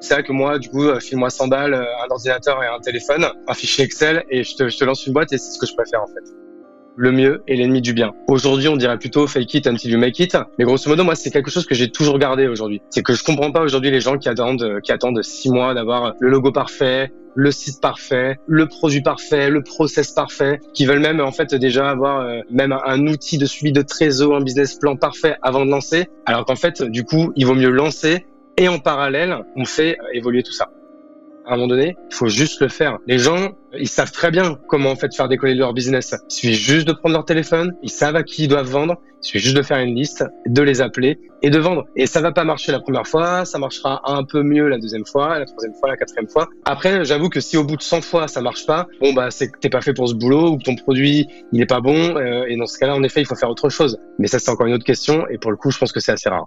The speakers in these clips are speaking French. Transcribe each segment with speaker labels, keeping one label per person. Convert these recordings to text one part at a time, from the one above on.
Speaker 1: C'est vrai que moi, du coup, euh, file-moi 100 balles, euh, un ordinateur et un téléphone, un fichier Excel, et je te, je te lance une boîte, et c'est ce que je préfère en fait. Le mieux est l'ennemi du bien. Aujourd'hui, on dirait plutôt fake it until you make it. Mais grosso modo, moi, c'est quelque chose que j'ai toujours gardé aujourd'hui. C'est que je comprends pas aujourd'hui les gens qui attendent, euh, qui attendent six mois d'avoir le logo parfait, le site parfait, le produit parfait, le process parfait, qui veulent même en fait déjà avoir même un, outil de suivi de trésor, un business plan parfait avant de lancer, alors qu'en fait du coup il vaut mieux lancer et en parallèle on fait évoluer tout ça à un moment donné, il faut juste le faire. Les gens, ils savent très bien comment en fait faire décoller leur business. Il suffit juste de prendre leur téléphone, ils savent à qui ils doivent vendre, il suffit juste de faire une liste, de les appeler et de vendre. Et ça va pas marcher la première fois, ça marchera un peu mieux la deuxième fois, la troisième fois, la quatrième fois. Après, j'avoue que si au bout de 100 fois ça marche pas, bon bah c'est que t'es pas fait pour ce boulot ou que ton produit il est pas bon. Euh, et dans ce cas-là, en effet, il faut faire autre chose. Mais ça c'est encore une autre question. Et pour le coup, je pense que c'est assez rare.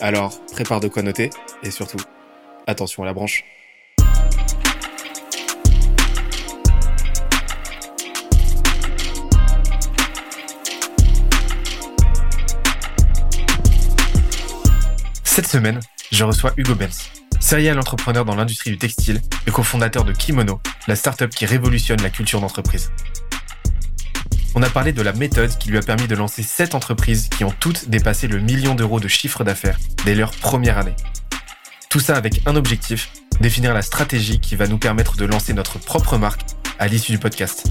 Speaker 2: Alors, prépare de quoi noter et surtout, Attention à la branche. Cette semaine, je reçois Hugo Benz, serial entrepreneur dans l'industrie du textile et cofondateur de Kimono, la startup qui révolutionne la culture d'entreprise. On a parlé de la méthode qui lui a permis de lancer 7 entreprises qui ont toutes dépassé le million d'euros de chiffre d'affaires dès leur première année. Tout ça avec un objectif, définir la stratégie qui va nous permettre de lancer notre propre marque à l'issue du podcast.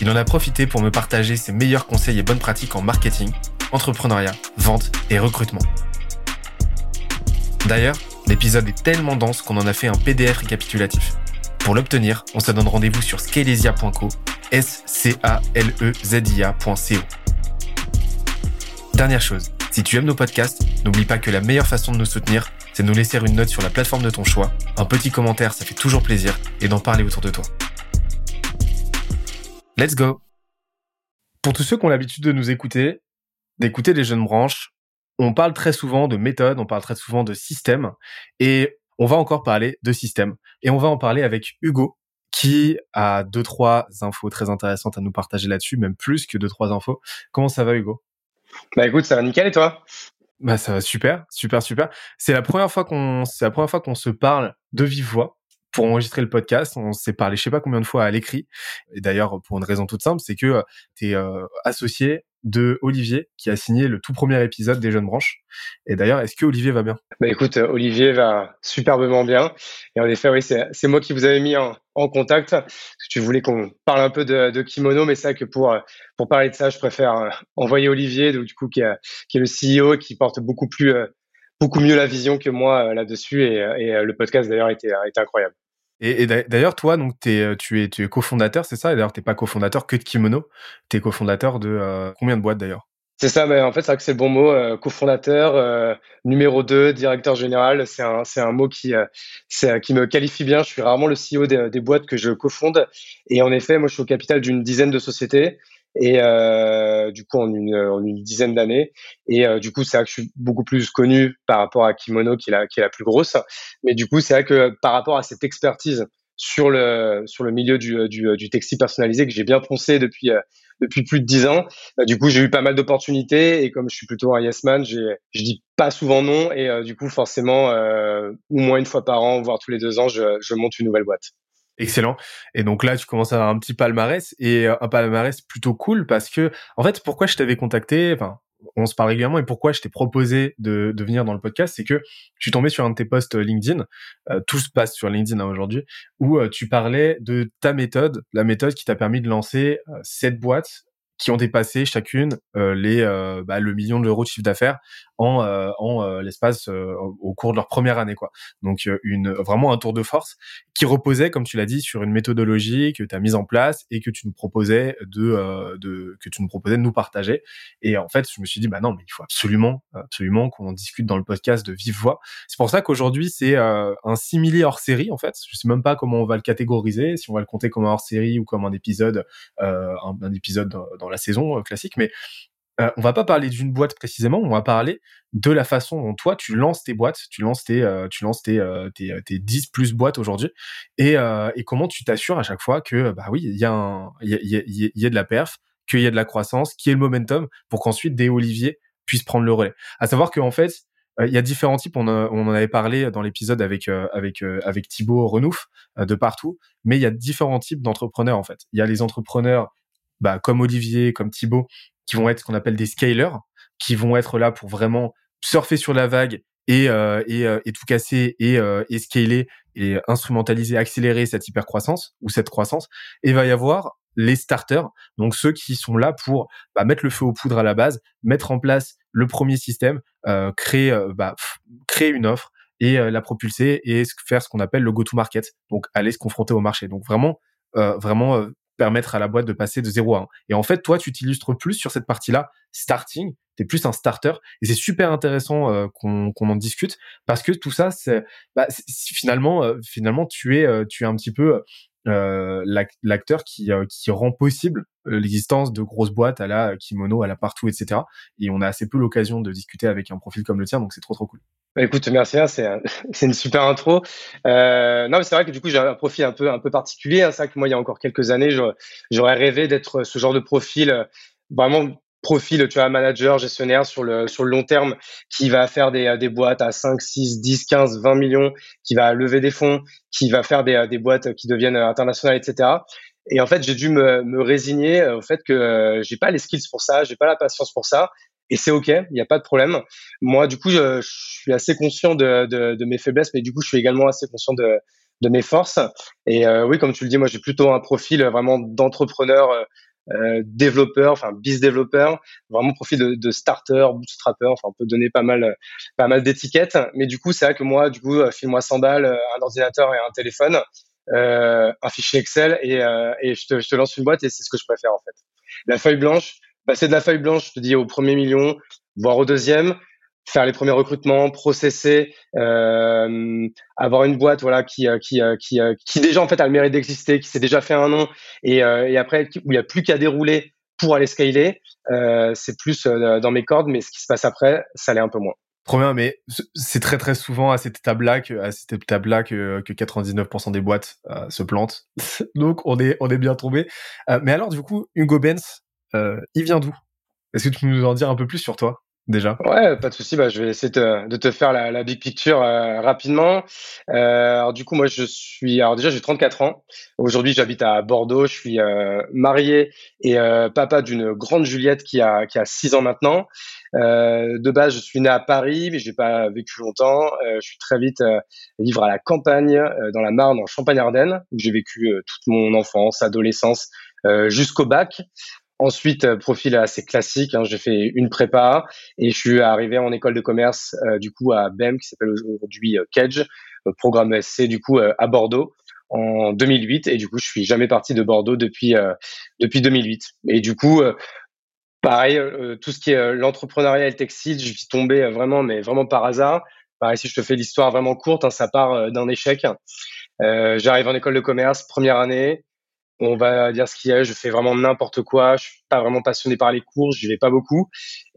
Speaker 2: Il en a profité pour me partager ses meilleurs conseils et bonnes pratiques en marketing, entrepreneuriat, vente et recrutement. D'ailleurs, l'épisode est tellement dense qu'on en a fait un PDF récapitulatif. Pour l'obtenir, on se donne rendez-vous sur scalesia.co, s c a l e z i a.co. Dernière chose, si tu aimes nos podcasts, n'oublie pas que la meilleure façon de nous soutenir, c'est de nous laisser une note sur la plateforme de ton choix, un petit commentaire, ça fait toujours plaisir, et d'en parler autour de toi. Let's go Pour tous ceux qui ont l'habitude de nous écouter, d'écouter les jeunes branches, on parle très souvent de méthode, on parle très souvent de système, et on va encore parler de système. Et on va en parler avec Hugo, qui a deux, trois infos très intéressantes à nous partager là-dessus, même plus que deux, trois infos. Comment ça va, Hugo?
Speaker 1: Bah écoute, ça va nickel et toi?
Speaker 2: Bah ça va super, super, super. C'est la première fois qu'on, c'est la première fois qu'on se parle de vive voix pour enregistrer le podcast. On s'est parlé je sais pas combien de fois à l'écrit. Et d'ailleurs, pour une raison toute simple, c'est que tu es euh, associé de Olivier qui a signé le tout premier épisode des Jeunes Branches. Et d'ailleurs, est-ce que Olivier va bien?
Speaker 1: Bah écoute, euh, Olivier va superbement bien. Et en effet, oui, c'est moi qui vous avais mis en, contact. Tu voulais qu'on parle un peu de, kimono, mais c'est vrai que pour euh, pour parler de ça, je préfère euh, envoyer Olivier, donc du coup qui, est, qui est le CEO, qui porte beaucoup plus beaucoup mieux la vision que moi là-dessus. Et, et le podcast d'ailleurs était, était incroyable.
Speaker 2: Et, d'ailleurs, toi, donc, es, tu es, tu es cofondateur, c'est ça? Et d'ailleurs, t'es pas cofondateur que de Kimono, tu es cofondateur de combien de boîtes d'ailleurs?
Speaker 1: C'est ça, mais en fait, c'est vrai que c'est le bon mot. Euh, cofondateur, euh, numéro 2, directeur général, c'est un, un mot qui, euh, qui me qualifie bien. Je suis rarement le CEO des, des, boîtes que je cofonde. Et en effet, moi, je suis au capital d'une dizaine de sociétés. Et du coup, en une, en une dizaine d'années. Et du coup, c'est vrai que je suis beaucoup plus connu par rapport à Kimono, qui est la, qui est la plus grosse. Mais du coup, c'est vrai que par rapport à cette expertise sur le, sur le milieu du, du, du textile personnalisé que j'ai bien poncé depuis depuis plus de dix ans. Euh, du coup, j'ai eu pas mal d'opportunités et comme je suis plutôt un yes man, je dis pas souvent non et euh, du coup, forcément, euh, au moins une fois par an, voire tous les deux ans, je, je monte une nouvelle boîte.
Speaker 2: Excellent. Et donc là, tu commences à avoir un petit palmarès et un palmarès plutôt cool parce que, en fait, pourquoi je t'avais contacté, enfin, on se parle régulièrement et pourquoi je t'ai proposé de, venir dans le podcast, c'est que je suis tombé sur un de tes posts LinkedIn, euh, tout se passe sur LinkedIn hein, aujourd'hui, où euh, tu parlais de ta méthode, la méthode qui t'a permis de lancer euh, cette boîte qui ont dépassé chacune euh, les euh, bah, le million d'euros de chiffre d'affaires en euh, en l'espace au cours de leur première année quoi. Donc une vraiment un tour de force qui reposait comme tu l'as dit sur une méthodologie que tu as mise en place et que tu nous proposais de de que tu nous proposais de nous partager et en fait, je me suis dit bah non, mais il faut absolument absolument qu'on discute dans le podcast de vive voix. C'est pour ça qu'aujourd'hui c'est un simili hors série en fait. Je sais même pas comment on va le catégoriser, si on va le compter comme un hors série ou comme un épisode un, un épisode dans la saison euh, classique, mais euh, on va pas parler d'une boîte précisément, on va parler de la façon dont toi tu lances tes boîtes, tu lances tes, euh, tu lances tes, tes, tes, 10 plus boîtes aujourd'hui, et, et comment tu t'assures à chaque fois que bah oui, il y a il y a, y, y a de la perf, qu'il y a de la croissance, qu'il y ait le momentum, pour qu'ensuite des Olivier puissent prendre le relais. À savoir qu'en fait, il y a différents types. On, on en avait parlé dans l'épisode avec avec avec Thibaut Renouf de partout, mais il y a différents types d'entrepreneurs en fait. Il y a les entrepreneurs bah, comme Olivier, comme Thibaut, qui vont être ce qu'on appelle des scalers, qui vont être là pour vraiment surfer sur la vague et, euh, et, euh, et, tout casser et, euh, et scaler et instrumentaliser, accélérer cette hypercroissance ou cette croissance. Et il va y avoir les starters, donc ceux qui sont là pour bah, mettre le feu aux poudres à la base, mettre en place le premier système, créer, bah, créer une offre et la propulser et faire ce qu'on appelle le go-to-market, donc aller se confronter au marché. Donc vraiment, vraiment permettre à la boîte de passer de 0 à 1. Et en fait, toi, tu t'illustres plus sur cette partie-là, starting, tu es plus un starter. Et c'est super intéressant euh, qu'on en discute parce que tout ça, c'est bah, finalement, euh, finalement, tu es, euh, tu es un petit peu l'acteur qui, qui rend possible l'existence de grosses boîtes à la kimono, à la partout, etc. Et on a assez peu l'occasion de discuter avec un profil comme le tien, donc c'est trop trop cool.
Speaker 1: Bah, écoute, merci, hein, c'est une super intro. Euh, non, mais c'est vrai que du coup j'ai un profil un peu un peu particulier. Hein. C'est vrai que moi il y a encore quelques années j'aurais rêvé d'être ce genre de profil, euh, vraiment profil, tu vois, manager, gestionnaire sur le sur le long terme, qui va faire des des boîtes à 5, 6, 10, 15, 20 millions, qui va lever des fonds, qui va faire des des boîtes qui deviennent internationales, etc. Et en fait, j'ai dû me, me résigner au fait que euh, j'ai pas les skills pour ça, j'ai pas la patience pour ça, et c'est ok, il n'y a pas de problème. Moi, du coup, je, je suis assez conscient de, de, de, mes faiblesses, mais du coup, je suis également assez conscient de, de mes forces. Et euh, oui, comme tu le dis, moi, j'ai plutôt un profil vraiment d'entrepreneur, euh, euh développeur, enfin biz développeur, vraiment profil de, de starter, bootstrapper. Enfin, on peut donner pas mal, pas mal d'étiquettes. Mais du coup, c'est vrai que moi, du coup, file-moi 100 balles, un ordinateur et un téléphone, euh, un fichier Excel, et, et je, te, je te lance une boîte, et c'est ce que je préfère en fait. La feuille blanche, passer de la feuille blanche, je te dis, au premier million, voire au deuxième, faire les premiers recrutements, processer, euh, avoir une boîte voilà qui euh, qui euh, qui, euh, qui déjà en fait a le mérite d'exister, qui s'est déjà fait un nom et, et après où il n'y a plus qu'à dérouler pour aller scaler, c'est plus dans mes cordes, mais ce qui se passe après, ça l'est un peu moins.
Speaker 2: Trop bien, mais c'est très très souvent à cette étape-là que à cette étape-là que, que 99% des boîtes se plantent. Donc on est on est bien tombé. mais alors du coup, Hugo Benz, euh, il vient d'où? Est-ce que tu peux nous en dire un peu plus sur toi? Déjà
Speaker 1: Ouais, pas de souci. Bah, je vais essayer de te faire la, big picture euh, rapidement. Euh, alors du coup, moi, je suis. Alors déjà, j'ai 34 ans. Aujourd'hui, j'habite à Bordeaux. Je suis euh, marié et papa d'une grande Juliette qui a qui a 6 ans maintenant. De base, je suis né à Paris, mais j'ai pas vécu longtemps. je suis très vite vivre à la campagne, dans la Marne, en Champagne-Ardenne, où j'ai vécu toute mon enfance, adolescence, jusqu'au bac. Ensuite, euh, profil assez classique. Hein, j'ai fait une prépa et je suis arrivé en école de commerce euh, du coup à BEM qui s'appelle aujourd'hui euh, Kedge, programme SC du coup à Bordeaux en 2008 et du coup je suis jamais parti de Bordeaux depuis depuis 2008. Et du coup pareil tout ce qui est l'entrepreneuriat et le textile, je suis tombé vraiment mais vraiment par hasard. Pareil si je te fais l'histoire vraiment courte, hein, ça part d'un échec. J'arrive en école de commerce première année on va dire ce qu'il y a, je fais vraiment n'importe quoi, je suis pas vraiment passionné par les cours, je vais pas beaucoup,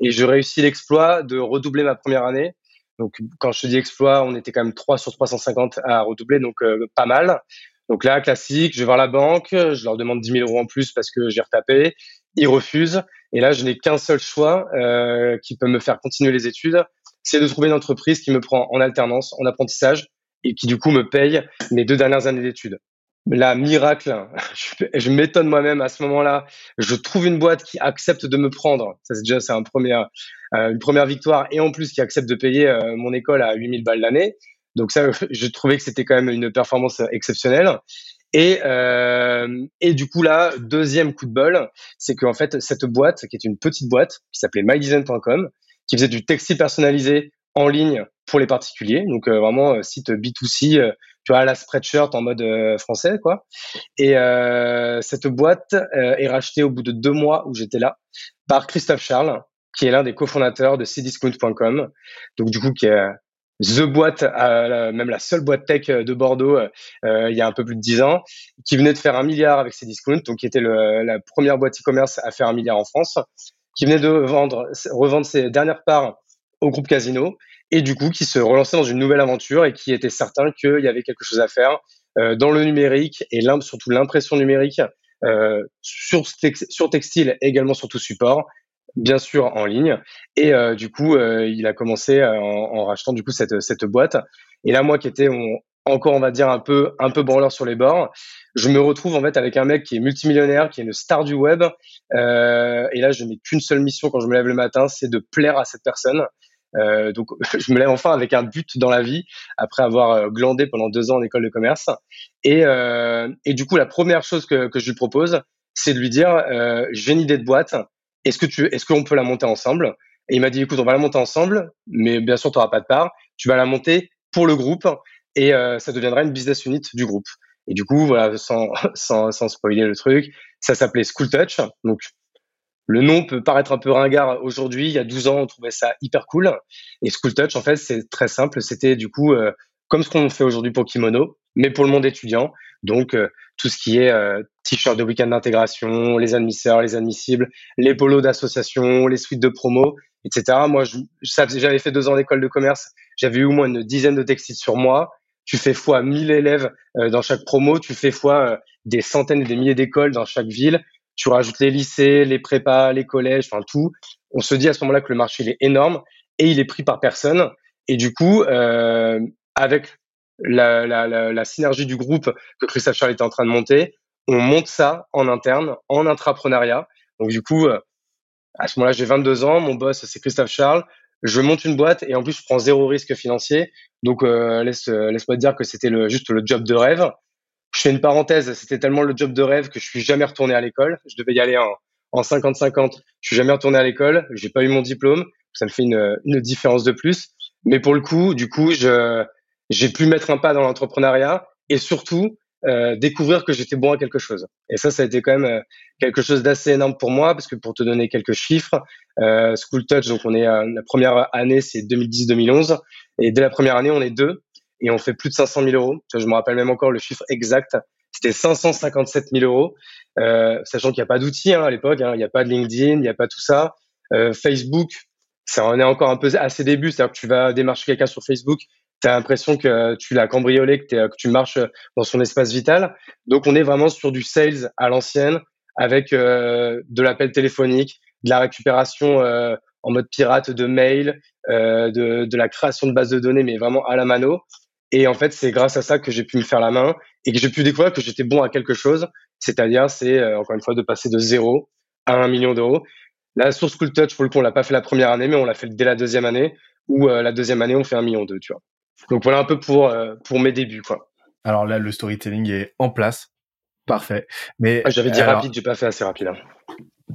Speaker 1: et je réussis l'exploit de redoubler ma première année. Donc quand je te dis exploit, on était quand même 3 sur 350 à redoubler, donc euh, pas mal. Donc là, classique, je vais voir la banque, je leur demande 10 000 euros en plus parce que j'ai retapé, ils refusent, et là je n'ai qu'un seul choix euh, qui peut me faire continuer les études, c'est de trouver une entreprise qui me prend en alternance, en apprentissage, et qui du coup me paye mes deux dernières années d'études la miracle, je, m'étonne moi-même à ce moment-là. Je trouve une boîte qui accepte de me prendre. Ça, c'est déjà c'est un premier, euh, une première victoire. Et en plus, qui accepte de payer euh, mon école à 8000 balles l'année. Donc ça, je trouvais que c'était quand même une performance exceptionnelle. Et, euh, et du coup, là, deuxième coup de bol, c'est qu'en fait, cette boîte, qui est une petite boîte, qui s'appelait mydesign.com, qui faisait du textile personnalisé en ligne pour les particuliers, donc euh, vraiment site B2C, euh, tu à la spreadshirt en mode français, quoi. Et cette boîte est rachetée au bout de deux mois où j'étais là par Christophe Charles, qui est l'un des cofondateurs de cdiscount.com, donc du coup qui est The boîte, même la seule boîte tech de Bordeaux il y a un peu plus de dix ans, qui venait de faire un milliard avec Cdiscount, donc qui était la première boîte e-commerce à faire un milliard en France, qui venait de vendre, revendre ses dernières parts au groupe Casino et du coup qui se relançait dans une nouvelle aventure et qui était certain qu'il y avait quelque chose à faire euh, dans le numérique et surtout l'impression numérique euh, sur, sur textile également sur tout support bien sûr en ligne. Et euh, du coup euh, il a commencé en, en, rachetant du coup cette, cette boîte. Et là moi qui étais encore on va dire un peu un peu branleur sur les bords je me retrouve en fait avec un mec qui est multimillionnaire qui est une star du web euh, et là je n'ai qu'une seule mission quand je me lève le matin c'est de plaire à cette personne euh, donc, je me lève enfin avec un but dans la vie après avoir euh, glandé pendant deux ans en école de commerce. Et, euh, du coup, la première chose que, je lui propose, c'est de lui dire j'ai une idée de boîte. Est-ce que tu, est-ce qu'on peut la monter ensemble? Et il m'a dit écoute, on va la monter ensemble, mais bien sûr, tu n'auras pas de part. Tu vas la monter pour le groupe et ça deviendra une business unit du groupe. Et du coup, voilà, sans, sans, sans spoiler le truc, ça s'appelait School Touch. Donc, le nom peut paraître un peu ringard aujourd'hui. Il y a 12 ans, on trouvait ça hyper cool. Et School Touch, en fait, c'est très simple. C'était du coup euh, comme ce qu'on fait aujourd'hui pour Kimono, mais pour le monde étudiant. Donc, euh, tout ce qui est euh, t-shirt de week-end d'intégration, les admisseurs, les admissibles, les polos d'association, les suites de promo, etc. Moi, j'avais fait deux ans d'école de commerce. J'avais eu au moins une dizaine de textiles sur moi. Tu fais fois 1000 élèves dans chaque promo. Tu fais fois des centaines et des milliers d'écoles dans chaque ville tu rajoutes les lycées, les prépas, les collèges, enfin tout. On se dit à ce moment-là que le marché il est énorme et il est pris par personne. Et du coup, euh, avec la, la, la, la, synergie du groupe que Christophe Charles était en train de monter, on monte ça en interne, en intrapreneuriat. Donc du coup, euh, à ce moment-là, j'ai 22 ans, mon boss c'est Christophe Charles. Je monte une boîte et en plus je prends zéro risque financier. Donc euh, laisse laisse-moi te dire que c'était le, juste le job de rêve. Je fais une parenthèse, c'était tellement le job de rêve que je suis jamais retourné à l'école. Je devais y aller en, en 50-50. Je suis jamais retourné à l'école. J'ai pas eu mon diplôme. Ça me fait une, une différence de plus. Mais pour le coup, du coup, je, j'ai pu mettre un pas dans l'entrepreneuriat et surtout euh, découvrir que j'étais bon à quelque chose. Et ça, ça a été quand même euh, quelque chose d'assez énorme pour moi parce que pour te donner quelques chiffres, euh, School Touch, donc on est euh, la première année, c'est 2010-2011, et dès la première année, on est deux et on fait plus de 500 000 euros. Je me rappelle même encore le chiffre exact. C'était 557 000 euros, euh, sachant qu'il n'y a pas d'outils hein, à l'époque. Hein. Il n'y a pas de LinkedIn, il n'y a pas tout ça. Euh, Facebook, ça en est encore un peu à ses débuts. C'est-à-dire que tu vas démarcher quelqu'un sur Facebook, tu as l'impression que tu l'as cambriolé, que, que, tu marches dans son espace vital. Donc on est vraiment sur du sales à l'ancienne, avec euh, de l'appel téléphonique, de la récupération euh, en mode pirate de mail, euh, de, de, la création de bases de données, mais vraiment à la mano. Et en fait, c'est grâce à ça que j'ai pu me faire la main et que j'ai pu découvrir que j'étais bon à quelque chose. C'est-à-dire, c'est euh, encore une fois de passer de zéro à un million d'euros. La source Cool Touch, pour le coup, on l'a pas fait la première année, mais on l'a fait dès la deuxième année. Ou euh, la deuxième année, on fait un million d'euros, tu vois. Donc voilà un peu pour euh, pour mes débuts, quoi.
Speaker 2: Alors là, le storytelling est en place, parfait. Mais
Speaker 1: ah, j'avais dit rapide, j'ai pas fait assez rapide. Hein.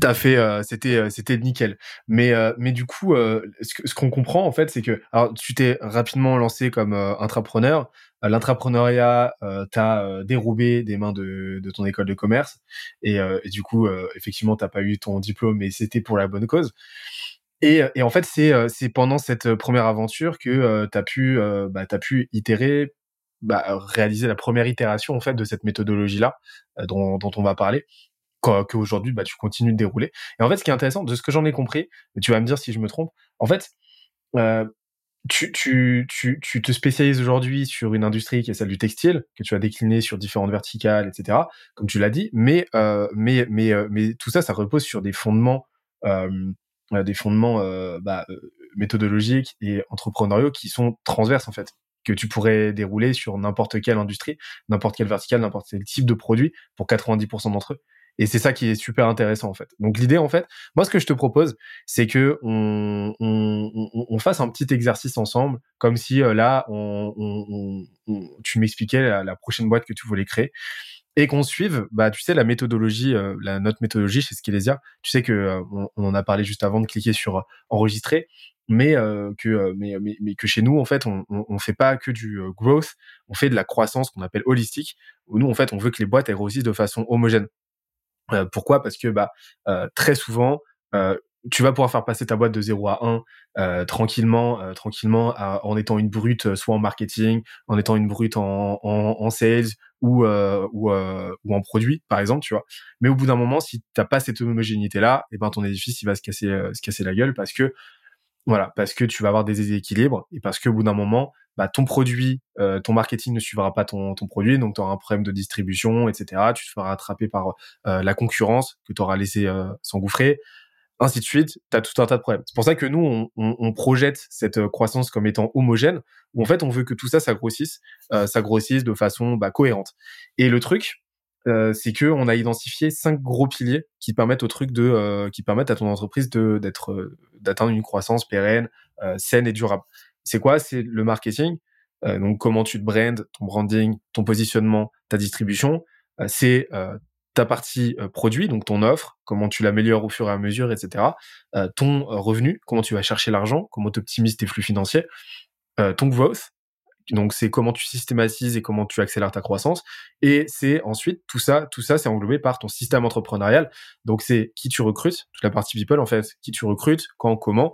Speaker 2: T'as fait, euh, c'était, euh, c'était nickel. Mais, euh, mais du coup, ce, qu'on comprend en fait, c'est que, alors, tu t'es rapidement lancé comme intrapreneur. L'intrapreneuriat t'a dérobé des mains de, de ton école de commerce, et, et du coup, effectivement, t'as pas eu ton diplôme, mais c'était pour la bonne cause. Et, et en fait, c'est, c'est pendant cette première aventure que t'as pu, bah, t'as pu itérer, bah, réaliser la première itération en fait de cette méthodologie là dont, dont on va parler qu'aujourd'hui bah, tu continues de dérouler. Et en fait, ce qui est intéressant, de ce que j'en ai compris, tu vas me dire si je me trompe, en fait, euh, tu, te spécialises aujourd'hui sur une industrie qui est celle du textile, que tu as décliné sur différentes verticales, etc., comme tu l'as dit, mais, euh, euh, mais tout ça, ça repose sur des fondements, bah, méthodologiques et entrepreneuriaux qui sont transverses, en fait que tu pourrais dérouler sur n'importe quelle industrie, n'importe quelle verticale, n'importe quel type de produit pour 90% d'entre eux. Et c'est ça qui est super intéressant en fait. Donc l'idée en fait, moi ce que je te propose, c'est que on, on, on, fasse un petit exercice ensemble, comme si euh, là, on, tu m'expliquais la, prochaine boîte que tu voulais créer. et qu'on suive, bah, tu sais, la méthodologie, euh, la, notre méthodologie chez Skelesia. Tu sais que euh, on, en a parlé juste avant de cliquer sur euh, enregistrer, mais que mais, mais, que chez nous, en fait, on, on, fait pas que du growth, on fait de la croissance qu'on appelle holistique. Nous, en fait, on veut que les boîtes elles grossissent de façon homogène. Pourquoi? Parce que bah très souvent, tu vas pouvoir faire passer ta boîte de 0 à 1 euh, tranquillement, euh, tranquillement, en étant une brute, euh, soit en marketing, en étant une brute en, en, en sales ou ou, ou en produit, par exemple, tu vois. Mais au bout d'un moment, si t'as pas cette homogénéité là, et eh ben ton édifice il va se casser se casser la gueule parce que voilà, parce que tu vas avoir des déséquilibres et parce qu'au bout d'un moment, bah, ton produit, ton marketing ne suivra pas ton, ton produit, donc tu auras un problème de distribution, etc. Tu te feras attraper par la concurrence que tu auras laissé s'engouffrer ainsi de suite, tu as tout un tas de problèmes. C'est pour ça que nous, on, projette cette euh, croissance comme étant homogène, où en fait, on veut que tout ça, ça grossisse, euh, ça grossisse de façon bah, cohérente. Et le truc, euh, c'est que on a identifié cinq gros piliers qui permettent au truc de, qui permettent à ton entreprise de d'être, d'atteindre une croissance pérenne, saine et durable. C'est quoi? C'est le marketing. donc, comment tu te brandes, ton branding, ton positionnement, ta distribution. c'est ta partie euh, produit, donc ton offre, comment tu l'améliores au fur et à mesure, etc. Euh, ton euh, revenu, comment tu vas chercher l'argent, comment tu optimises tes flux financiers, ton growth, donc c'est comment tu systématises et comment tu accélères ta croissance. Et c'est ensuite tout ça, tout ça c'est englobé par ton système entrepreneurial. Donc c'est qui tu recrutes, toute la partie people en fait, qui tu recrutes, quand, comment,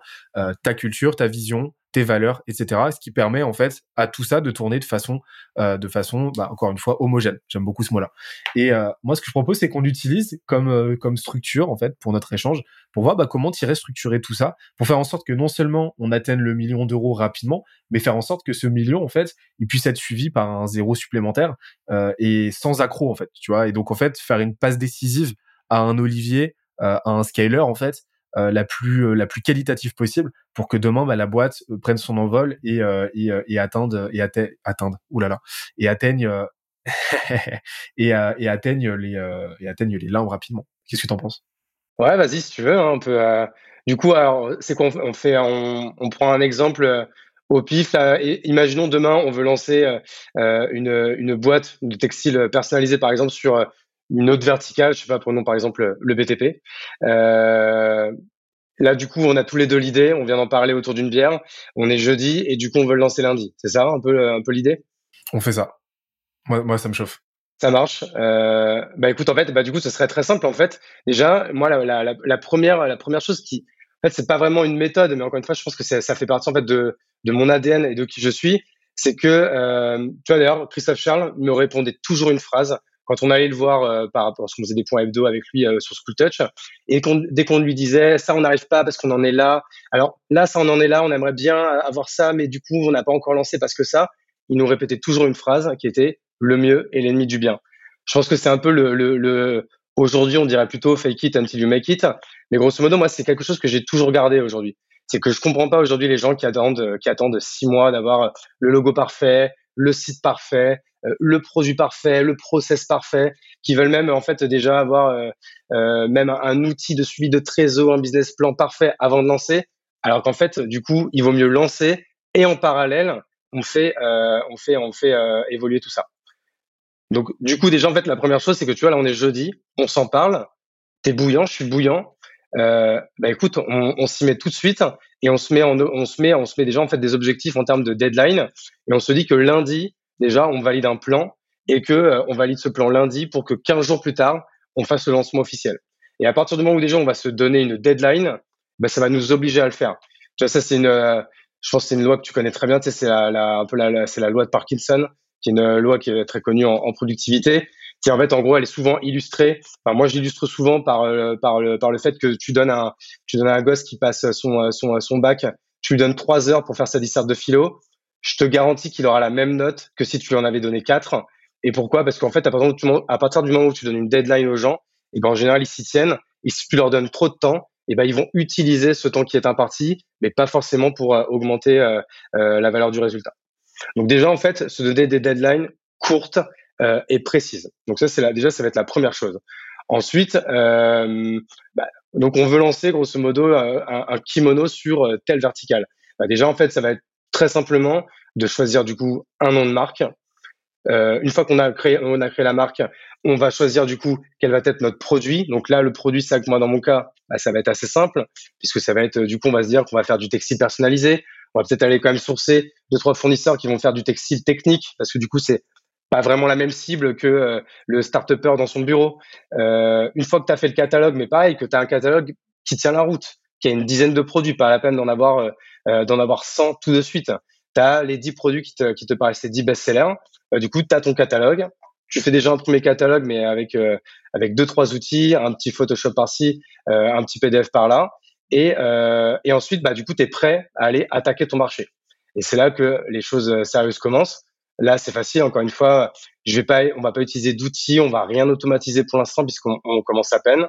Speaker 2: ta culture, ta vision, tes valeurs, etc. Ce qui permet en fait à tout ça de tourner de façon, euh, de façon, bah, encore une fois, homogène. J'aime beaucoup ce mot-là. Et euh, moi, ce que je propose, c'est qu'on l'utilise comme euh, comme structure en fait pour notre échange, pour voir bah, comment tirer structurer tout ça, pour faire en sorte que non seulement on atteigne le million d'euros rapidement, mais faire en sorte que ce million en fait, il puisse être suivi par un zéro supplémentaire et sans accro en fait, tu vois. Et donc en fait, faire une passe décisive à un Olivier, à un scaler en fait, euh, la plus euh, la plus qualitative possible pour que demain bah, la boîte euh, prenne son envol et et, et et atteigne et atteigne les limbes rapidement. Qu'est-ce que tu en penses?
Speaker 1: Ouais, vas-y si tu veux. Hein, on peut. Du coup, c'est qu'on on fait on, on, prend un exemple au pif. imaginons demain on veut lancer une une boîte de textile personnalisée par exemple sur une autre verticale, je sais pas, prenons par exemple le BTP. Euh, là, du coup, on a tous les deux l'idée, on vient d'en parler autour d'une bière, on est jeudi et du coup, on veut le lancer lundi. C'est ça un peu, un peu l'idée?
Speaker 2: On fait ça. Moi, moi, ça me chauffe.
Speaker 1: Ça marche. Euh, bah écoute, en fait, bah du coup, ce serait très simple. En fait, déjà, moi, la, la, la première, la première chose qui, en fait, c'est pas vraiment une méthode, mais encore une fois, je pense que ça fait partie en fait de, de mon ADN et de qui je suis. C'est que, euh, tu vois d'ailleurs, Christophe Charles me répondait toujours une phrase quand on allait le voir euh, par rapport à ce qu'on faisait des points hebdo avec lui euh, sur School Touch, et dès qu'on lui disait ça, on n'arrive pas parce qu'on en est là. Alors là, ça, on en est là, on aimerait bien avoir ça, mais du coup, on n'a pas encore lancé parce que ça. Il nous répétait toujours une phrase qui était le mieux est l'ennemi du bien. Je pense que c'est un peu le, le, le aujourd'hui, on dirait plutôt fake it until you make it. Mais grosso modo, moi, c'est quelque chose que j'ai toujours gardé aujourd'hui. C'est que je comprends pas aujourd'hui les gens qui attendent, qui attendent six mois d'avoir le logo parfait, le site parfait, euh, le produit parfait, le process parfait, qui veulent même en fait déjà avoir euh, euh, même un, outil de suivi de trésor, un business plan parfait avant de lancer. Alors qu'en fait, du coup, il vaut mieux lancer et en parallèle, on fait, on fait, on fait évoluer tout ça. Donc, du coup, déjà, en fait, la première chose, c'est que tu vois, là, on est jeudi, on s'en parle, t'es bouillant, je suis bouillant. Euh, bah écoute, on, on s'y met tout de suite et on se met, en, on se met, on se met déjà en fait des objectifs en termes de deadline et on se dit que lundi, déjà, on valide un plan et que euh, on valide ce plan lundi pour que 15 jours plus tard, on fasse le lancement officiel. Et à partir du moment où déjà on va se donner une deadline, bah, ça va nous obliger à le faire. Tu vois, ça c'est une, euh, je pense c'est une loi que tu connais très bien. Tu sais, c'est la, un peu la, c'est la loi de Parkinson, qui est une loi qui est très connue en, en productivité. Qui en fait, en gros, elle est souvent illustrée. Enfin, moi, je l'illustre souvent par euh, par le par le fait que tu donnes un tu donnes un gosse qui passe son son son bac, tu lui donnes trois heures pour faire sa disserte de philo je te garantis qu'il aura la même note que si tu lui en avais donné 4. Et pourquoi? Parce qu'en fait, à partir, du moment où tu donnes une deadline aux gens, et ben en général, ils s'y tiennent. Et si tu leur donnes trop de temps, et ben ils vont utiliser ce temps qui est imparti, mais pas forcément pour euh, augmenter euh, euh, la valeur du résultat. Donc déjà, en fait, se donner des deadlines courtes et précises. Donc ça, c'est déjà, ça va être la première chose. Ensuite, bah, donc on veut lancer grosso modo un, un kimono sur tel vertical. Bah, déjà, en fait, ça va être très simplement de choisir du coup un nom de marque, Euh, une fois qu'on a créé, on a créé la marque, on va choisir du coup quel va être notre produit. Donc là, le produit, que moi dans mon cas, bah, ça va être assez simple puisque ça va être du coup, on va se dire qu'on va faire du textile personnalisé. On va peut-être aller quand même sourcer deux trois fournisseurs qui vont faire du textile technique parce que du coup, c'est pas vraiment la même cible que euh, le start-upper dans son bureau. Euh, une fois que tu as fait le catalogue, mais pareil, que tu as un catalogue qui tient la route, qui a une dizaine de produits, pas la peine d'en avoir euh, d'en avoir 100 tout de suite. Tu as les 10 produits qui te, qui te paraissent les 10 best-sellers. du coup, tu as ton catalogue. Tu fais déjà un premier catalogue, mais avec avec deux trois outils, un petit Photoshop par-ci, un petit PDF par-là, et, et ensuite, bah du coup, tu es prêt à aller attaquer ton marché. Et c'est là que les choses sérieuses commencent. Là, c'est facile. Encore une fois, je vais pas, on va pas utiliser d'outils, on va rien automatiser pour l'instant puisqu'on commence à peine.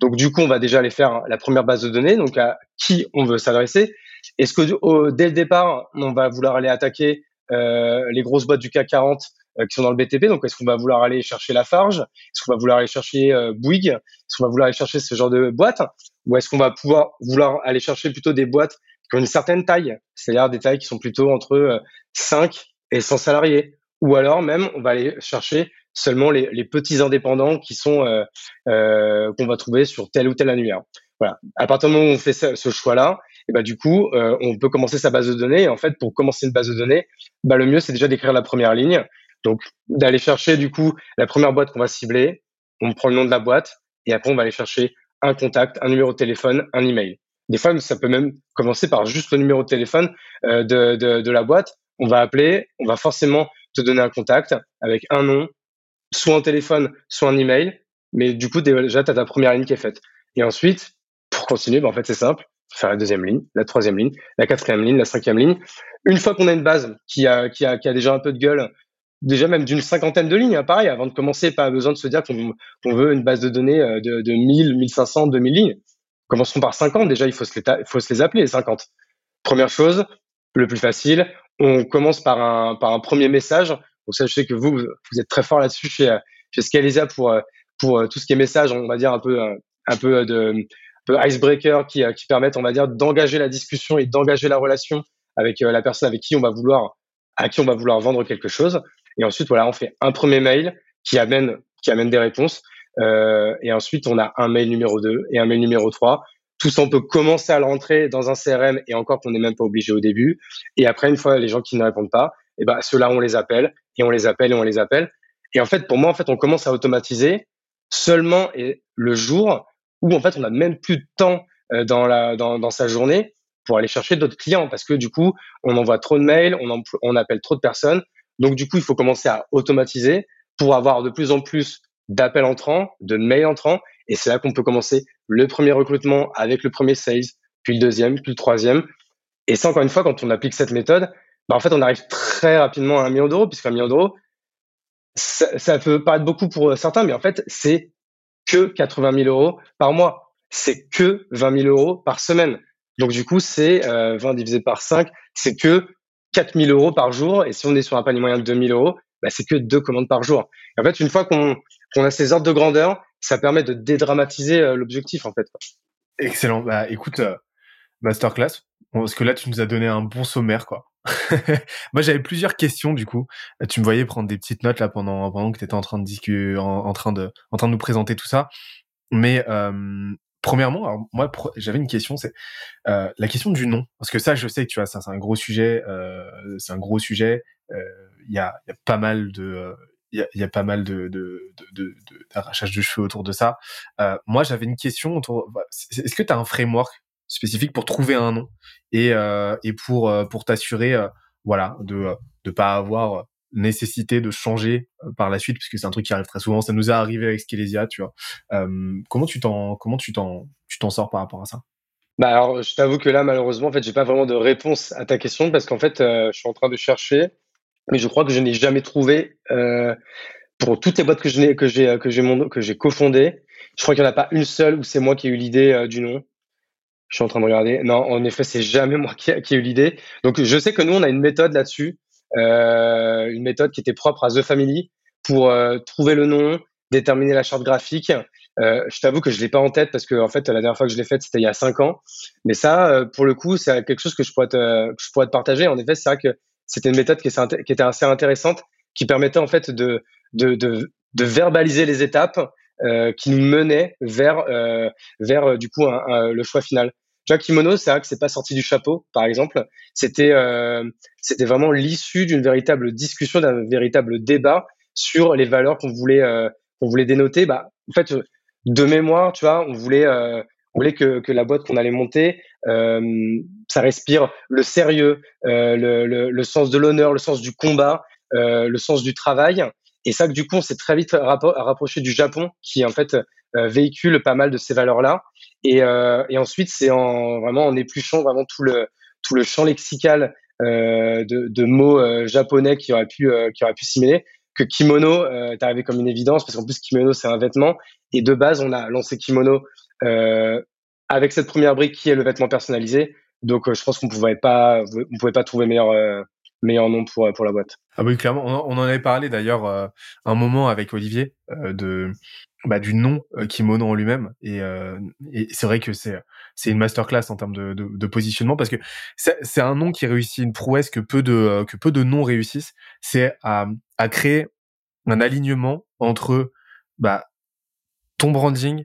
Speaker 1: Donc, du coup, on va déjà aller faire la première base de données, donc à qui on veut s'adresser. Est-ce que dès le départ, on va vouloir aller attaquer euh, les grosses boîtes du CAC 40 euh, qui sont dans le BTP Donc, est-ce qu'on va vouloir aller chercher Lafarge? Est-ce qu'on va vouloir aller chercher euh, Bouygues? Est-ce qu'on va vouloir aller chercher ce genre de boîtes Ou est-ce qu'on va pouvoir vouloir aller chercher plutôt des boîtes qui ont une certaine taille, c'est-à-dire des tailles qui sont plutôt entre 5 et 100 salariés. Ou alors même, on va aller chercher seulement les, les petits indépendants qui sont euh, euh, qu'on va trouver sur tel ou tel annuaire. Voilà. À partir du moment où on fait ce, ce choix-là, et bah, du coup, euh, on peut commencer sa base de données. Et en fait, pour commencer une base de données, bah, le mieux c'est déjà d'écrire la première ligne. Donc d'aller chercher du coup la première boîte qu'on va cibler. On prend le nom de la boîte et après on va aller chercher un contact, un numéro de téléphone, un email. Des fois, ça peut même commencer par juste le numéro de téléphone euh, de, de, de, la boîte on va appeler, on va forcément te donner un contact avec un nom, soit un téléphone, soit un email. Mais du coup, déjà, tu as ta première ligne qui est faite. Et ensuite, pour continuer, ben, en fait, c'est simple. Faire la deuxième ligne, la troisième ligne, la quatrième ligne, la cinquième ligne. Une fois qu'on a une base qui a, qui a, qui a déjà un peu de gueule, déjà même d'une cinquantaine de lignes, hein, pareil, avant de commencer, pas besoin de se dire qu'on veut une base de données euh, de, de 1000, 1500, 2000 lignes. Commençons par 50, déjà, il faut se les, faut se les appeler, les 50. Première chose, le plus facile, on commence par un, par un premier message. Donc ça, je sais que vous, vous êtes très fort là-dessus chez, chez Scalisia pour, pour tout ce qui est message, on va dire un peu, un peu de un peu icebreaker qui, qui permettent, on va dire, d'engager la discussion et d'engager la relation avec la personne avec qui on va vouloir, à qui on va vouloir vendre quelque chose. Et ensuite, voilà, on fait un premier mail qui amène, qui amène des réponses. Euh, et ensuite, on a un mail numéro 2 et un mail numéro 3 tout ça, on peut commencer à le rentrer dans un CRM et encore qu'on n'est même pas obligé au début. Et après, une fois les gens qui ne répondent pas, eh ben ceux-là, on les appelle et on les appelle et on les appelle. Et en fait, pour moi, en fait, on commence à automatiser seulement le jour où en fait, on n'a même plus de temps euh, dans la dans, dans sa journée pour aller chercher d'autres clients parce que du coup, on envoie trop de mails, on, on appelle trop de personnes. Donc du coup, il faut commencer à automatiser pour avoir de plus en plus d'appels entrants, de mails entrants. Et c'est là qu'on peut commencer le premier recrutement avec le premier sales, puis le deuxième, puis le troisième. Et ça, encore une fois, quand on applique cette méthode, bah, en fait, on arrive très rapidement à un million d'euros, puisqu'un million d'euros, ça, peut paraître beaucoup pour certains, mais en fait, c'est que 80 000 euros par mois. C'est que 20 000 euros par semaine. Donc, du coup, c'est euh, 20 divisé par 5, c'est que 4 000 euros par jour. Et si on est sur un panier moyen de 2 000 euros, bah, c'est que deux commandes par jour. en fait, une fois qu'on a ces ordres de grandeur, ça permet de dédramatiser euh, l'objectif en fait.
Speaker 2: Excellent. Bah écoute, euh, masterclass, parce que là tu nous as donné un bon sommaire quoi. Moi j'avais plusieurs questions du coup. Tu me voyais prendre des petites notes là pendant pendant que tu étais en train de discuter, en, train de en train de nous présenter tout ça. Mais euh, premièrement, alors moi j'avais une question, c'est la question du nom, parce que ça je sais que tu vois, ça c'est un gros sujet, c'est un gros sujet. Il y, a, pas mal de il y a, pas mal de, de, de, de, cheveux autour de ça. Euh, moi, j'avais une question autour. Est-ce que tu as un framework spécifique pour trouver un nom et, euh, et pour, euh, pour t'assurer, euh, voilà, de ne pas avoir nécessité de changer par la suite, puisque c'est un truc qui arrive très souvent. Ça nous est arrivé avec Skelesia, tu vois. comment tu t'en, comment tu t'en, tu t'en sors par rapport à ça?
Speaker 1: Bah alors, je t'avoue que là, malheureusement, en fait, j'ai pas vraiment de réponse à ta question parce qu'en fait, je suis en train de chercher mais je crois que je n'ai jamais trouvé euh, pour toutes les boîtes que je que j'ai que j'ai que j'ai cofondées. Je crois qu'il n'y en a pas une seule où c'est moi qui ai eu l'idée euh, du nom. Je suis en train de regarder. Non, en effet, c'est jamais moi qui, ai eu l'idée. Donc, je sais que nous, on a une méthode là-dessus, euh, une méthode qui était propre à The Family pour trouver le nom, déterminer la charte graphique. Je t'avoue que je l'ai pas en tête parce que en fait la dernière fois que je l'ai faite c'était il y a cinq ans. Mais ça, pour le coup, c'est quelque chose que je pourrais te, que je pourrais te partager. En effet, c'est vrai que c'était une méthode qui, était assez intéressante qui permettait en fait de, verbaliser les étapes euh, qui nous menaient vers, euh, vers euh, du coup le choix final. Tu vois, Kimono, c'est vrai que c'est pas sorti du chapeau, par exemple. C'était c'était vraiment l'issue d'une véritable discussion, d'un véritable débat sur les valeurs qu'on voulait qu'on voulait dénoter. Bah, en fait, de mémoire, tu vois, on voulait on voulait que, que la boîte qu'on allait monter, euh, ça respire le sérieux, euh, le, le, le, sens de l'honneur, le sens du combat, euh, le sens du travail. Et ça, du coup, on s'est très vite rapproché du Japon, qui en fait euh, véhicule pas mal de ces valeurs-là. Et, euh, et ensuite, c'est en vraiment en épluchant vraiment tout le tout le champ lexical euh, de, de, mots japonais qui auraient pu qui auraient pu simuler que kimono est arrivé comme une évidence parce qu'en plus kimono c'est un vêtement et de base on a lancé kimono euh, avec cette première brique qui est le vêtement personnalisé. Donc, euh, je pense qu'on pouvait pas, on pouvait pas trouver meilleur, euh, meilleur nom pour pour la boîte.
Speaker 2: Ah oui, clairement. On, en avait parlé d'ailleurs un moment avec Olivier de bah, du nom kimono en lui-même et, et c'est vrai que c'est c'est une masterclass en termes de, de, de positionnement parce que c'est un nom qui réussit une prouesse que peu de que peu de noms réussissent. C'est à, à créer un alignement entre bah, ton branding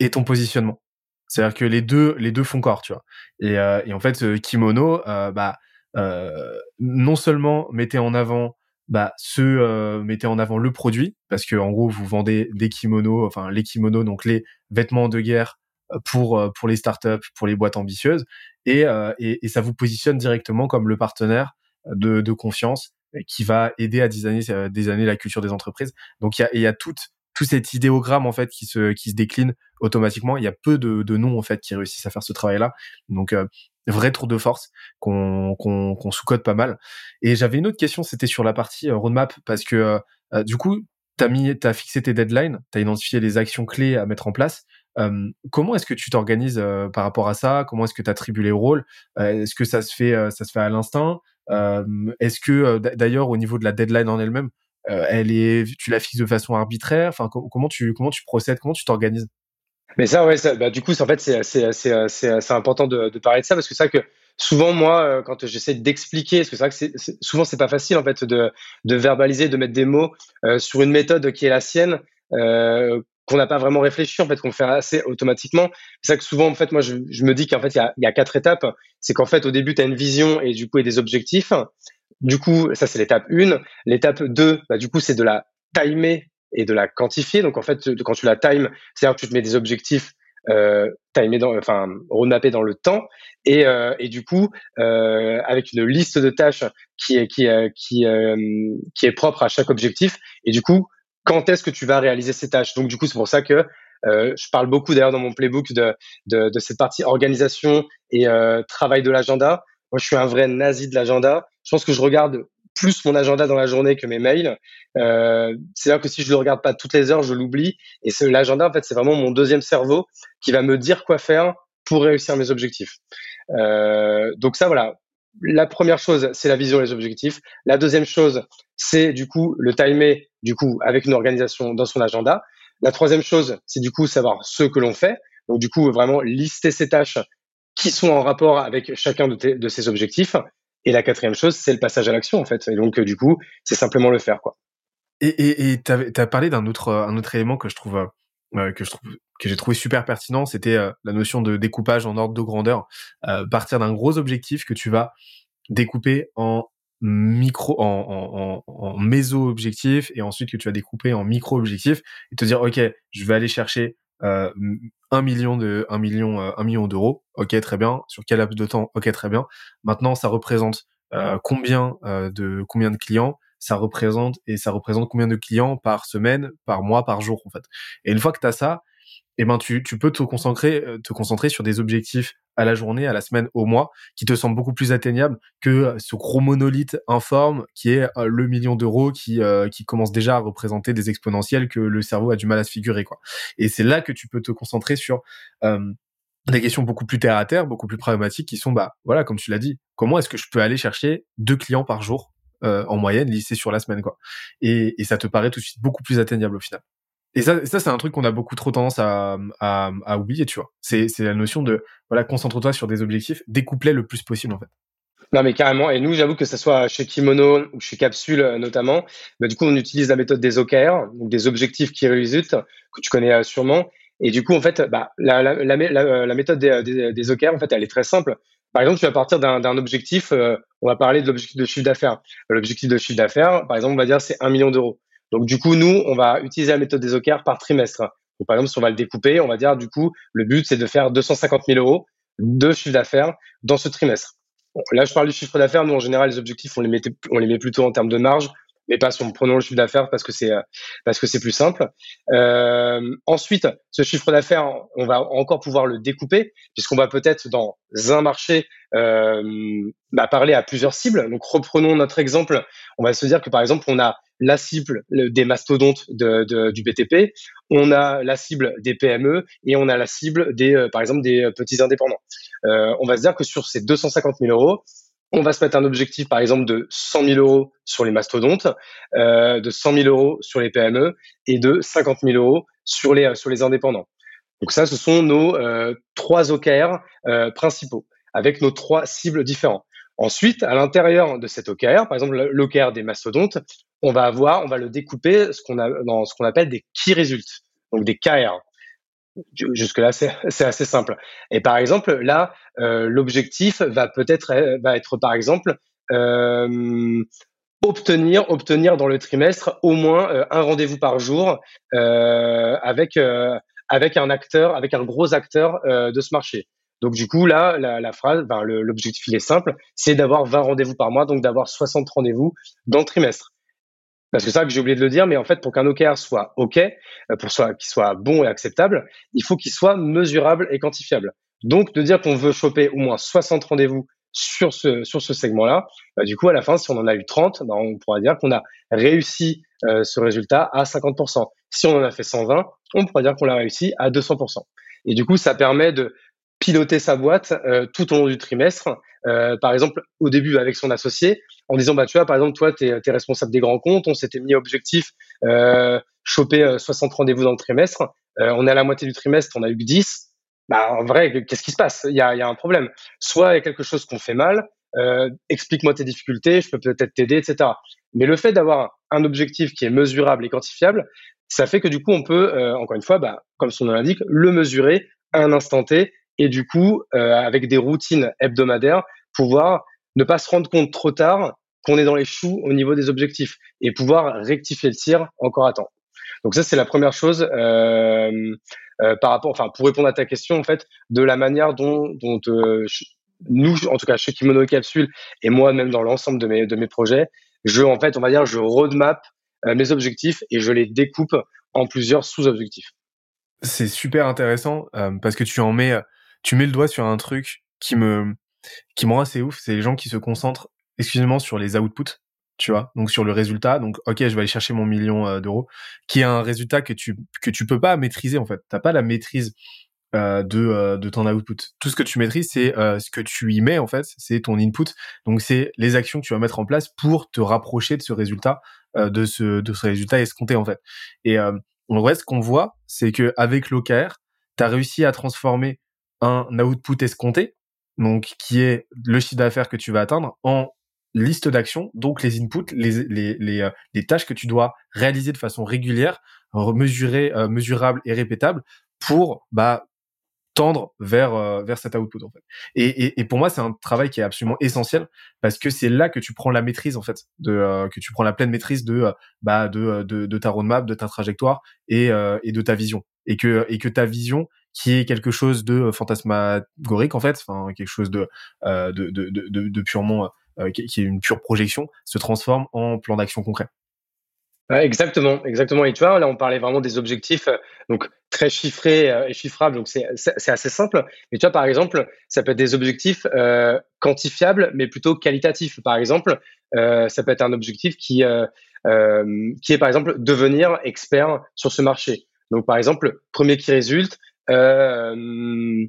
Speaker 2: et ton positionnement. C'est-à-dire que les deux, les deux font corps, tu vois. Et, euh, et en fait, ce kimono, euh, bah, euh, non seulement mettez en avant, bah, ce euh, en avant le produit, parce que en gros, vous vendez des kimonos, enfin les kimonos, donc les vêtements de guerre euh, pour euh, pour les startups, pour les boîtes ambitieuses, et, et, et ça vous positionne directement comme le partenaire de, de confiance qui va aider à designer des années la culture des entreprises. Donc il y a, y a toute tout cet idéogramme en fait qui se qui se décline automatiquement. Il y a peu de, de noms en fait qui réussissent à faire ce travail-là. Donc euh, vrai tour de force qu'on qu'on qu'on sous-code pas mal. Et j'avais une autre question, c'était sur la partie euh, roadmap parce que euh, euh, du coup t'as mis t'as fixé tes deadlines, t'as identifié les actions clés à mettre en place. comment est-ce que tu t'organises par rapport à ça? Comment est-ce que tu attribues les rôles? Est-ce que ça se fait ça se fait à l'instinct? Est-ce que d'ailleurs au niveau de la deadline en elle-même, euh, elle est, tu la fixes de façon arbitraire. Enfin, comment tu comment tu procèdes, comment tu t'organises?
Speaker 1: Mais ça, ouais, bah, du coup, en fait, c'est c'est c'est c'est important de, de parler de ça parce que c'est vrai que souvent moi euh, quand j'essaie d'expliquer parce que c'est vrai que c'est, souvent c'est pas facile en fait de, de verbaliser de mettre des mots euh, sur une méthode qui est la sienne euh, qu'on n'a pas vraiment réfléchi en fait qu'on fait assez automatiquement. C'est ça que souvent en fait moi je, je me dis qu'en fait il y a, y a quatre étapes. C'est qu'en fait au début tu as une vision et du coup et des objectifs du coup, ça c'est l'étape 1. L'étape 2, bah, du coup, c'est de la timer et de la quantifier. Donc en fait, quand tu la time, c'est-à-dire que tu te mets des objectifs euh, timés dans, enfin roadmappés dans le temps, et, euh, et du coup euh, avec une liste de tâches qui est qui euh, euh, qui est propre à chaque objectif. Et du coup, quand est-ce que tu vas réaliser ces tâches? Donc du coup, c'est pour ça que euh, je parle beaucoup d'ailleurs dans mon playbook de, de, de cette partie organisation et travail de l'agenda. Moi, je suis un vrai nazi de l'agenda. Je pense que je regarde plus mon agenda dans la journée que mes mails. Euh, C'est-à-dire que si je le regarde pas toutes les heures, je l'oublie. Et l'agenda, en fait, c'est vraiment mon deuxième cerveau qui va me dire quoi faire pour réussir mes objectifs. Euh, donc ça, voilà. La première chose, c'est la vision et les objectifs. La deuxième chose, c'est du coup le timer, du coup, avec une organisation dans son agenda. La troisième chose, c'est du coup savoir ce que l'on fait. Donc du coup, vraiment lister ses tâches qui sont en rapport avec chacun de, ces objectifs. Et la quatrième chose, c'est le passage à l'action, en fait. Et donc, euh, du coup, c'est simplement le faire, quoi.
Speaker 2: Et tu as parlé d'un autre, euh, élément que je trouve, euh, que je trouve, que j'ai trouvé super pertinent, c'était la notion de découpage en ordre de grandeur. partir d'un gros objectif que tu vas découper en micro en, en, en, méso objectif et ensuite que tu vas découper en micro objectif et te dire ok je vais aller chercher euh, un million de un million euh, un million d'euros. Ok, très bien. Sur quel laps de temps? Ok, très bien. Maintenant, ça représente euh, combien de combien de clients? Ça représente et ça représente combien de clients par semaine, par mois, par jour en fait? Et une fois que tu as ça, eh ben tu, tu peux te concentrer, te concentrer sur des objectifs à la journée, à la semaine, au mois, qui te semblent beaucoup plus atteignables que ce gros monolithe informe qui est euh, le million d'euros qui, euh, qui commence déjà à représenter des exponentiels que le cerveau a du mal à se figurer. quoi. Et c'est là que tu peux te concentrer sur euh, des questions beaucoup plus terre à terre, beaucoup plus pragmatiques, qui sont, bah voilà, comme tu l'as dit, comment est-ce que je peux aller chercher deux clients par jour en moyenne, lissés sur la semaine, quoi. Et, et ça te paraît tout de suite beaucoup plus atteignable au final. Et ça, ça c'est un truc qu'on a beaucoup trop tendance à, oublier, tu vois. C'est, la notion de, voilà, concentre-toi sur des objectifs, découpe-les le plus possible, en fait.
Speaker 1: Non, mais carrément. Et nous, j'avoue que ce soit chez Kimono ou chez Capsule euh, notamment, bah, du coup, on utilise la méthode des OKR, donc des objectifs qui résultent, que tu connais euh, sûrement. Et du coup, en fait, bah, la, la, méthode des, des, OKR, en fait, elle est très simple. Par exemple, tu vas partir d'un objectif, euh, on va parler de l'objectif de chiffre d'affaires. L'objectif de chiffre d'affaires, par exemple, on va dire c'est un million d'euros. Donc, du coup, nous, on va utiliser la méthode des OKR par trimestre. Par exemple, si on va le découper, on va dire, du coup, le but, c'est de faire 250 000 euros de chiffre d'affaires dans ce trimestre là, je parle du chiffre d'affaires. Nous, en général, les objectifs, on les, on les met plutôt en termes de marge, mais pas en prenant le chiffre d'affaires parce que c'est euh, parce que c'est plus simple. Euh, ensuite, ce chiffre d'affaires, on va encore pouvoir le découper puisqu'on va peut-être dans un marché euh, bah, parler à plusieurs cibles. Donc, reprenons notre exemple. On va se dire que par exemple, on a la cible des mastodontes de, du BTP, on a la cible des PME et on a la cible des, euh, par exemple, des petits indépendants. Euh, on va se dire que sur ces 250 000 euros, on va se mettre un objectif, par exemple, de 100 000 euros sur les mastodontes, euh, de 100 000 euros sur les PME et de 50 000 euros sur les, sur les indépendants. Donc ça, ce sont nos trois OKR principaux avec nos trois cibles différentes. Ensuite, à l'intérieur de cet OKR, par exemple l'OKR des mastodontes, on va avoir, on va le découper ce dans ce qu'on appelle des key results, donc des KR. Jusque là, c'est assez simple. Et par exemple, là, euh, l'objectif va peut-être euh, va être par exemple euh, obtenir obtenir dans le trimestre au moins un rendez-vous par jour avec un acteur, avec un gros acteur de ce marché. Donc du coup là, la, phrase, l'objectif il est simple, c'est d'avoir 20 rendez-vous par mois, donc d'avoir 60 rendez-vous dans le trimestre. Parce que c'est ça que j'ai oublié de le dire, mais en fait, pour qu'un OKR soit OK, euh, pour qu'il soit bon et acceptable, il faut qu'il soit mesurable et quantifiable. Donc, de dire qu'on veut choper au moins 60 rendez-vous sur ce, sur ce segment-là, bah, du coup, à la fin, si on en a eu 30, bah, on pourra dire qu'on a réussi euh, ce résultat à 50%. Si on en a fait 120, on pourra dire qu'on l'a réussi à 200%. Et du coup, ça permet de piloter sa boîte euh, tout au long du trimestre. Euh, par exemple, au début avec son associé, en disant bah tu vois par exemple toi tu es, responsable des grands comptes, on s'était mis objectif euh, choper 60 euh, rendez-vous dans le trimestre, on est à la moitié du trimestre, on a eu que 10. Bah en vrai, qu'est-ce qui se passe? Il y a, un problème. Soit il y a quelque chose qu'on fait mal, explique-moi tes difficultés, je peux peut-être t'aider, etc. Mais le fait d'avoir un objectif qui est mesurable et quantifiable, ça fait que du coup on peut, encore une fois, bah, comme son nom l'indique, le mesurer à un instant T et du coup, euh, avec des routines hebdomadaires, pouvoir ne pas se rendre compte trop tard qu'on est dans les choux au niveau des objectifs et pouvoir rectifier le tir encore à temps. Donc ça, c'est la première chose euh, euh, par rapport, enfin, pour répondre à ta question, en fait, de la manière dont, dont nous, en tout cas chez Kimono Capsule et moi même dans l'ensemble de mes, de mes projets, je, en fait, on va dire, je roadmap mes objectifs et je les découpe en plusieurs sous-objectifs.
Speaker 2: C'est super intéressant parce que tu en mets tu mets le doigt sur un truc qui me qui me rend assez ouf, c'est les gens qui se concentrent exclusivement sur les outputs, tu vois, donc sur le résultat. Donc, ok, je vais aller chercher mon million euh, d'euros, qui est un résultat que tu que tu peux pas maîtriser en fait. T'as pas la maîtrise euh, de euh, de ton output. Tout ce que tu maîtrises, c'est ce que tu y mets en fait, c'est ton input. Donc, c'est les actions que tu vas mettre en place pour te rapprocher de ce résultat, de ce de ce résultat escompté en fait. Et en vrai, ce qu'on voit, c'est que avec l'OKR, tu as réussi à transformer un output escompté, donc qui est le chiffre d'affaires que tu vas atteindre, en liste d'actions, donc les inputs, les, les, les, euh, les, tâches que tu dois réaliser de façon régulière, mesurée, euh, mesurable et répétable pour bah, tendre vers euh, vers cet output en fait. Et, et, et pour moi c'est un travail qui est absolument essentiel parce que c'est là que tu prends la maîtrise en fait de que tu prends la pleine maîtrise de bah de, de, ta roadmap, de ta trajectoire et et de ta vision et que et que ta vision qui est quelque chose de euh, fantasmagorique en fait, enfin quelque chose de euh, purement euh, qui, est une pure projection, se transforme en plan d'action concret.
Speaker 1: exactement, exactement. Et tu vois, là, on parlait vraiment des objectifs, donc très chiffrés et chiffrables, donc c'est assez simple. Mais tu vois, par exemple, ça peut être des objectifs quantifiables, mais plutôt qualitatifs. Par exemple, ça peut être un objectif qui qui est par exemple devenir expert sur ce marché. Donc, par exemple, premier qui résulte, euh,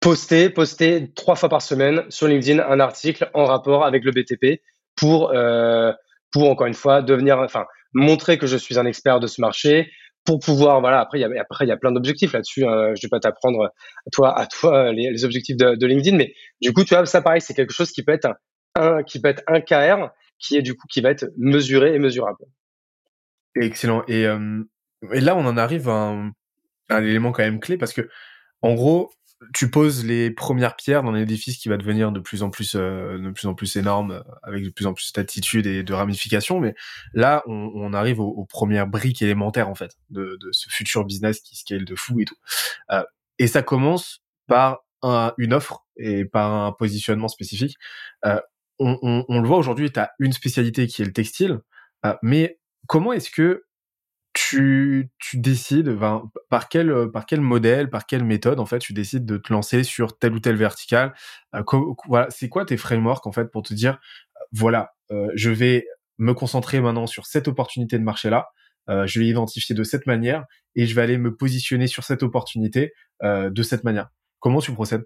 Speaker 1: poster, poster trois fois par semaine sur LinkedIn un article en rapport avec le BTP pour, euh, pour encore une fois devenir, enfin, montrer que je suis un expert de ce marché, pour pouvoir, voilà, après il y a, après il y a plein d'objectifs là-dessus. Hein, je vais pas t'apprendre à toi, à toi les, les objectifs de, de, LinkedIn, mais du coup, tu vois, ça pareil, c'est quelque chose qui peut être un, qui peut être un KR, qui est du coup qui va être mesuré et mesurable.
Speaker 2: Excellent. Et, et là, on en arrive à un, un élément quand même clé parce que, en gros, tu poses les premières pierres dans un édifice qui va devenir de plus en plus, euh, de plus en plus énorme, avec de plus en plus d'attitude et de ramifications. Mais là, on, on arrive aux, premières briques élémentaires en fait de, de, ce futur business qui scale de fou et tout. Euh, et ça commence par un, une offre et par un positionnement spécifique. Euh, on, on, on, le voit aujourd'hui, tu as une spécialité qui est le textile, euh, mais comment est-ce que tu, tu décides, par quel, euh, par quel modèle, par quelle méthode, en fait, tu décides de te lancer sur telle ou telle verticale. Euh, voilà, c'est quoi tes frameworks, en fait, pour te dire, euh, voilà, je vais me concentrer maintenant sur cette opportunité de marché-là, je vais identifier de cette manière et je vais aller me positionner sur cette opportunité de cette manière. Comment tu procèdes?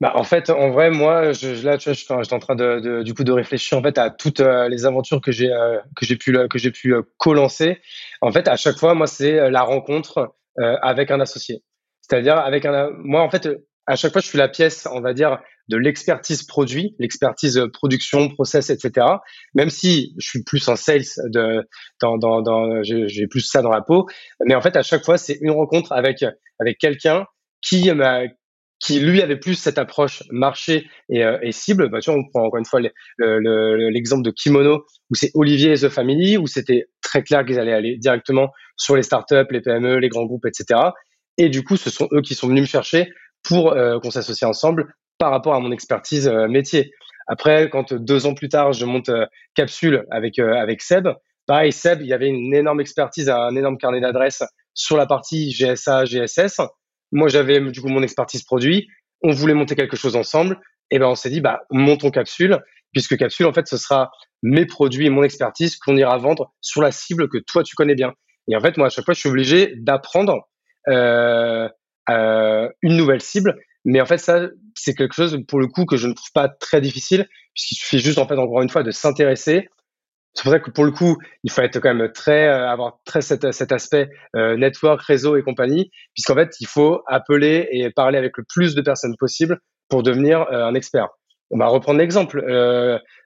Speaker 1: Bah, en fait, en vrai, moi, je, là, tu vois, je, suis en train de, de, du coup de réfléchir en fait à toutes euh, les aventures que j'ai euh, que j'ai pu que j'ai pu euh, co-lancer. En fait, à chaque fois, moi, c'est la rencontre avec un associé. C'est-à-dire avec un, moi, en fait, à chaque fois, je suis la pièce, on va dire, de l'expertise produit, l'expertise production, process, etc. Même si je suis plus en sales, de, dans, dans, dans j'ai plus ça dans la peau, mais en fait, à chaque fois, c'est une rencontre avec avec quelqu'un qui m'a qui lui avait plus cette approche marché et, euh, et cible. Bah, tu vois, on prend encore une fois l'exemple de Kimono, où c'est Olivier et The Family, où c'était très clair qu'ils allaient aller directement sur les startups, les PME, les grands groupes, etc. Et du coup, ce sont eux qui sont venus me chercher pour euh, qu'on s'associe ensemble par rapport à mon expertise euh, métier. Après, quand deux ans plus tard, je monte Capsule avec avec Seb, pareil, Seb, il y avait une énorme expertise, un énorme carnet d'adresses sur la partie GSA, GSS. Moi, j'avais du coup mon expertise produit. On voulait monter quelque chose ensemble. Et ben, on s'est dit, bah, montons Capsule, puisque Capsule, en fait, ce sera mes produits et mon expertise qu'on ira vendre sur la cible que toi, tu connais bien. Et en fait, moi, à chaque fois, je suis obligé d'apprendre euh, euh, une nouvelle cible. Mais en fait, ça, c'est quelque chose, pour le coup, que je ne trouve pas très difficile, puisqu'il suffit juste, en fait, encore une fois, de s'intéresser, c'est pour ça que pour le coup, il faut être quand même très euh, avoir très cet, cet aspect euh, network, réseau et compagnie, puisqu'en fait, il faut appeler et parler avec le plus de personnes possible pour devenir euh, un expert. On va reprendre l'exemple,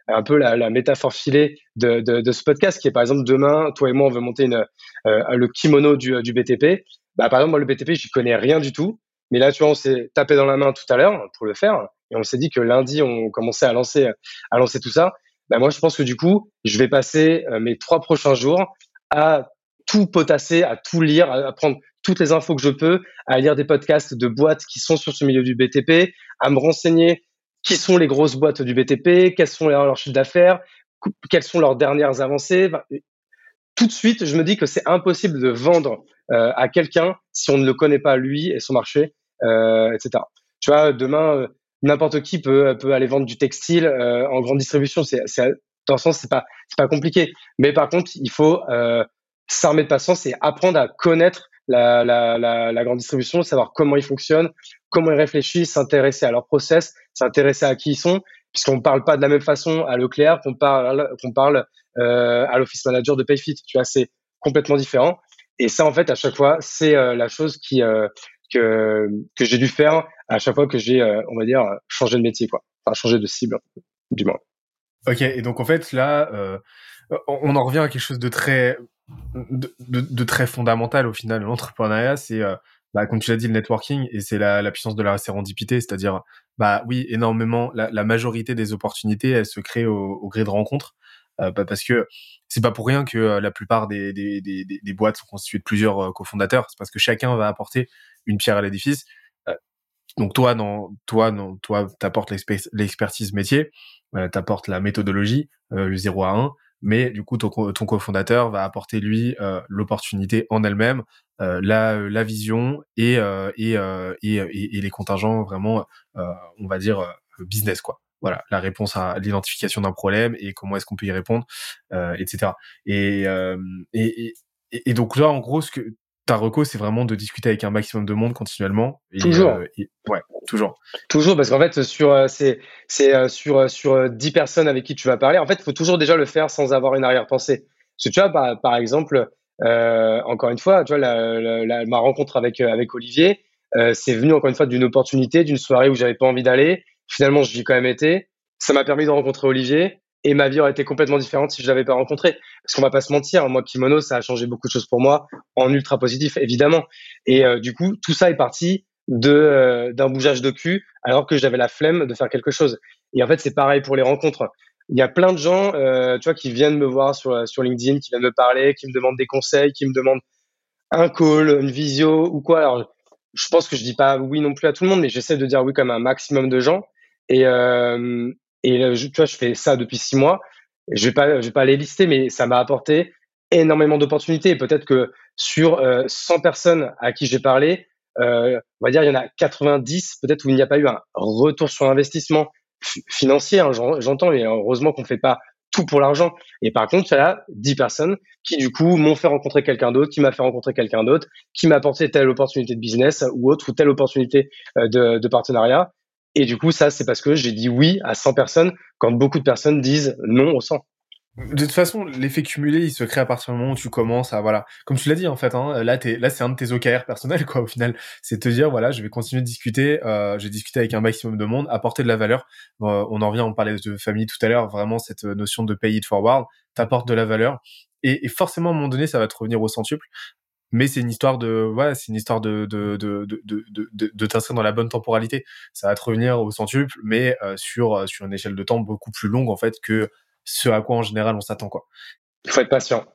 Speaker 1: un peu la, la, métaphore filée de, de, de, ce podcast, qui est par exemple demain, toi et moi, on veut monter une, le kimono du, du BTP. Bah, par exemple, moi, le BTP, j'y connais rien du tout. Mais là, tu vois, on s'est tapé dans la main tout à l'heure pour le faire. Et on s'est dit que lundi, on commençait à lancer, à lancer tout ça. Bah, moi, je pense que du coup, je vais passer euh, mes trois prochains jours à tout potasser, à tout lire, à, prendre toutes les infos que je peux, à lire des podcasts de boîtes qui sont sur ce milieu du BTP, à me renseigner qui sont les grosses boîtes du BTP, quels sont leurs, chiffres d'affaires, quelles sont leurs dernières avancées. tout de suite, je me dis que c'est impossible de vendre euh, à quelqu'un si on ne le connaît pas lui et son marché, euh, etc. Tu vois, demain, n'importe qui peut, peut aller vendre du textile euh, en grande distribution. C'est, dans ce sens, c'est pas, c'est pas compliqué. Mais par contre, il faut euh, s'armer de patience et apprendre à connaître la, la, la, la, grande distribution, savoir comment ils fonctionnent, comment ils réfléchissent, s'intéresser à leur process, s'intéresser à qui ils sont, puisqu'on ne parle pas de la même façon à Leclerc qu'on parle, qu'on parle euh, à l'office manager de Payfit. Tu vois, c'est complètement différent. Et ça, en fait, à chaque fois, c'est euh, la chose qui, euh, que, que j'ai dû faire à chaque fois que j'ai, euh, on va dire, changé de métier, quoi. Enfin, changé de cible, du moins.
Speaker 2: Ok, et donc en fait, là, euh, on en revient à quelque chose de très, de, très fondamental au final. L'entrepreneuriat, c'est, euh, bah, comme tu l'as dit, le networking, et c'est la, puissance de la sérendipité, c'est-à-dire, bah oui, énormément, la, majorité des opportunités, elles se créent au, gré de rencontres. Euh, parce que c'est pas pour rien que la plupart des, boîtes sont constituées de plusieurs cofondateurs. C'est parce que chacun va apporter une pierre à l'édifice. Euh, donc toi, non, toi, non, toi, t'apportes l'expertise métier, euh, t'apportes la méthodologie, euh, le 0 à 1, mais du coup, ton, ton cofondateur va apporter lui euh, l'opportunité en elle-même, euh, la, la vision et, et, et, et, les contingents vraiment, on va dire business quoi. Voilà, la réponse à l'identification d'un problème et comment est-ce qu'on peut y répondre, etc. Et, et, et, donc là, en gros, ce que ta reco, c'est vraiment de discuter avec un maximum de monde continuellement.
Speaker 1: toujours. Euh,
Speaker 2: ouais, toujours.
Speaker 1: Toujours, parce qu'en fait, sur euh, c'est c'est euh, sur sur dix personnes avec qui tu vas parler, en fait, il faut toujours déjà le faire sans avoir une arrière-pensée. Parce que tu vois, par, par exemple, encore une fois, tu vois, la, ma rencontre avec avec Olivier, c'est venu encore une fois d'une opportunité, d'une soirée où j'avais pas envie d'aller. Finalement, j'y ai quand même été. ça m'a permis de rencontrer Olivier et ma vie aurait été complètement différente si je l'avais pas rencontré. Parce qu'on va pas se mentir, moi Kimono, ça a changé beaucoup de choses pour moi en ultra positif, évidemment. Et euh, du coup, tout ça est parti de euh, d'un bougeage de cul, alors que j'avais la flemme de faire quelque chose. Et en fait, c'est pareil pour les rencontres. Il y a plein de gens, euh, tu vois, qui viennent me voir sur sur LinkedIn, qui viennent me parler, qui me demandent des conseils, qui me demandent un call, une visio ou quoi. Alors, je pense que je dis pas oui non plus à tout le monde, mais j'essaie de dire oui comme un maximum de gens. Et, euh, et je, tu vois, je fais ça depuis six mois. Je vais pas, je vais pas les lister, mais ça m'a apporté énormément d'opportunités. Peut-être que sur euh, 100 personnes à qui j'ai parlé, euh, on va dire il y en a 90 peut-être où il n'y a pas eu un retour sur investissement financier. Hein, J'entends, et heureusement qu'on fait pas tout pour l'argent. Et par contre, il y a 10 personnes qui, du coup, m'ont fait rencontrer quelqu'un d'autre, qui m'a fait rencontrer quelqu'un d'autre, qui m'a apporté telle opportunité de business ou autre, ou telle opportunité euh, de, de partenariat. Et du coup, ça, c'est parce que j'ai dit oui à 100 personnes quand beaucoup de personnes disent non au 100.
Speaker 2: De toute façon, l'effet cumulé, il se crée à partir du moment où tu commences à, voilà, comme tu l'as dit en fait, hein, là, là, c'est un de tes OKR personnels, quoi, au final. C'est te dire, voilà, je vais continuer de discuter, euh, j'ai discuté avec un maximum de monde, apporter de la valeur. Euh, on en revient, on parlait de famille tout à l'heure, vraiment cette notion de pay it forward, t'apportes de la valeur. Et, et, forcément, à un moment donné, ça va te revenir au centuple. Mais c'est une histoire de, c'est une histoire de, de, de, de, de, de, de t'inscrire dans la bonne temporalité. Ça va te revenir au centuple, mais euh, sur, sur une échelle de temps beaucoup plus longue, en fait, que ce à quoi en général on s'attend quoi.
Speaker 1: Il faut être patient.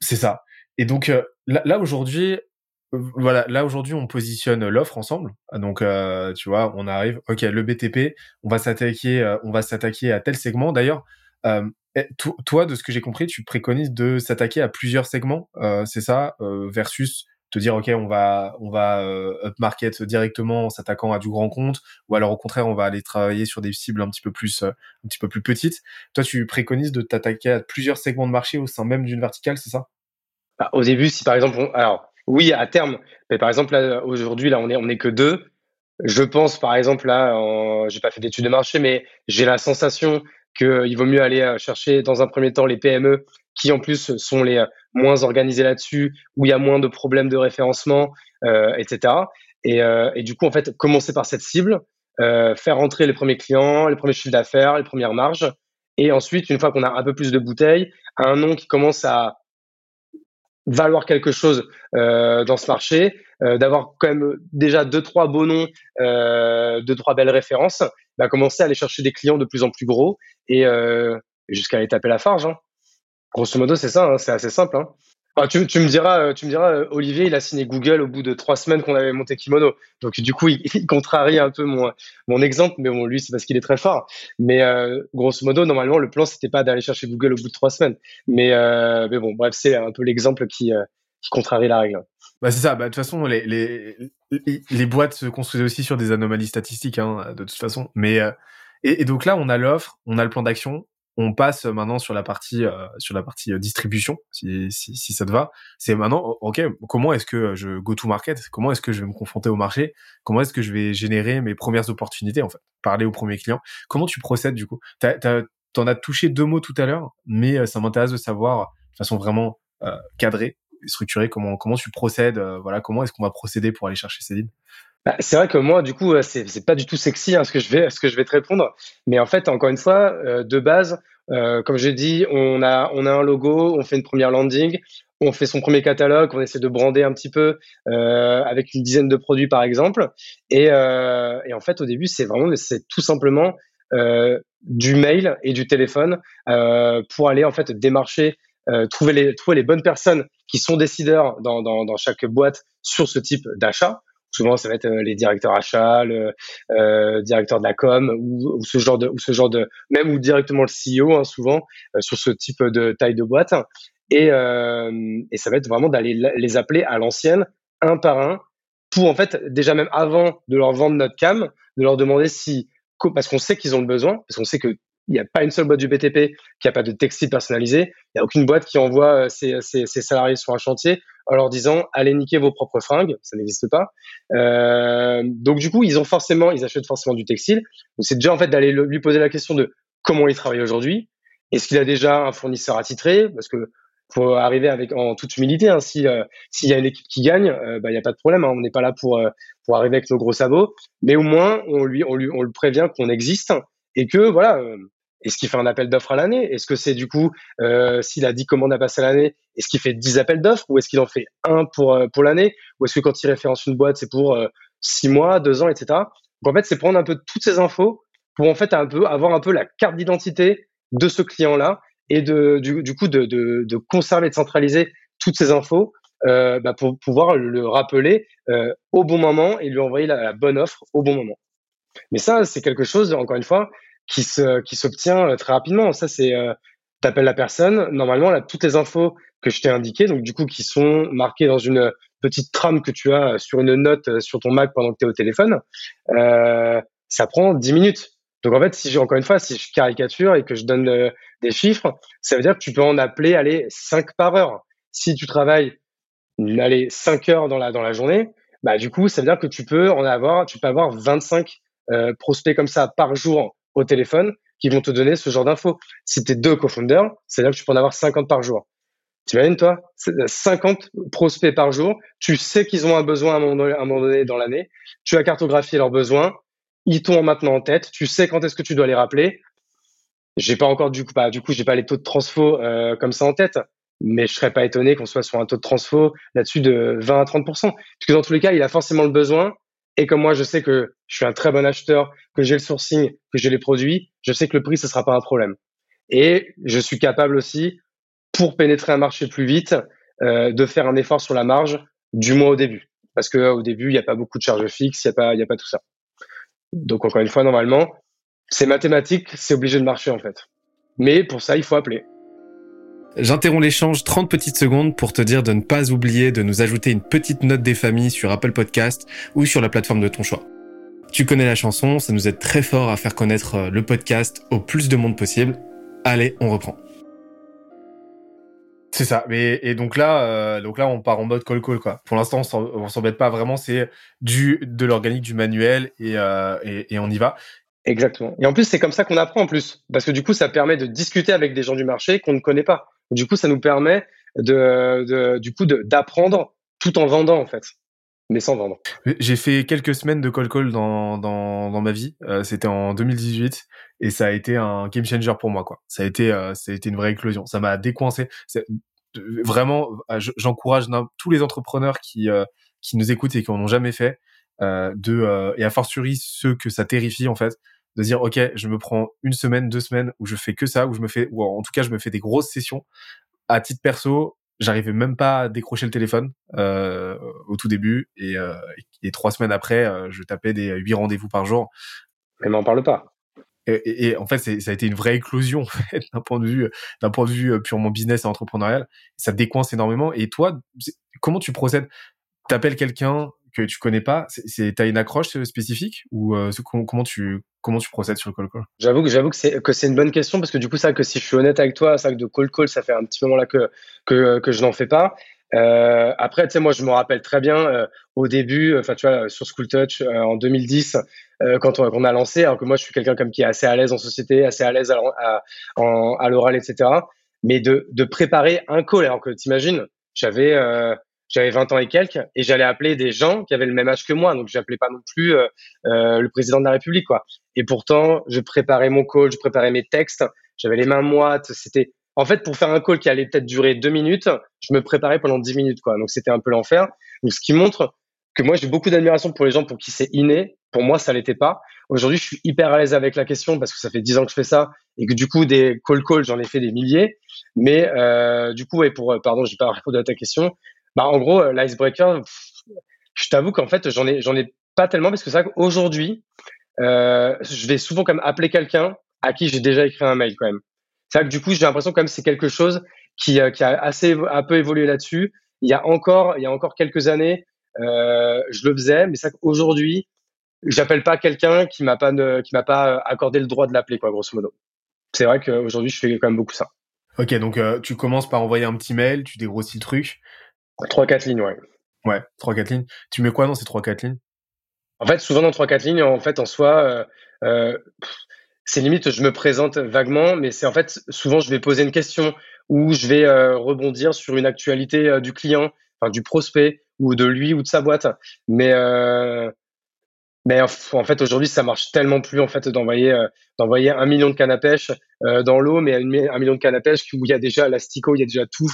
Speaker 2: C'est ça. Et donc euh, là, là aujourd'hui, euh, voilà, là aujourd'hui on positionne l'offre ensemble. Donc euh, tu vois, on arrive, ok, le BTP, on va s'attaquer, euh, on va s'attaquer à tel segment. D'ailleurs, euh, toi, de ce que j'ai compris, tu préconises de s'attaquer à plusieurs segments, c'est ça, versus te dire ok on va on va euh, upmarket directement en s'attaquant à du grand compte ou alors au contraire on va aller travailler sur des cibles un petit peu plus euh, un petit peu plus petites. Toi tu préconises de t'attaquer à plusieurs segments de marché au sein même d'une verticale c'est ça?
Speaker 1: Bah, au début si par exemple alors oui à terme mais par exemple aujourd'hui là on est on est que deux. Je pense par exemple là j'ai pas fait d'études de marché mais j'ai la sensation qu'il vaut mieux aller euh, chercher dans un premier temps les PME qui en plus sont les euh, moins organisés là-dessus, où il y a moins de problèmes de référencement, euh, etc. Et, euh, du coup, en fait, commencer par cette cible, euh, faire rentrer les premiers clients, les premiers chiffres d'affaires, les premières marges, et ensuite, une fois qu'on a un peu plus de bouteilles, un nom qui commence à valoir quelque chose euh, dans ce marché, euh, d'avoir quand même déjà deux trois beaux noms, euh, deux trois belles références, bah, commencer à aller chercher des clients de plus en plus gros et jusqu'à aller taper la farge. Hein. Grosso modo, c'est ça, hein, c'est assez simple. Hein. tu, me diras, euh, tu me diras, euh, Olivier, il a signé Google au bout de trois semaines qu'on avait monté Kimono. Donc du coup, il, il contrarie un peu mon, mon exemple, mais bon, lui, c'est parce qu'il est très fort. Mais euh, grosso modo, normalement, le plan, c'était pas d'aller chercher Google au bout de trois semaines. Mais, euh, mais bon, bref, c'est un peu l'exemple qui, euh, qui contrarie la règle.
Speaker 2: Bah c'est ça. Bah, de toute façon, les, les, les boîtes se construisent aussi sur des anomalies statistiques, hein, de toute façon. Mais et, et donc là, on a l'offre, on a le plan d'action, on passe maintenant sur la partie euh, sur la partie euh, distribution si, si, si ça te va. C'est maintenant ok comment est-ce que je go to market? Comment est-ce que je vais me confronter au marché? Comment est-ce que je vais générer mes premières opportunités en fait parler aux premiers clients? Comment tu procèdes du coup? T'en as touché deux mots tout à l'heure mais euh, ça m'intéresse de savoir de façon vraiment euh, cadrée structurée comment comment tu procèdes voilà comment est-ce qu'on va procéder pour aller chercher ces leads
Speaker 1: bah, c'est vrai que moi, du coup, c'est, c'est pas du tout sexy hein, ce que je vais, ce que je vais te répondre. Mais en fait, encore une fois, euh, de base, euh, comme j'ai dit, on a, on a un logo, on fait une première landing, on fait son premier catalogue, on essaie de brander un petit peu euh, avec une dizaine de produits par exemple. Et, euh, et en fait, au début, c'est vraiment, c'est tout simplement euh, du mail et du téléphone euh, pour aller en fait démarcher, trouver les, trouver les bonnes personnes qui sont décideurs dans, dans, dans chaque boîte sur ce type d'achat. Souvent ça va être euh, les directeurs achats, le euh, directeur de la com ou, ce genre de ou ce genre de même ou directement le CEO hein, souvent euh, sur ce type de taille de boîte. Et euh, et ça va être vraiment d'aller les appeler à l'ancienne un par un pour en fait déjà même avant de leur vendre notre cam de leur demander si parce qu'on sait qu'ils ont le besoin parce qu'on sait que n'y a pas une seule boîte du BTP qui a pas de textile personnalisé. Il n'y a aucune boîte qui envoie ses, ses, salariés sur un chantier en leur disant allez niquer vos propres fringues, ça n'existe pas. Euh, donc du coup, ils ont forcément, ils achètent forcément du textile. c'est déjà en fait d'aller lui poser la question de comment il travaille aujourd'hui. Est-ce qu'il a déjà un fournisseur attitré? Parce que faut arriver avec en toute humilité. Hein, si euh, s'il y a une équipe qui gagne, euh, bah il y a pas de problème. Hein, on n'est pas là pour euh, pour arriver avec nos gros sabots, mais au moins on lui on lui on le prévient qu'on existe et que voilà, est-ce qu'il fait un appel d'offres à l'année? Est-ce que c'est du coup, euh, s'il a 10 commandes à passer à l'année, est-ce qu'il fait 10 appels d'offres ou est-ce qu'il en fait un pour, euh, pour l'année? Ou est-ce que quand il référence une boîte, c'est pour euh, 6 mois, 2 ans, etc. Donc en fait, c'est prendre un peu toutes ces infos pour en fait un peu avoir un peu la carte d'identité de ce client-là et de, du, coup de, de, de, conserver, de centraliser toutes ces infos euh, bah pour pouvoir le rappeler euh, au bon moment et lui envoyer la bonne offre au bon moment. Mais ça, c'est quelque chose, encore une fois, qui se qui s'obtient euh, très rapidement. Ça c'est euh, t'appelles la personne, normalement a toutes les infos que je t'ai indiquées, donc du coup qui sont marquées dans une petite trame que tu as sur une note euh, sur ton Mac pendant que tu es au téléphone. Euh, ça prend 10 minutes. Donc en fait, si j'ai encore une fois, si je caricature et que je donne euh, des chiffres, ça veut dire que tu peux en appeler aller 5 par heure. Si tu travailles aller 5 heures dans la dans la journée, bah du coup, ça veut dire que tu peux en avoir, tu peux avoir 25 euh, prospects comme ça par jour au téléphone qui vont te donner ce genre d'infos. Si tu es deux co-founders, c'est-à-dire que tu peux en avoir 50 par jour. T'imagines, toi 50 prospects par jour, tu sais qu'ils ont un besoin à un moment donné, dans l'année, tu as cartographié leurs besoins, ils t'ont maintenant en tête, tu sais quand est-ce que tu dois les rappeler. J'ai pas encore du coup, pas, du coup, j'ai pas les taux de transfo euh, comme ça en tête, mais je serais pas étonné qu'on soit sur un taux de transfo là-dessus de 20 à 30% Parce que dans tous les cas, il a forcément le besoin, et comme moi, je sais que je suis un très bon acheteur, que j'ai le sourcing, que j'ai les produits, je sais que le prix, ce sera pas un problème. Et je suis capable aussi, pour pénétrer un marché plus vite, euh, de faire un effort sur la marge, du moins au début. Parce que au début, il n'y a pas beaucoup de charges fixes, il n'y a il a pas tout ça. Donc encore une fois, normalement, c'est mathématique, c'est obligé de marcher en fait. Mais pour ça, il faut appeler.
Speaker 2: J'interromps l'échange 30 petites secondes pour te dire de ne pas oublier de nous ajouter une petite note des familles sur Apple Podcast ou sur la plateforme de ton choix. Tu connais la chanson, ça nous aide très fort à faire connaître euh, le podcast au plus de monde possible. Allez, on reprend. C'est ça. Mais et donc là, euh, donc là, on part en mode call call quoi. Pour l'instant, on s'embête pas vraiment. C'est du de l'organique, du manuel et, euh, et, et on y va.
Speaker 1: Exactement. Et en plus, c'est comme ça qu'on apprend en plus, parce que du coup, ça permet de discuter avec des gens du marché qu'on ne connaît pas. Du coup, ça nous permet de, de du coup d'apprendre tout en vendant en fait, mais sans vendre.
Speaker 2: J'ai fait quelques semaines de call call dans dans, dans ma vie. Euh, C'était en 2018 et ça a été un game changer pour moi quoi. Ça a été euh, ça a été une vraie éclosion. Ça m'a décoincé. Vraiment, euh, j'encourage tous les entrepreneurs qui euh, qui nous écoutent et qui en ont jamais fait. Euh, de euh, et a fortiori ceux que ça terrifie en fait de dire ok je me prends une semaine deux semaines où je fais que ça où je me fais ou en tout cas je me fais des grosses sessions. À titre perso j'arrivais même pas à décrocher le téléphone euh, au tout début. Et, euh, et trois semaines après euh, je tapais des huit rendez-vous par jour.
Speaker 1: Mais m'en parle pas.
Speaker 2: Et, et, et, en fait ça a été une vraie éclosion en fait, d'un point de vue d'un point de vue purement business et entrepreneurial. Ça décoince énormément. Et toi comment tu procèdes? T'appelles quelqu'un que tu connais pas, c'est t'as une accroche euh, spécifique ou euh, comment tu comment tu procèdes sur le call call
Speaker 1: J'avoue que j'avoue que c'est que c'est une bonne question parce que du coup ça que si je suis honnête avec toi, ça que de call call ça fait un petit moment là que que que je n'en fais pas. Euh, après, tu sais, moi, je me rappelle très bien euh, au début, enfin, tu vois, sur School Touch euh, en 2010, quand on, on, a lancé, alors que moi, je suis quelqu'un comme qui est assez à l'aise en société, assez à l'aise à, à l'oral, etc. Mais de, de préparer un call, alors que t'imagines, j'avais j'avais 20 ans et quelques et j'allais appeler des gens qui avaient le même âge que moi donc j'appelais pas non plus euh, euh, le président de la République quoi. Et pourtant je préparais mon call je préparais mes textes j'avais les mains moites c'était en fait pour faire un call qui allait peut-être durer deux minutes je me préparais pendant dix minutes quoi. Donc c'était un peu l'enfer. Donc ce qui montre que moi j'ai beaucoup d'admiration pour les gens pour qui c'est inné. Pour moi ça l'était pas. Aujourd'hui je suis hyper à l'aise avec la question parce que ça fait dix ans que je fais ça et que du coup des call calls j'en ai fait des milliers. Mais euh, du coup et pour pardon j'ai pas répondu à ta question bah, en gros, euh, l'icebreaker, je t'avoue qu'en fait, j'en ai, j'en ai pas tellement parce que c'est vrai qu'aujourd'hui, euh, je vais souvent comme appeler quelqu'un à qui j'ai déjà écrit un mail quand même. C'est vrai que du coup, j'ai l'impression quand c'est quelque chose qui, euh, qui a assez un peu évolué là-dessus. Il y a encore, il y a encore quelques années, je le faisais, mais c'est vrai qu'aujourd'hui, j'appelle pas quelqu'un qui m'a pas qui m'a pas accordé le droit de l'appeler quoi, grosso modo. C'est vrai qu'aujourd'hui, je fais quand même beaucoup ça.
Speaker 2: Ok, donc tu commences par envoyer un petit mail, tu dégrossis le truc,
Speaker 1: Trois, quatre lignes, ouais.
Speaker 2: Ouais, trois, quatre lignes. Tu mets quoi dans ces trois, quatre lignes?
Speaker 1: En fait, souvent dans trois, quatre lignes, en fait, en soi, euh, euh, c'est limite, je me présente vaguement, mais c'est en fait, souvent, je vais poser une question ou je vais euh, rebondir sur une actualité euh, du client, enfin, du prospect ou de lui ou de sa boîte. Mais, Mais en fait, aujourd'hui, ça marche tellement plus en fait d'envoyer euh, d'envoyer un million de cannes à pêche euh, dans l'eau, mais un million de cannes à pêche où il y a déjà l'astico, il y a déjà tout,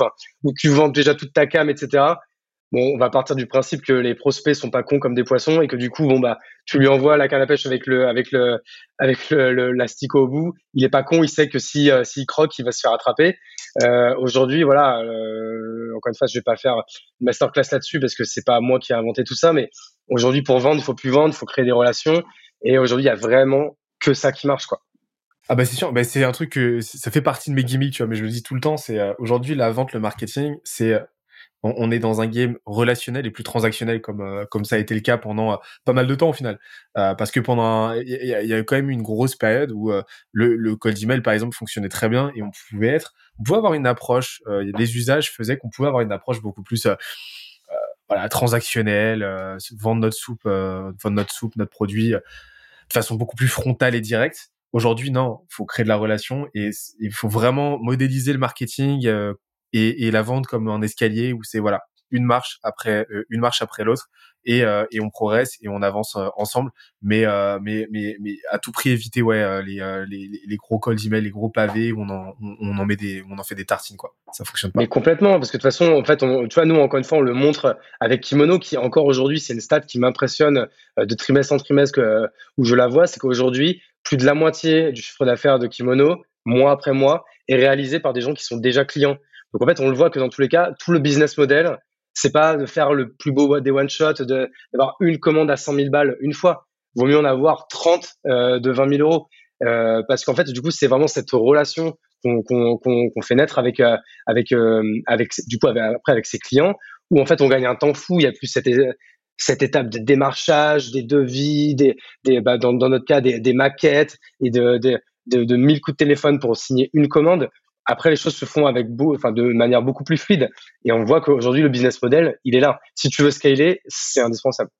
Speaker 1: où tu vends déjà toute ta cam, etc. Bon, on va partir du principe que les prospects sont pas cons comme des poissons et que du coup, bon bah, tu lui envoies la canne à pêche avec le avec le avec le, l'astico au bout. Il est pas con, il sait que si euh, s'il croque, il va se faire attraper. Euh, aujourd'hui, voilà, euh, encore une fois, je vais pas faire une masterclass là-dessus parce que c'est pas moi qui ai inventé tout ça, mais aujourd'hui, pour vendre, il faut plus vendre, il faut créer des relations. Et aujourd'hui, il y a vraiment que ça qui marche, quoi.
Speaker 2: Ah bah c'est sûr, bah c'est un truc que ça fait partie de mes gimmicks, tu vois, mais je le dis tout le temps, c'est aujourd'hui la vente, le marketing, c'est on, est dans un game relationnel et plus transactionnel comme euh, comme ça a été le cas pendant euh, pas mal de temps au final euh, parce que pendant il y, a, quand même une grosse période où le, le cold email par exemple fonctionnait très bien et on pouvait être on pouvait avoir une approche les usages faisaient qu'on pouvait avoir une approche beaucoup plus voilà transactionnelle vendre notre soupe vendre notre soupe notre produit de façon beaucoup plus frontale et directe. Aujourd'hui, non, il faut créer de la relation et il faut vraiment modéliser le marketing, et, et la vente comme un escalier où c'est voilà une marche après euh, une marche après l'autre et, euh, et on progresse et on avance euh, ensemble. Mais, mais mais mais à tout prix éviter ouais les, les, les gros calls d'email les gros pavés où on en on, en met des on en fait des tartines quoi. Ça fonctionne pas.
Speaker 1: Mais complètement parce que de toute façon en fait on, tu vois nous encore une fois on le montre avec Kimono qui encore aujourd'hui c'est une stat qui m'impressionne de trimestre en trimestre où je la vois. C'est qu'aujourd'hui plus de la moitié du chiffre d'affaires de Kimono mois après mois est réalisé par des gens qui sont déjà clients. Donc en fait, on le voit que dans tous les cas, tout le business model, c'est pas de faire le plus beau des one shot, d'avoir une commande à 100 000 balles une fois. Vaut mieux en avoir 30 euh, de 20 000 euros, euh, parce qu'en fait, du coup, c'est vraiment cette relation qu'on fait naître avec euh, avec avec du coup après avec ses clients, où en fait on gagne un temps fou. Il y a plus cette cette étape de démarchage, des devis, bah, dans, notre cas des, maquettes et de, de de, de 1000 coups de téléphone pour signer une commande. Après, les choses se font avec enfin, de manière beaucoup plus fluide. Et on voit qu'aujourd'hui, le business model, il est là. Si tu veux scaler, c'est indispensable.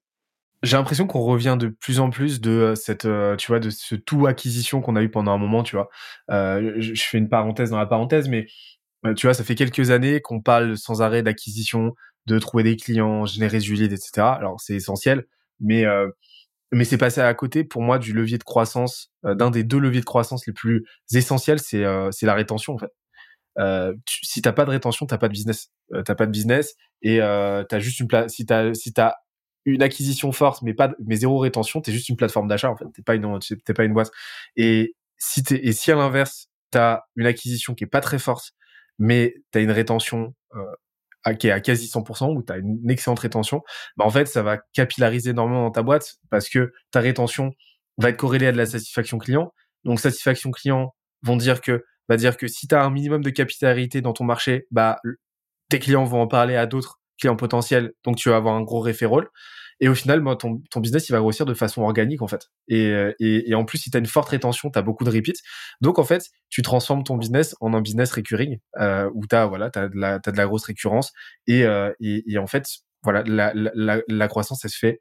Speaker 2: J'ai l'impression qu'on revient de plus en plus de euh, cette, euh, tu vois, de ce tout acquisition qu'on a eu pendant un moment, tu vois. Euh, je, fais une parenthèse dans la parenthèse, mais tu vois, ça fait quelques années qu'on parle sans arrêt d'acquisition, de trouver des clients, générer du lead, etc. Alors c'est essentiel, mais mais c'est passé à côté pour moi du levier de croissance, d'un des deux leviers de croissance les plus essentiels, c'est c'est la rétention en fait euh, tu, si t'as pas de rétention, t'as pas de business. Euh, t'as pas de business et euh, t'as juste une place. Si t'as si t'as une acquisition forte mais pas mais zéro rétention, t'es juste une plateforme d'achat en fait. T'es pas une t'es pas une boîte. Et si t'es et si à l'inverse t'as une acquisition qui est pas très forte mais t'as une rétention euh, qui est à quasi 100% ou t'as une excellente rétention, bah en fait ça va capillariser énormément dans ta boîte parce que ta rétention va être corrélée à de la satisfaction client. Donc satisfaction client vont dire que va dire que si tu as un minimum de capitalité dans ton marché, bah tes clients vont en parler à d'autres clients potentiels, donc tu vas avoir un gros référol. Et au final, bah, ton, ton business, il va grossir de façon organique, en fait. Et, euh, et, et en plus, si tu as une forte rétention, tu as beaucoup de repeats. Donc, en fait, tu transformes ton business en un business recurring, euh, où tu as, voilà, as, de la, as de la grosse récurrence. Et, euh, et, et, en fait, voilà, la, la, la, croissance, elle se fait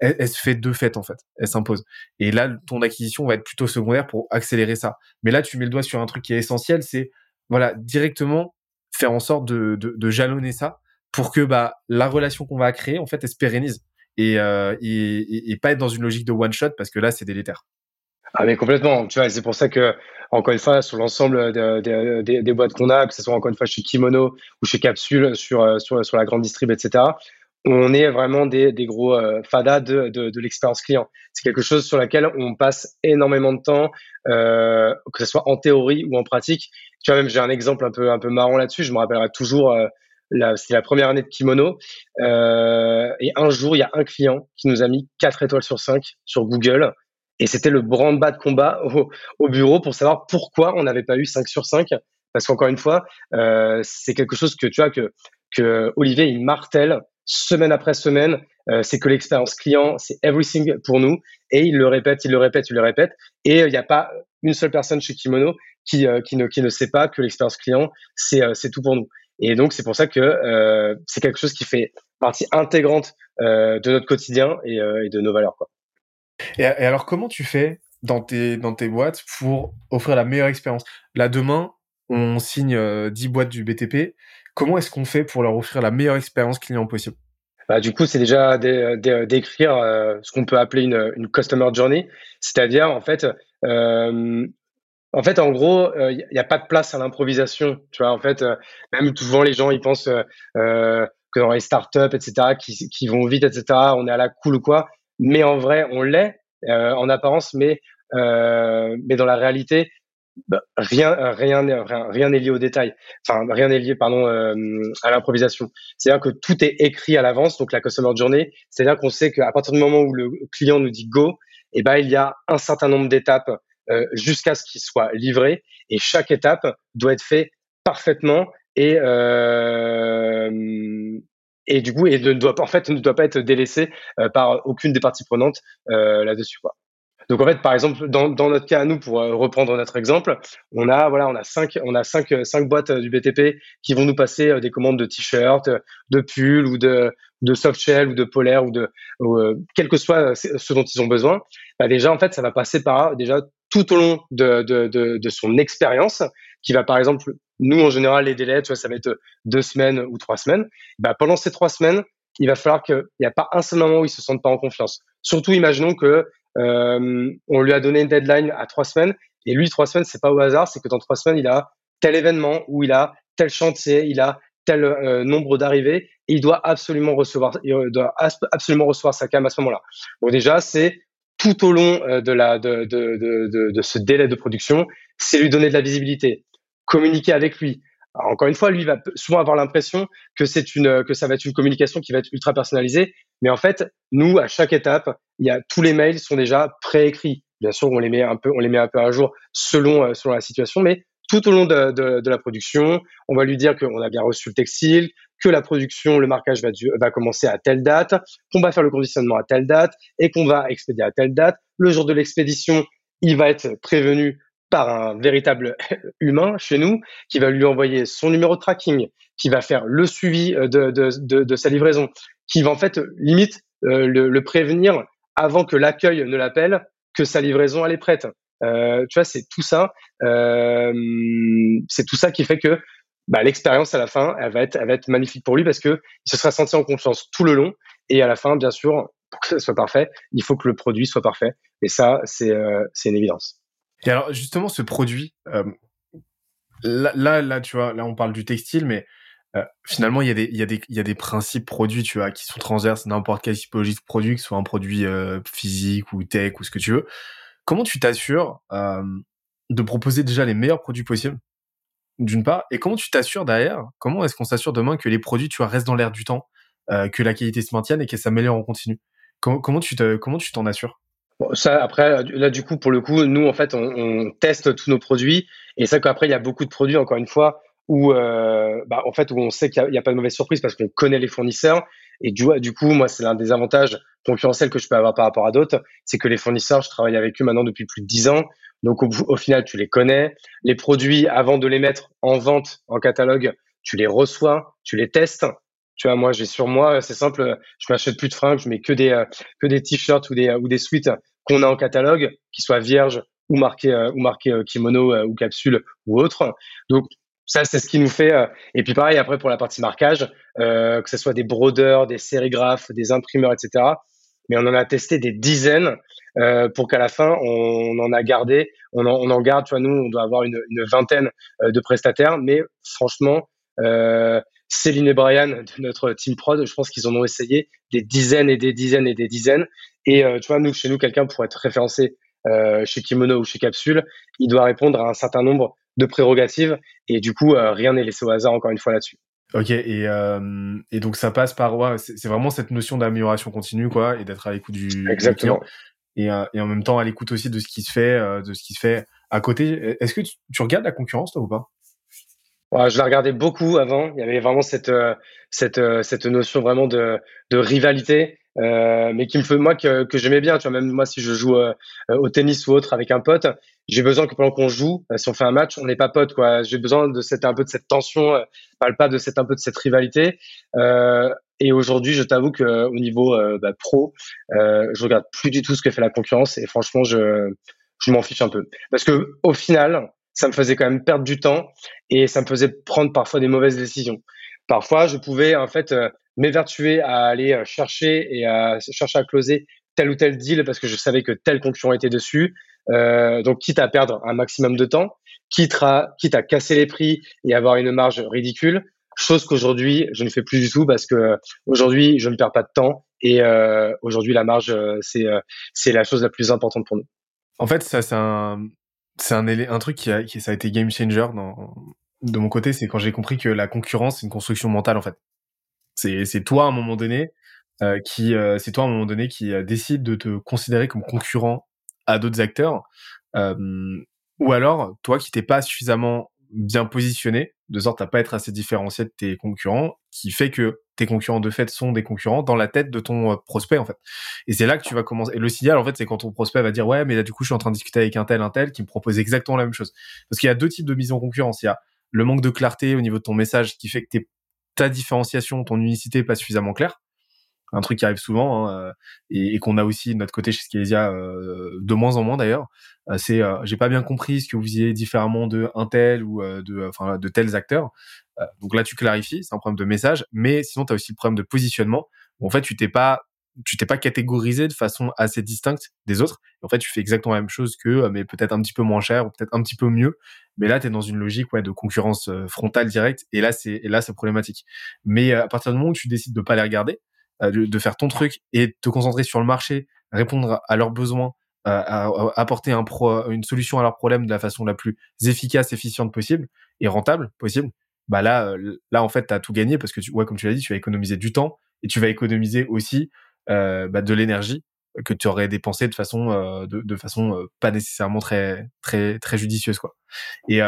Speaker 2: elle, se fait de fait en fait, elle s'impose. Et là, ton acquisition va être plutôt secondaire pour accélérer ça. Mais là, tu mets le doigt sur un truc qui est essentiel, c'est voilà directement faire en sorte de, de, de jalonner ça pour que bah la relation qu'on va créer en fait elle se pérennise et, euh, et, et, pas être dans une logique de one shot parce que là c'est délétère.
Speaker 1: Ah mais complètement, tu vois, c'est pour ça que encore une fois sur l'ensemble des, des boîtes qu'on a, que ce soit encore une fois chez Kimono ou chez Capsule, sur sur, sur la grande distrib, etc on est vraiment des, des gros euh, fadas de, de, de l'expérience client. C'est quelque chose sur laquelle on passe énormément de temps, euh, que ce soit en théorie ou en pratique. Tu vois, même j'ai un exemple un peu un peu marrant là-dessus. Je me rappellerai toujours. Euh, c'est la première année de Kimono. Euh, et un jour, il y a un client qui nous a mis 4 étoiles sur 5 sur Google. Et c'était le branle-bas de combat au, au, bureau pour savoir pourquoi on n'avait pas eu 5 sur 5. Parce qu'encore une fois, euh, c'est quelque chose que tu vois que, que Olivier, il martèle semaine après semaine, euh, c'est que l'expérience client, c'est everything pour nous. Et il le répète, il le répète, il le répète. Et il n'y a pas une seule personne chez Kimono qui, euh, ne, sait pas que l'expérience client, c'est euh, tout pour nous. Et donc, c'est pour ça que c'est quelque chose qui fait partie intégrante de notre quotidien et, de nos valeurs.
Speaker 2: Et, alors, comment tu fais dans tes, dans tes boîtes pour offrir la meilleure expérience? Là, demain, on signe 10 boîtes du BTP comment est-ce qu'on fait pour leur offrir la meilleure expérience client possible?
Speaker 1: Bah, du coup, c'est déjà d'écrire ce qu'on peut appeler une, customer journey, c'est-à-dire en fait en fait, en gros, il euh, n'y a pas de place à l'improvisation. Tu vois, en fait, euh, même souvent les gens ils pensent euh, que dans les startups, etc., qui, qui vont vite, etc., on est à la cool ou quoi. Mais en vrai, on l'est en apparence, mais mais dans la réalité, bah, rien rien rien n'est lié au détail. Enfin, rien n'est lié, pardon, à l'improvisation. C'est-à-dire que tout est écrit à l'avance, donc la customer journey. C'est-à-dire qu'on sait qu'à partir du moment où le client nous dit go, et eh ben il y a un certain nombre d'étapes euh, jusqu'à ce qu'il soit livré. Et chaque étape doit être fait parfaitement et euh, et du coup et ne doit en fait ne doit pas être délaissé euh, par aucune des parties prenantes là-dessus quoi. Donc en fait, par exemple, dans, notre cas à nous, pour reprendre notre exemple, on a voilà, on a cinq, on a cinq, cinq boîtes du BTP qui vont nous passer des commandes de t-shirts, de pulls ou de de softshell ou de polaire ou de quel que soit ce dont ils ont besoin. Bah déjà en fait, ça va passer par déjà tout au long de, de, son expérience, qui va par exemple, nous en général les délais, tu vois, ça va être deux semaines ou trois semaines. Bah, pendant ces trois semaines, il va falloir qu'il n'y a pas un seul moment où il se sente pas en confiance. Surtout, imaginons que euh, on lui a donné une deadline à trois semaines et lui trois semaines, c'est pas au hasard, c'est que dans trois semaines, il a tel événement où il a tel chantier, il a tel euh, nombre d'arrivées et il doit absolument recevoir, il doit absolument recevoir sa cam à ce moment-là. Donc déjà, c'est tout au long euh, de, la, de, de, de, de ce délai de production, c'est lui donner de la visibilité, communiquer avec lui. Encore une fois, lui va souvent avoir l'impression que c'est une que ça va être une communication qui va être ultra personnalisée, mais en fait, nous à chaque étape, il y a tous les mails sont déjà préécrits. Bien sûr, on les met un peu on les met un peu à jour selon euh, selon la situation, mais tout au long de, de, de la production, on va lui dire qu'on a bien reçu le textile, que la production, le marquage va, va commencer à telle date, qu'on va faire le conditionnement à telle date et qu'on va expédier à telle date. Le jour de l'expédition, il va être prévenu par un véritable humain chez nous qui va lui envoyer son numéro de tracking, qui va faire le suivi euh, de, de, de, de sa livraison, qui va en fait limite euh, le, le, prévenir avant que l'accueil ne l'appelle que sa livraison elle est prête. Euh, tu vois, c'est tout ça. Euh, c'est tout ça qui fait que bah, l'expérience à la fin, elle va être, elle va être magnifique pour lui parce que il se sera senti en confiance tout le long. Et à la fin, bien sûr, pour que ça soit parfait, il faut que le produit soit parfait. Et ça, c'est euh, c'est une évidence.
Speaker 2: Et alors, justement, ce produit, euh, là, là, là, tu vois, là, on parle du textile, mais euh, finalement, il y, a des, il, y a des, il y a des principes produits, tu vois, qui sont transverses, n'importe quelle typologie de produit, que ce soit un produit euh, physique ou tech ou ce que tu veux. Comment tu t'assures de proposer déjà les meilleurs produits possibles d'une part, et comment tu t'assures derrière, comment est-ce qu'on s'assure demain que les produits, tu vois, restent dans l'air du temps, que la qualité se maintienne et qu'elle s'améliore en continu? Comment, comment tu comment tu t'en assures?
Speaker 1: Ça, après, là, du coup, pour le coup, nous, en fait, on, on teste tous nos produits. Et ça qu'après, il y a beaucoup de produits, encore une fois, où, euh, bah, en fait, où on sait qu'il n'y a, pas de mauvaise surprise parce qu'on connaît les fournisseurs. Et du, coup, moi, c'est l'un des avantages concurrentiels que je peux avoir par rapport à d'autres. C'est que les fournisseurs, je travaille avec eux maintenant depuis plus de dix ans. Donc au, final, tu les connais. Les produits, avant de les mettre en vente en catalogue, tu les reçois, tu les testes. Tu vois, moi, j'ai sur moi, c'est simple, je m'achète plus de fringues, je mets que des euh, que des t-shirts ou des ou des suites qu'on a en catalogue, qui soient vierges ou marqués euh, ou marqués euh, kimono ou capsule ou autre. Donc ça, c'est ce qui nous fait. et puis pareil, après pour la partie marquage, que ce soit des brodeurs, des sérigraphes, des imprimeurs, etc. Mais on en a testé des dizaines euh, pour qu'à la fin, on, en a gardé, on en, garde, tu vois, nous, on doit avoir une, vingtaine euh, de prestataires, mais franchement, euh, Céline et Brian de notre team prod, je pense qu'ils en ont essayé des dizaines et des dizaines et des dizaines. Et euh, tu vois, nous, chez nous, quelqu'un pour être référencé euh, chez Kimono ou chez Capsule, il doit répondre à un certain nombre de prérogatives et du coup, euh, rien n'est laissé au hasard encore une fois là-dessus.
Speaker 2: Ok, et, euh, et donc ça passe par ouais, c'est vraiment cette notion d'amélioration continue, quoi, et d'être à l'écoute du,
Speaker 1: Exactement.
Speaker 2: client, et, euh, et en même temps à l'écoute aussi de ce qui se fait, euh, de ce qui se fait à côté. Est-ce que tu, tu, regardes la concurrence toi ou pas?
Speaker 1: Ouais, Je la regardais beaucoup avant. Il y avait vraiment cette cette cette notion vraiment de de rivalité. Euh, mais qui me fait moi que, que j'aimais bien tu vois même moi si je joue euh, au tennis ou autre avec un pote j'ai besoin que pendant qu'on joue si on fait un match on n'est pas pote quoi. J'ai besoin de cette un peu de cette tension euh, pas de cette un peu de cette rivalité. Et aujourd'hui je t'avoue que au niveau bah, pro je regarde plus du tout ce que fait la concurrence et franchement je je m'en fiche un peu. Parce que au final ça me faisait quand même perdre du temps et ça me faisait prendre parfois des mauvaises décisions. Parfois je pouvais en fait m'évertuer à aller chercher et à chercher à closer tel ou tel deal parce que je savais que tel concurrent était dessus. Euh, donc, quitte à perdre un maximum de temps, quitte à, quitte à casser les prix et avoir une marge ridicule, chose qu'aujourd'hui, je ne fais plus du tout parce que aujourd'hui, je ne perds pas de temps et euh, aujourd'hui, la marge, euh, c'est euh, c'est la chose la plus importante pour nous.
Speaker 2: En fait, ça, c'est un, c'est un, un truc qui a, qui, ça a été game changer dans, de mon côté, c'est quand j'ai compris que la concurrence, c'est une construction mentale, en fait. C'est, c'est toi, à un moment donné, euh, qui, euh, c'est toi, à un moment donné, qui décide de te considérer comme concurrent à d'autres acteurs, ou alors toi qui t'es pas suffisamment bien positionné, de sorte à pas être assez différencié de tes concurrents, qui fait que tes concurrents de fait sont des concurrents dans la tête de ton euh, prospect en fait. Et c'est là que tu vas commencer. Et le signal en fait, c'est quand ton prospect va dire ouais, mais là du coup je suis en train de discuter avec un tel, un tel qui me propose exactement la même chose. Parce qu'il y a deux types de mise en concurrence. Il y a le manque de clarté au niveau de ton message qui fait que ta différenciation, ton unicité pas suffisamment claire un truc qui arrive souvent hein, euh, et, qu'on a aussi de notre côté chez Skelésia euh, de moins en moins d'ailleurs. Euh, c'est j'ai pas bien compris ce que vous faisiez différemment de un tel ou de enfin de tels acteurs. donc là tu clarifies, c'est un problème de message, mais sinon tu as aussi le problème de positionnement. en fait, tu t'es pas tu t'es pas catégorisé de façon assez distincte des autres. en fait, tu fais exactement la même chose que, mais peut-être un petit peu moins cher ou peut-être un petit peu mieux. Mais là, tu es dans une logique ouais, de concurrence frontale directe. Et là, c'est là, c'est problématique. Mais à partir du moment où tu décides de pas les regarder, euh, de, faire ton truc et te concentrer sur le marché, répondre à leurs besoins, euh, apporter un pro, une solution à leurs problèmes de la façon la plus efficace, efficiente possible et rentable possible, bah là, euh, là en fait, tu as tout gagné parce que tu, ouais, comme tu l'as dit, tu vas économiser du temps et tu vas économiser aussi euh, bah, de l'énergie que tu aurais dépensé de façon de, de, façon pas nécessairement très très très judicieuse quoi. Et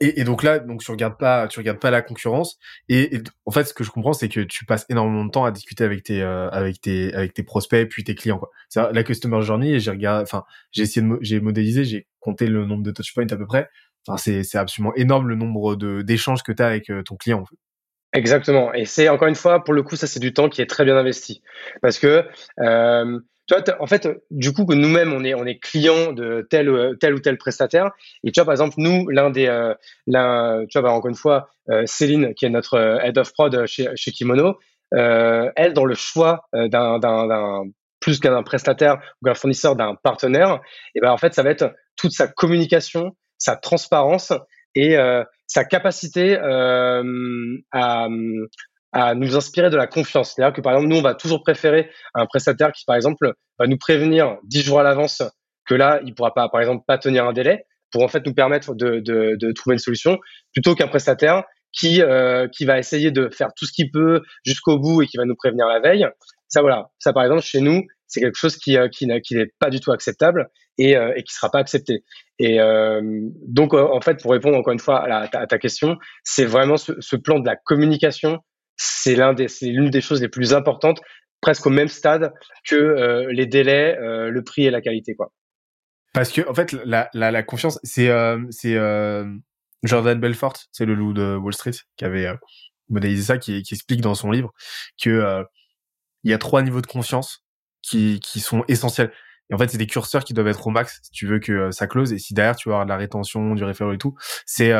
Speaker 2: et, et, donc là, donc tu regardes pas, tu regardes pas la concurrence. Et, en fait, ce que je comprends, c'est que tu passes énormément de temps à discuter avec tes, euh, avec tes, avec tes prospects puis tes clients. Quoi. C'est la customer journey. J'ai regardé, enfin, j'ai essayé j'ai modélisé, j'ai compté le nombre de touchpoints à peu près. Enfin, c'est, c'est absolument énorme le nombre de d'échanges que tu as avec euh, ton client. En fait.
Speaker 1: Exactement. Et c'est encore une fois, pour le coup, ça c'est du temps qui est très bien investi, parce que euh, en fait, du coup, que nous-mêmes, on est, on est client de tel, euh, tel ou tel prestataire. Et tu vois, par exemple, nous, l'un des, euh, l'un, tu vois, bah, encore une fois, euh, Céline, qui est notre head of prod chez, chez Kimono, elle, dans le choix d'un, d'un, plus qu'un prestataire ou d'un fournisseur, d'un partenaire, et ben en fait, ça va être toute sa communication, sa transparence et sa capacité à, à nous inspirer de la confiance. C'est-à-dire que par exemple, nous, on va toujours préférer un prestataire qui, par exemple, va nous prévenir dix jours à l'avance que là, il pourra pas, par exemple, pas tenir un délai pour en fait nous permettre de, de, trouver une solution, plutôt qu'un prestataire qui euh, qui va essayer de faire tout ce qu'il peut jusqu'au bout et qui va nous prévenir la veille. Ça, voilà. Ça, par exemple, chez nous, c'est quelque chose qui, euh, qui n'est pas du tout acceptable et, euh, et qui sera pas accepté. Et euh, donc, en fait, pour répondre encore une fois à, ta question, c'est vraiment ce, plan de la communication c'est l'une des choses les plus importantes, presque au même stade que euh, les délais, le prix et la qualité, quoi.
Speaker 2: Parce que en fait, la, confiance, c'est Jordan Belfort, c'est le loup de Wall Street qui avait modélisé ça, qui, explique dans son livre que il y a trois niveaux de confiance qui sont essentiels. En fait, c'est des curseurs qui doivent être au max si tu veux que ça close. Et si derrière tu avoir de la rétention, du référent et tout, c'est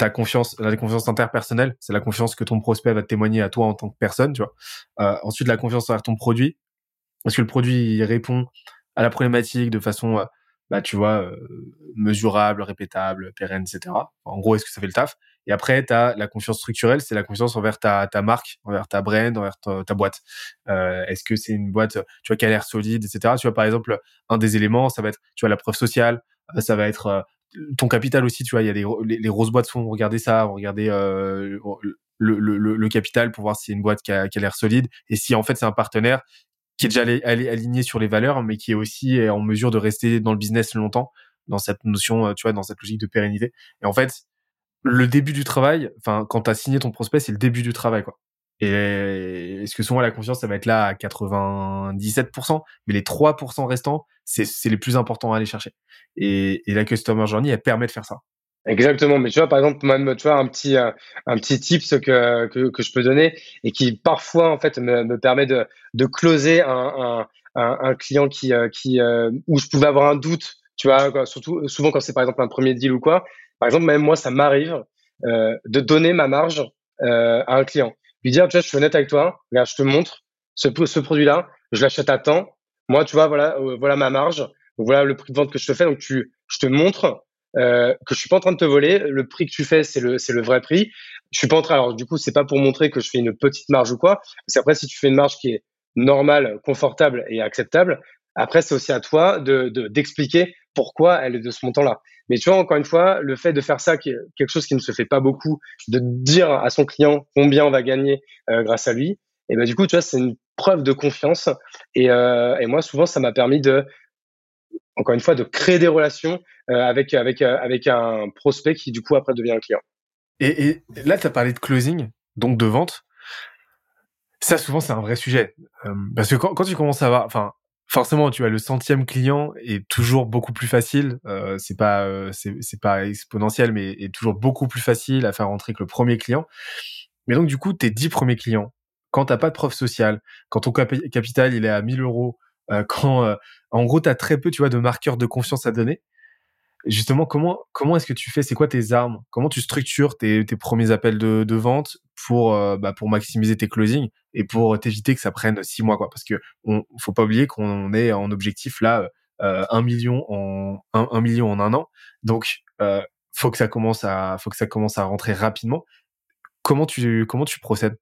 Speaker 2: ta confiance, la confiance interpersonnelle, c'est la confiance que ton prospect va témoigner à toi en tant que personne, tu vois. Euh, ensuite, la confiance envers ton produit, parce que le produit il répond à la problématique de façon, euh, bah, tu vois, euh, mesurable, répétable, pérenne, etc. En gros, est-ce que ça fait le taf? Et après, tu la confiance structurelle, c'est la confiance envers ta, ta marque, envers ta brand, envers ta, boîte. est-ce que c'est une boîte, tu vois, qui a l'air solide, etc. Tu vois, par exemple, un des éléments, ça va être, tu vois, la preuve sociale, ça va être ton capital aussi, tu vois, il y a des les, les grosses boîtes font regarder ça, regarder euh, le, le, le, capital pour voir si c'est une boîte qui a, qui a l'air solide et si en fait c'est un partenaire qui est déjà aligné sur les valeurs, mais qui est aussi en mesure de rester dans le business longtemps, dans cette notion, euh, tu vois, dans cette logique de pérennité. Et en fait, le début du travail, enfin, quand tu as signé ton prospect, c'est le début du travail, quoi. Et est-ce que souvent la confiance, ça va être là à 97%, mais les 3% restants, c'est les plus importants à aller chercher. Et, la Customer Journey, elle permet de faire ça.
Speaker 1: Exactement, mais tu vois, par exemple, même, tu vois, un petit, un, petit tips que, que, que, je peux donner et qui parfois, en fait, me, me permet de, de closer un, un, un client qui, euh, qui, euh, où je pouvais avoir un doute, tu vois, surtout, souvent quand c'est par exemple un premier deal ou quoi. Par exemple, même moi, ça m'arrive euh, de donner ma marge euh, à un client. lui dire, tu vois, je suis honnête avec toi, regarde, je te montre ce, ce produit-là, je l'achète à temps. Moi, tu vois, voilà, euh, voilà ma marge, voilà le prix de vente que je te fais. Donc, tu, je te montre euh, que je suis pas en train de te voler. Le prix que tu fais, c'est le, le vrai prix. Je suis pas en train. Alors, du coup, c'est pas pour montrer que je fais une petite marge ou quoi. C'est après, si tu fais une marge qui est normale, confortable et acceptable, après, c'est aussi à toi de, d'expliquer pourquoi elle est de ce montant-là. Mais tu vois, encore une fois, le fait de faire ça, quelque chose qui ne se fait pas beaucoup, de dire à son client combien on va gagner euh, grâce à lui, et ben du coup, tu vois, c'est une preuve de confiance. Et, euh, et moi, souvent, ça m'a permis de, encore une fois, de créer des relations euh, avec avec avec un prospect qui du coup après devient un client.
Speaker 2: Et, là, tu as parlé de closing, donc de vente. Ça, souvent, c'est un vrai sujet. parce que quand, quand tu commences à avoir, enfin, forcément, tu vois, le centième client est toujours beaucoup plus facile. Euh, c'est pas, euh, c'est pas exponentiel, mais est toujours beaucoup plus facile à faire rentrer que le premier client. Mais donc, du coup, tes dix premiers clients, quand t'as pas de preuve sociale, quand ton capital il est à 1000 euros, euh, quand, euh, en gros, t'as très peu, tu vois, de marqueurs de confiance à donner justement, comment comment est-ce que tu fais? C'est quoi tes armes? Comment tu structures tes, tes premiers appels de, de vente pour euh, bah, pour maximiser tes closings et pour t'éviter que ça prenne six mois quoi? Parce que on faut pas oublier qu'on est en objectif là euh, un million en un, million en un an. Donc euh, faut que ça commence à faut que ça commence à rentrer rapidement. Comment tu comment tu procèdes?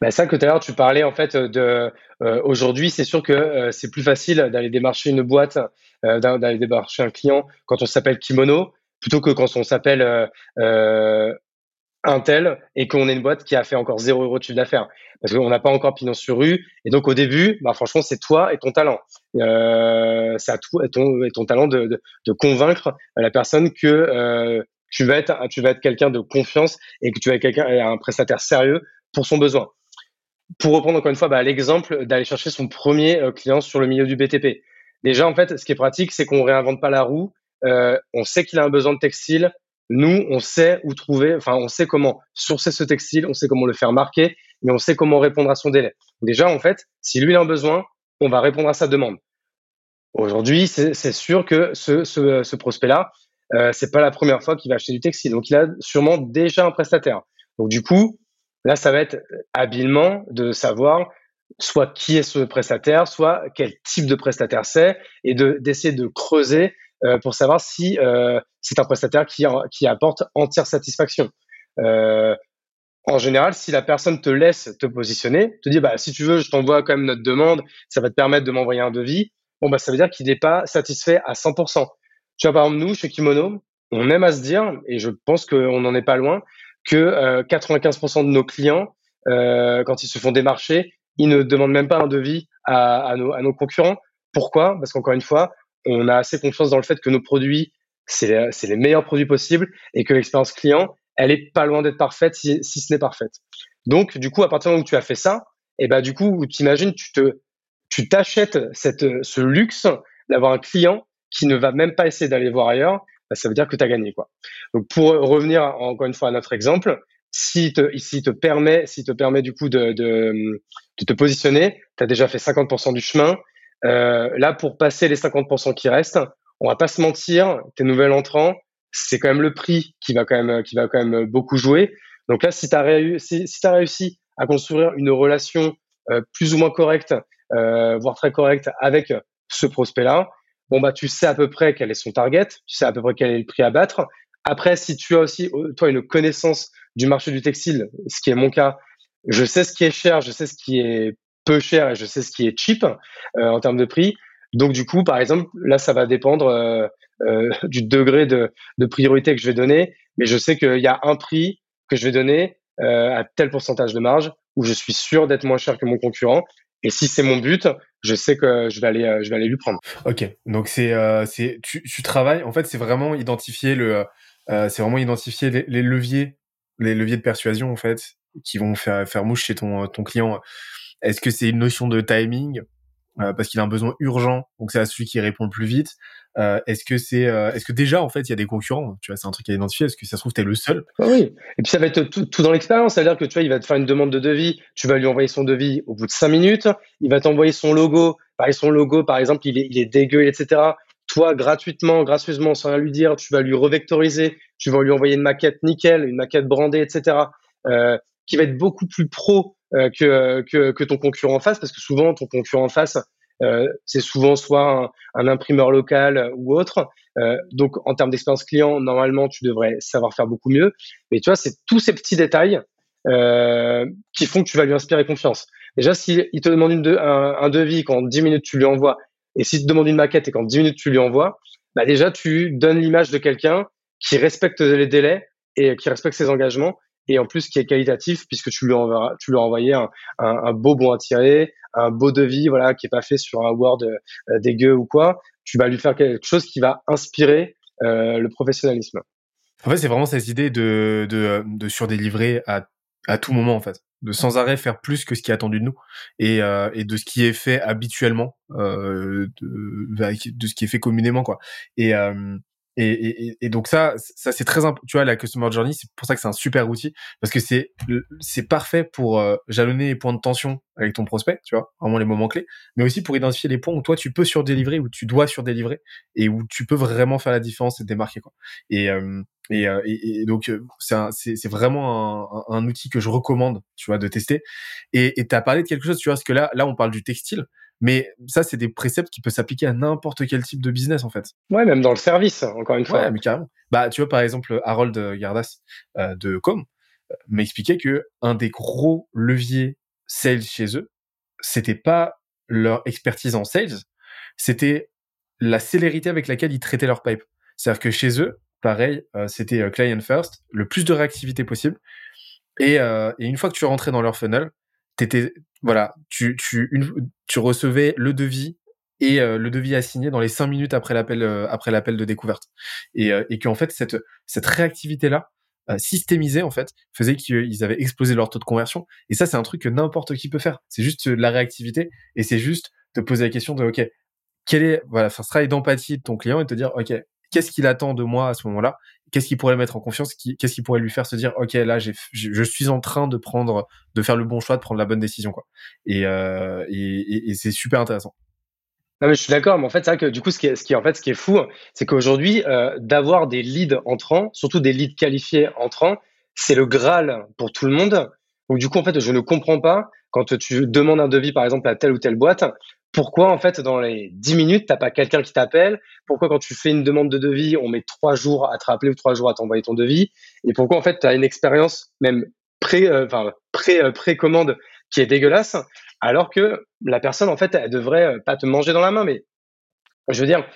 Speaker 1: Bah ça que tout à l'heure tu parlais en fait de euh, aujourd'hui c'est sûr que euh, c'est plus facile d'aller démarcher une boîte euh, d'aller démarcher un client quand on s'appelle Kimono plutôt que quand on s'appelle Intel et qu'on est une boîte qui a fait encore zéro euro de chiffre d'affaires. Parce qu'on n'a pas encore pignon sur rue et donc au début bah franchement c'est toi et ton talent. C'est à toi et ton, et ton talent de, de, convaincre la personne que tu vas être être quelqu'un de confiance et que tu vas être un prestataire sérieux pour son besoin. Pour reprendre encore une fois bah, l'exemple d'aller chercher son premier euh, client sur le milieu du BTP. Déjà, en fait, ce qui est pratique, c'est qu'on réinvente pas la roue. Euh, on sait qu'il a un besoin de textile. Nous, on sait où trouver, enfin, on sait comment sourcer ce textile, on sait comment le faire marquer, mais on sait comment répondre à son délai. Déjà, en fait, si lui a un besoin, on va répondre à sa demande. Aujourd'hui, c'est sûr que ce prospect-là, euh, c'est pas la première fois qu'il va acheter du textile, donc il a sûrement déjà un prestataire. Donc du coup, Là, ça va être habilement de savoir soit qui est ce prestataire, soit quel type de prestataire c'est, et de d'essayer de creuser euh, pour savoir si euh, c'est un prestataire qui, qui apporte entière satisfaction. Euh, en général, si la personne te laisse te positionner, te dit bah si tu veux, je t'envoie quand même notre demande, ça va te permettre de m'envoyer un devis. Bon bah ça veut dire qu'il n'est pas satisfait à 100%. Tu vois par exemple nous chez Kimono, on aime à se dire et je pense qu'on n'en est pas loin que 95% euh, de nos clients, euh, quand ils se font démarcher, ils ne demandent même pas un devis à, à, nos, à nos, concurrents. Pourquoi? Parce qu'encore une fois, on a assez confiance dans le fait que nos produits, c'est les meilleurs produits possibles et que l'expérience client, elle est pas loin d'être parfaite si, si ce n'est parfaite. Donc, du coup, à partir du moment où tu as fait ça, et eh ben, du coup, tu te, tu t'achètes ce luxe d'avoir un client qui ne va même pas essayer d'aller voir ailleurs bah, ça veut dire que tu as gagné. Quoi. Donc pour revenir encore une fois à notre exemple, si te, te permet, si te permet du coup de, te positionner, tu as déjà fait 50% du chemin. Euh, là, pour passer les 50% qui restent, on va pas se mentir, tes nouvel entrants, c'est quand même le prix qui va quand même, qui va quand même beaucoup jouer. Donc là, si tu as, réussi, si as réussi à construire une relation euh, plus ou moins correcte, euh, voire très correcte avec ce prospect-là, bah tu sais à peu près quel est son target, tu sais à peu près quel est le prix à battre. Après, si tu as aussi euh, toi une connaissance du marché du textile, ce qui est mon cas, je sais ce qui est cher, je sais ce qui est peu cher et je sais ce qui est cheap euh, en termes de prix. Donc du coup, par exemple, là, ça va dépendre euh, du degré de, priorité que je vais donner, mais je sais qu'il y a un prix que je vais donner à tel pourcentage de marge où je suis sûr d'être moins cher que mon concurrent. Et si c'est mon but, je sais que je vais aller, euh, je vais aller lui prendre.
Speaker 2: Ok, donc c'est, euh, c'est, tu, tu travailles. En fait, c'est vraiment identifier le, euh, c'est vraiment identifier les, les, leviers, les leviers de persuasion en fait, qui vont faire faire mouche chez ton ton client. Est-ce que c'est une notion de timing? Parce qu'il a un besoin urgent, donc c'est à celui qui répond le plus vite. Euh, est-ce que c'est, euh, est-ce que déjà en fait il y a des concurrents? Tu vois, c'est un truc à identifier. Est-ce que ça se trouve t'es le seul?
Speaker 1: Ah Oui. Et puis ça va être tout, tout dans l'expérience, c'est-à-dire que tu vois, il va te faire une demande de devis, tu vas lui envoyer son devis au bout de cinq minutes, il va t'envoyer son logo. Pareil, son logo, par exemple, il est, il est dégueu, etc. Toi, gratuitement, gracieusement, sans rien lui dire, tu vas lui revectoriser, tu vas lui envoyer une maquette nickel, une maquette brandée, etc. Euh, qui va être beaucoup plus pro que, que, que ton concurrent en face, parce que souvent ton concurrent en face, euh, c'est souvent soit un, imprimeur local ou autre. Euh, donc, en termes d'expérience client, normalement, tu devrais savoir faire beaucoup mieux. Mais tu vois, c'est tous ces petits détails euh, qui font que tu vas lui inspirer confiance. Déjà, s'il te demande une un, devis qu'en 10 minutes tu lui envoies, et s'il te demande une maquette et qu'en 10 minutes tu lui envoies, bah déjà tu donnes l'image de quelqu'un qui respecte les délais et qui respecte ses engagements et en plus qui est qualitatif puisque tu lui enverras, tu lui as un, beau bon à tirer, un beau devis, voilà, qui est pas fait sur un Word euh, dégueu ou quoi. Tu vas lui faire quelque chose qui va inspirer euh, le professionnalisme.
Speaker 2: En fait, c'est vraiment cette idée de, de, de surdélivrer à, à tout moment, en fait. De sans arrêt faire plus que ce qui est attendu de nous et, euh, et de ce qui est fait habituellement, euh, de, de, ce qui est fait communément, quoi. Et, euh, et, et, et, donc ça, ça c'est très important. Tu vois, la customer journey, c'est pour ça que c'est un super outil parce que c'est c'est parfait pour euh, jalonner les points de tension avec ton prospect, tu vois, vraiment les moments clés, mais aussi pour identifier les points où toi tu peux surdélivrer, où tu dois surdélivrer et où tu peux vraiment faire la différence et te démarquer quoi. Et euh, et, euh, et, donc c'est c'est vraiment un, un, outil que je recommande, tu vois, de tester. Et tu as parlé de quelque chose, tu vois, parce que là là on parle du textile. Mais ça, c'est des préceptes qui peuvent s'appliquer à n'importe quel type de business, en fait.
Speaker 1: Ouais, même dans le service, encore une fois.
Speaker 2: Ouais, mais carrément. Bah, tu vois, par exemple, Harold Gardas euh, de Com euh, m'expliquait que un des gros leviers sales chez eux, c'était pas leur expertise en sales, c'était la célérité avec laquelle ils traitaient leur pipe. C'est-à-dire que chez eux, pareil, euh, c'était client first, le plus de réactivité possible. Et, et, une fois que tu rentrais dans leur funnel, t'étais voilà, tu tu une, tu recevais le devis et euh, le devis assigné dans les cinq minutes après l'appel euh, après l'appel de découverte. Et euh, et qu'en fait cette cette réactivité là systémisée en fait faisait qu'ils avaient explosé leur taux de conversion. Et ça c'est un truc que n'importe qui peut faire. C'est juste de la réactivité et c'est juste de poser la question de ok quel est voilà faire ce travail d'empathie de ton client et te dire ok qu'est-ce qu'il attend de moi à ce moment-là? Qu'est-ce qui pourrait le mettre en confiance, qu'est-ce qui pourrait lui faire se dire, ok, là, je suis en train de prendre, de faire le bon choix, de prendre la bonne décision, quoi. Et, euh, et, c'est super intéressant.
Speaker 1: Non, mais je suis d'accord, mais en fait, c'est vrai que du coup, ce qui est, ce qui est, en fait, ce qui est fou, c'est qu'aujourd'hui, euh, d'avoir des leads entrants, surtout des leads qualifiés entrants, c'est le Graal pour tout le monde. Donc, du coup, en fait, je ne comprends pas quand tu demandes un devis, par exemple, à telle ou telle boîte, pourquoi en fait dans les 10 minutes t'as pas quelqu'un qui t'appelle? Pourquoi quand tu fais une demande de devis, on met trois jours à te rappeler ou trois jours à t'envoyer ton devis? Et pourquoi en fait tu as une expérience même pré, euh, enfin pré, euh, précommande qui est dégueulasse, alors que la personne en fait elle devrait euh, pas te manger dans la main, mais je veux dire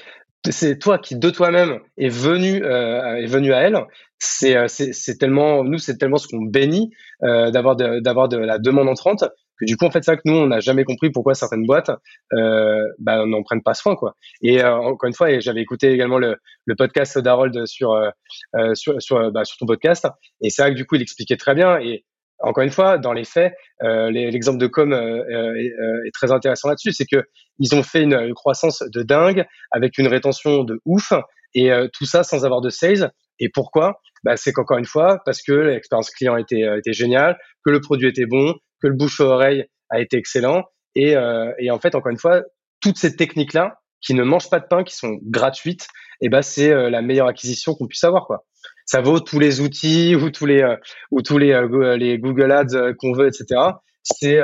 Speaker 1: c'est toi qui de toi-même est venu est venu à elle. C'est c'est tellement nous c'est tellement ce qu'on bénit d'avoir d'avoir de la demande entrante que du coup en fait c'est que nous on n'a jamais compris pourquoi certaines boîtes euh, bah, n'en prennent pas soin quoi. Et euh, encore une fois et j'avais écouté également le, le podcast d'Harold sur euh, euh sur bah, sur ton podcast. Et c'est vrai que du coup il expliquait très bien. Et encore une fois, dans les faits, l'exemple de Com est, est, très intéressant là-dessus, c'est que ils ont fait une, une, croissance de dingue avec une rétention de ouf. Et tout ça sans avoir de sales. Et pourquoi? Bah, C'est qu'encore une fois, parce que l'expérience client était, était géniale, que le produit était bon, que le bouche à oreille a été excellent. Et, euh, et en fait, encore une fois, toutes ces techniques-là, qui ne mangent pas de pain, qui sont gratuites, et eh ben c'est euh, la meilleure acquisition qu'on puisse avoir quoi. Ça vaut tous les outils ou tous les euh, ou tous les euh, les Google Ads qu'on veut, etc. C'est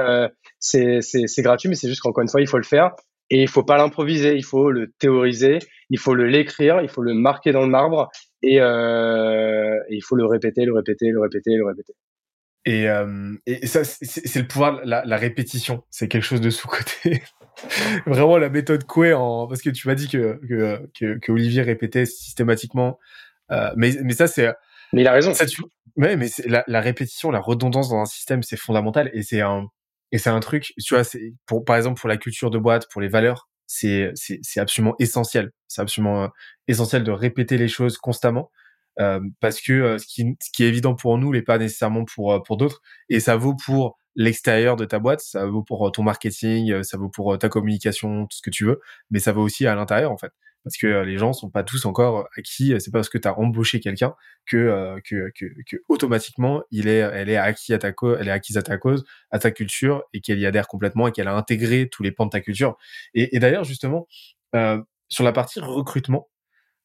Speaker 1: c'est c'est gratuit, mais c'est juste qu'encore une fois il faut le faire et il faut pas l'improviser, il faut le théoriser, il faut le l'écrire, il faut le marquer dans le marbre et, et il faut le répéter, le répéter, le répéter, le répéter.
Speaker 2: Et, euh, et ça, c'est le pouvoir, la, la répétition. C'est quelque chose de sous-côté. Vraiment la méthode Coué, en... parce que tu m'as dit que, que, que, Olivier répétait systématiquement. Euh, mais, mais ça, c'est.
Speaker 1: Mais il a raison.
Speaker 2: Ça, tu... Ouais, mais la, la répétition, la redondance dans un système, c'est fondamental. Et c'est un, et c'est un truc, tu vois, c'est pour, par exemple, pour la culture de boîte, pour les valeurs, c'est, c'est, absolument essentiel. C'est absolument euh, essentiel de répéter les choses constamment. Euh, parce que euh, ce, qui, ce qui est évident pour nous n'est pas nécessairement pour euh, pour d'autres et ça vaut pour l'extérieur de ta boîte, ça vaut pour ton marketing, ça vaut pour ta communication, tout ce que tu veux, mais ça vaut aussi à l'intérieur en fait. Parce que les gens sont pas tous encore acquis. C'est pas parce que tu as embauché quelqu'un que, que, que, que, automatiquement il est, elle est acquis à ta cause, elle est acquise à ta cause, à ta culture et qu'elle y adhère complètement et qu'elle a intégré tous les pans de ta culture. Et, d'ailleurs justement euh, sur la partie recrutement,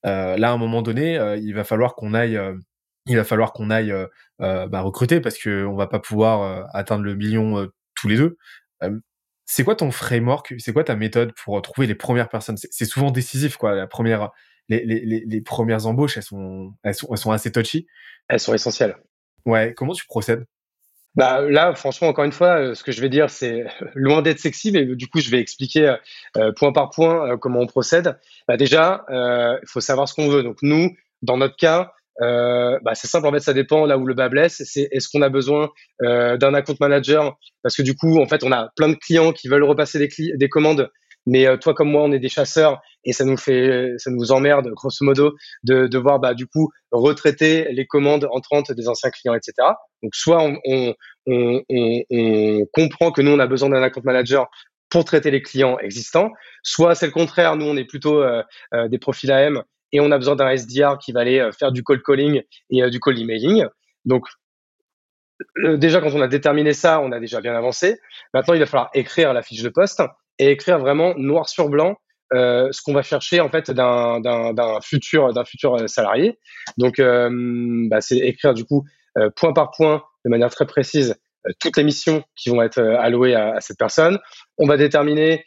Speaker 2: euh, là, à un moment donné, euh, il va falloir qu'on aille euh, il va falloir qu'on aille bah, recruter parce que on va pas pouvoir atteindre le million tous les deux. C'est quoi ton framework? C'est quoi ta méthode pour trouver les premières personnes? C'est souvent décisif, quoi. La première, les, les, les, premières embauches, elles sont, elles sont, elles sont assez touchy.
Speaker 1: Elles sont essentielles.
Speaker 2: Ouais. Comment tu procèdes?
Speaker 1: Bah là, franchement, encore une fois, euh, ce que je vais dire, c'est loin d'être sexy, mais du coup, je vais expliquer euh, euh, point par point comment on procède. Bah déjà, il faut savoir ce qu'on veut. Donc nous, dans notre cas, bah, c'est simple. En fait, ça dépend là où le bas blesse. Est-ce qu'on a besoin d'un account manager? Parce que du coup, en fait, on a plein de clients qui veulent repasser des, des commandes mais euh, toi comme moi, on est des chasseurs et ça nous fait, ça nous emmerde grosso modo de devoir bah du coup retraiter les commandes entrantes des anciens clients, etc. Donc soit on, comprend que nous on a besoin d'un account manager pour traiter les clients existants, soit c'est le contraire, nous on est plutôt euh, euh, des profils AM et on a besoin d'un SDR qui va aller faire du cold calling et du cold emailing. Donc déjà quand on a déterminé ça, on a déjà bien avancé. Maintenant il va falloir écrire la fiche de poste et écrire vraiment noir sur blanc euh, ce qu'on va chercher en fait d'un futur d'un futur euh, salarié. Donc euh, bah, c'est écrire du coup euh, point par point de manière très précise euh, toutes les missions qui vont être allouées à, à, cette personne. On va déterminer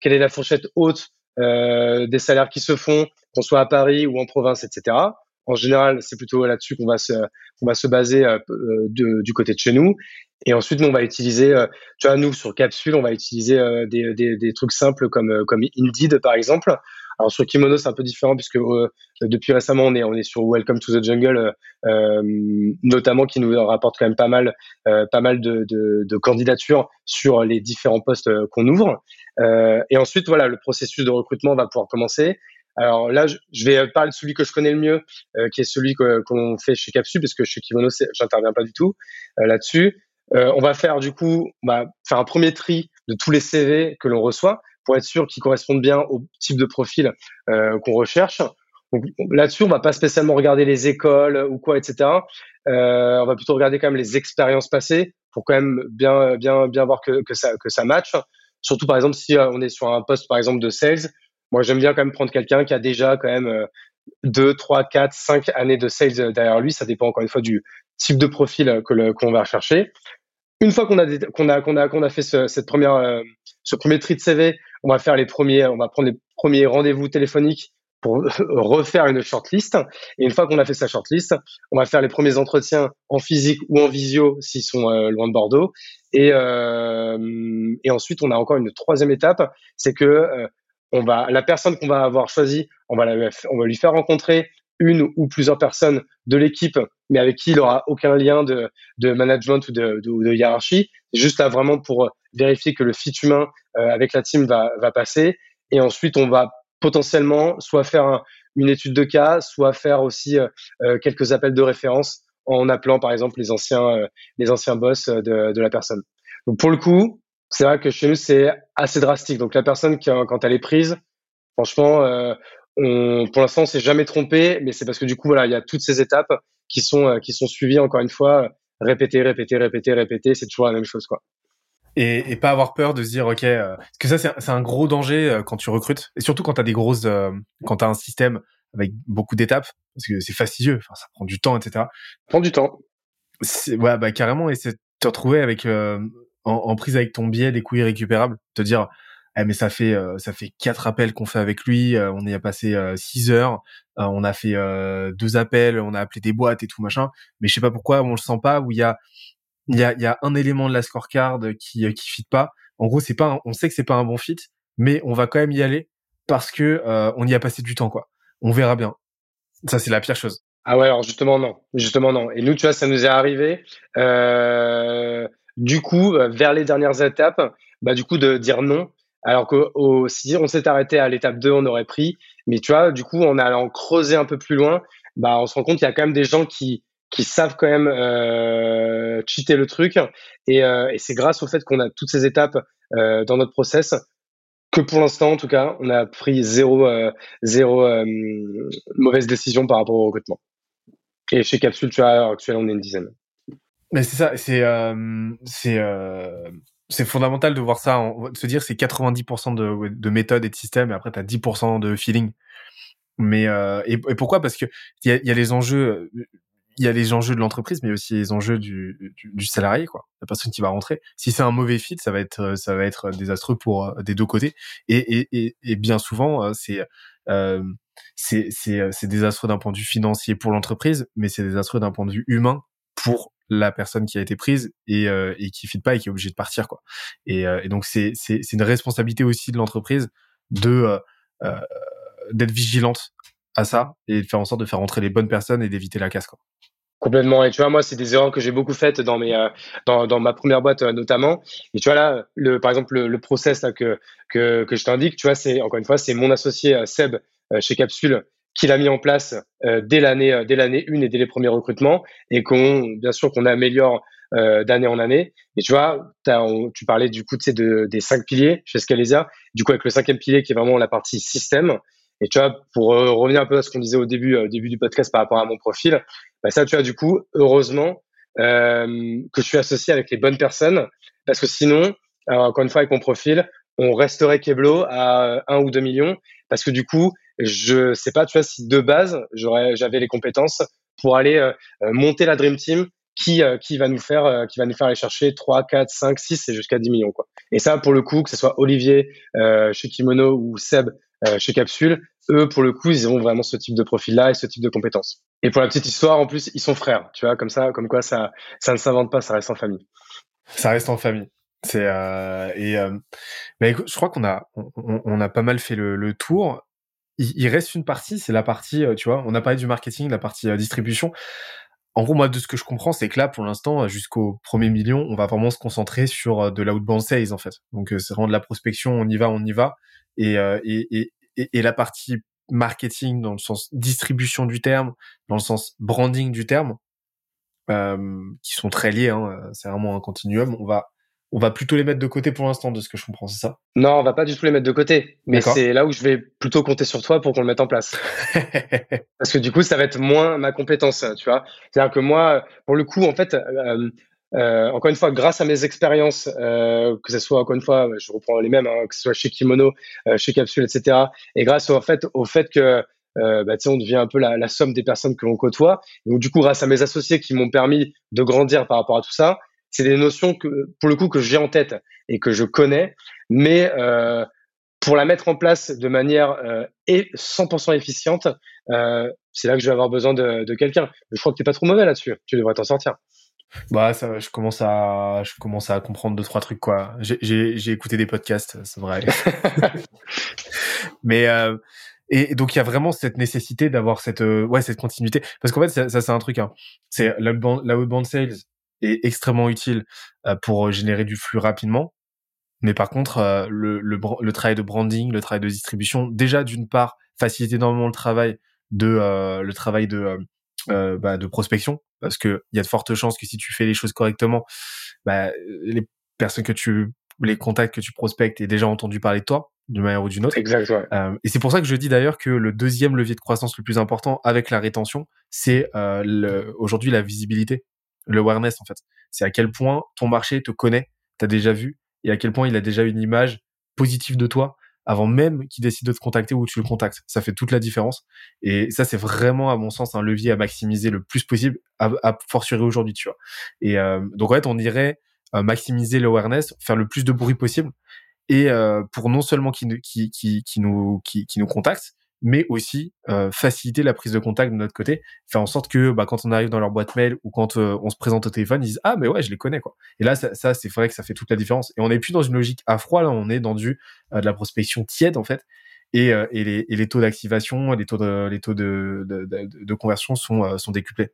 Speaker 1: quelle est la fourchette haute des salaires qui se font, qu'on soit à Paris ou en province, etc. En général, c'est plutôt là-dessus qu'on va se, baser euh, de, du côté de chez nous. Et ensuite, nous, on va utiliser, euh, tu vois, nous, sur Capsule, on va utiliser euh, des, trucs simples comme, comme Indeed, par exemple. Alors, sur Kimono, c'est un peu différent puisque depuis récemment, on est, on est sur Welcome to the Jungle, notamment qui nous rapporte quand même pas mal, pas mal de, de, de, candidatures sur les différents postes qu'on ouvre. et ensuite, voilà, le processus de recrutement va pouvoir commencer. Alors là, je vais parler de celui que je connais le mieux, euh, qui est celui qu'on fait chez Capsule, parce que chez Kimono, j'interviens pas du tout euh, là-dessus. Euh, on va faire du coup, bah, faire un premier tri de tous les CV que l'on reçoit pour être sûr qu'ils correspondent bien au type de profil qu'on recherche. Donc là-dessus, on va pas spécialement regarder les écoles ou quoi, etc. on va plutôt regarder quand même les expériences passées pour quand même bien, bien, bien voir que, que ça, que ça match. Surtout par exemple si on est sur un poste par exemple de sales, moi, j'aime bien quand même prendre quelqu'un qui a déjà quand même 2, 3, 4, 5 années de sales derrière lui. Ça dépend encore une fois du type de profil euh, que qu'on va rechercher. Une fois qu'on a qu'on a qu'on a qu'on a fait ce, cette première euh, ce premier tri de CV, on va faire les premiers on va prendre les premiers rendez-vous téléphoniques pour refaire une shortlist. Et une fois qu'on a fait sa shortlist, on va faire les premiers entretiens en physique ou en visio s'ils sont euh, loin de Bordeaux. Et, euh, et ensuite, on a encore une troisième étape, c'est que on va, la personne qu'on va avoir choisie, on va, on va lui faire rencontrer une ou plusieurs personnes de l'équipe, mais avec qui il aura aucun lien de, de management ou de, hiérarchie. Juste là vraiment pour vérifier que le fit humain euh, avec la team va, va passer. Et ensuite, on va potentiellement soit faire une étude de cas, soit faire aussi euh, euh, quelques appels de référence en appelant par exemple les anciens, les anciens boss de, de la personne. Donc pour le coup, c'est vrai que chez nous, c'est assez drastique. Donc la personne, quand elle est prise, franchement, euh, on, pour l'instant, on s'est jamais trompé, mais c'est parce que du coup, voilà, il y a toutes ces étapes qui sont, euh, qui sont suivies, encore une fois, répéter, répéter, répéter, répéter, c'est toujours la même chose, quoi.
Speaker 2: Et, et pas avoir peur de se dire, OK, euh, parce que ça, c'est un gros danger euh, quand tu recrutes, et surtout quand tu as des grosses, euh, quand tu as un système avec beaucoup d'étapes, parce que c'est fastidieux, enfin, ça prend du temps, etc.
Speaker 1: Prend du temps.
Speaker 2: Ouais, bah carrément, et c'est te retrouver avec en, prise avec ton biais des coûts irrécupérables, te dire mais ça fait euh, ça fait quatre appels qu'on fait avec lui, euh, on y a passé euh, six heures, on a fait deux appels, on a appelé des boîtes et tout machin, mais je sais pas pourquoi on le sent pas où il y a y a y a un élément de la scorecard qui qui fit pas. En gros, c'est pas on sait que c'est pas un bon fit, mais on va quand même y aller parce que on y a passé du temps quoi. On verra bien. Ça c'est la pire chose.
Speaker 1: Ah ouais, alors justement non, justement non. Et nous, tu vois, ça nous est arrivé. Du coup, vers les dernières étapes, bah, du coup, de dire non. Alors que si on s'est arrêté à l'étape 2, on aurait pris. Mais tu vois, du coup, en allant creuser un peu plus loin, bah, on se rend compte qu'il y a quand même des gens qui, qui savent quand même euh, cheater le truc. Et, euh, et c'est grâce au fait qu'on a toutes ces étapes euh, dans notre process que pour l'instant, en tout cas, on a pris zéro, zéro mauvaise décision par rapport au recrutement. Et chez Capsule, tu vois, à l'heure actuelle, on est une dizaine.
Speaker 2: Mais c'est ça, c'est c'est c'est fondamental de voir ça, de se dire c'est 90% de, de méthode et de système, et après tu as 10% de feeling. Mais euh, et, pourquoi? Parce que il y a, y a les enjeux. il y a les enjeux de l'entreprise, mais aussi les enjeux du, du, salarié, quoi. La personne qui va rentrer. Si c'est un mauvais fit, ça va être, ça va être désastreux pour des deux côtés. Et, et, et, bien souvent, c'est, euh, c'est, c'est, c'est désastreux d'un point de vue financier pour l'entreprise, mais c'est désastreux d'un point de vue humain pour la personne qui a été prise et, euh, et qui fit pas et qui est obligée de partir, quoi. Et, et donc c'est, une responsabilité aussi de l'entreprise de euh, d'être vigilante à ça et de faire en sorte de faire rentrer les bonnes personnes et d'éviter la casse. Quoi.
Speaker 1: Complètement. Et tu vois, moi, c'est des erreurs que j'ai beaucoup faites dans mes, euh, dans, dans, ma première boîte euh, notamment. Et tu vois là, le, par exemple, le, process que, que, que je t'indique, tu vois, c'est encore une fois, c'est mon associé euh, Seb chez Capsule qui l'a mis en place dès l'année, dès l'année 1 et dès les premiers recrutements, et qu'on, bien sûr, qu'on améliore d'année en année. Et tu vois, tu parlais du coup de, des cinq piliers chez Scalesia. Du coup, avec le cinquième pilier qui est vraiment la partie système. Et tu vois, pour euh, revenir un peu à ce qu'on disait au début, euh, début du podcast par rapport à mon profil, bah ça, tu vois, du coup, heureusement euh, que je suis associé avec les bonnes personnes, parce que sinon, encore une fois, avec mon profil, on resterait Keblo à 1 ou 2 millions, parce que du coup, je sais pas, tu vois, si de base, j'avais les compétences pour aller monter la Dream Team qui, qui va nous faire, qui va nous faire aller chercher 3, 4, 5, 6 et jusqu'à 10 millions, quoi. Et ça, pour le coup, que ce soit Olivier chez Kimono ou Seb euh, chez Capsule, eux, pour le coup, ils ont vraiment ce type de profil-là et ce type de compétences. Et pour la petite histoire, en plus, ils sont frères, tu vois, comme ça, comme quoi ça, ça ne s'invente pas, ça reste en famille.
Speaker 2: Ça reste en famille. C'est euh, et euh, mais écoute, je crois qu'on a on, on, a pas mal fait le, le tour. Il, reste une partie, c'est la partie, euh, tu vois, on a parlé du marketing, la partie euh, distribution. En gros, moi, de ce que je comprends, c'est que là, pour l'instant, jusqu'au premier million, on va vraiment se concentrer sur de l'outbound sales, en fait. Donc, c'est vraiment de la prospection, on y va, on y va. Euh, et, et, et, la partie marketing dans le sens distribution du terme, dans le sens branding du terme, euh, qui sont très liés. Hein, c'est vraiment un continuum. On va on va plutôt les mettre de côté pour l'instant, de ce que je comprends, c'est ça?
Speaker 1: Non, on va pas du tout les mettre de côté. Mais c'est là où je vais plutôt compter sur toi pour qu'on le mette en place. Parce que du coup, ça va être moins ma compétence, tu vois. C'est-à-dire que moi, pour le coup, en fait, euh, euh, encore une fois, grâce à mes expériences, euh, que ce soit encore une fois, je reprends les mêmes, hein, que ce soit chez Kimono, euh, chez Capsule, etc. Et grâce au fait, au fait que euh, bah, on devient un peu la, la somme des personnes que l'on côtoie. Et donc du coup, grâce à mes associés qui m'ont permis de grandir par rapport à tout ça, c'est des notions que, pour le coup, que j'ai en tête et que je connais, mais euh, pour la mettre en place de manière euh, 100% efficiente, euh, c'est là que je vais avoir besoin de, de quelqu'un. Je crois que tu n'es pas trop mauvais là-dessus. Tu devrais t'en sortir.
Speaker 2: Bah ça, je commence à, je commence à comprendre deux trois trucs quoi. J'ai écouté des podcasts, c'est vrai. Mais euh, et donc il y a vraiment cette nécessité d'avoir cette euh, ouais cette continuité parce qu'en fait ça, ça c'est un truc hein. C'est la outbound sales est extrêmement utile euh, pour générer du flux rapidement. Mais par contre, euh, le, le, le, travail de branding, le travail de distribution, déjà d'une part, facilite énormément le travail de le travail de euh, bah, de prospection parce que il y a de fortes chances que si tu fais les choses correctement, bah, les personnes que tu les contacts que tu prospectes aient déjà entendu parler de toi d'une manière ou d'une autre.
Speaker 1: Exact.
Speaker 2: Euh, et c'est pour ça que je dis d'ailleurs que le deuxième levier de croissance le plus important avec la rétention, c'est euh, aujourd'hui la visibilité, le awareness en fait. C'est à quel point ton marché te connaît, t'as déjà vu, et à quel point il a déjà une image positive de toi avant même qu'il décide de te contacter ou tu le contactes. Ça fait toute la différence. Et ça, c'est vraiment, à mon sens, un levier à maximiser le plus possible, à, à aujourd'hui, tu vois. Et euh, donc, en fait, on irait euh, maximiser l'awareness, faire le plus de bruit possible, et euh, pour non seulement qui, nous, qui nous contactent, mais aussi euh, faciliter la prise de contact de notre côté, faire en sorte que bah, quand on arrive dans leur boîte mail ou quand euh, on se présente au téléphone, ils disent ah mais ouais je les connais quoi. Et là ça, c'est vrai que ça fait toute la différence. Et on n'est plus dans une logique à froid là, on est dans du euh, de la prospection tiède en fait. Et, les, taux d'activation, les taux de les taux de, conversion sont décuplés.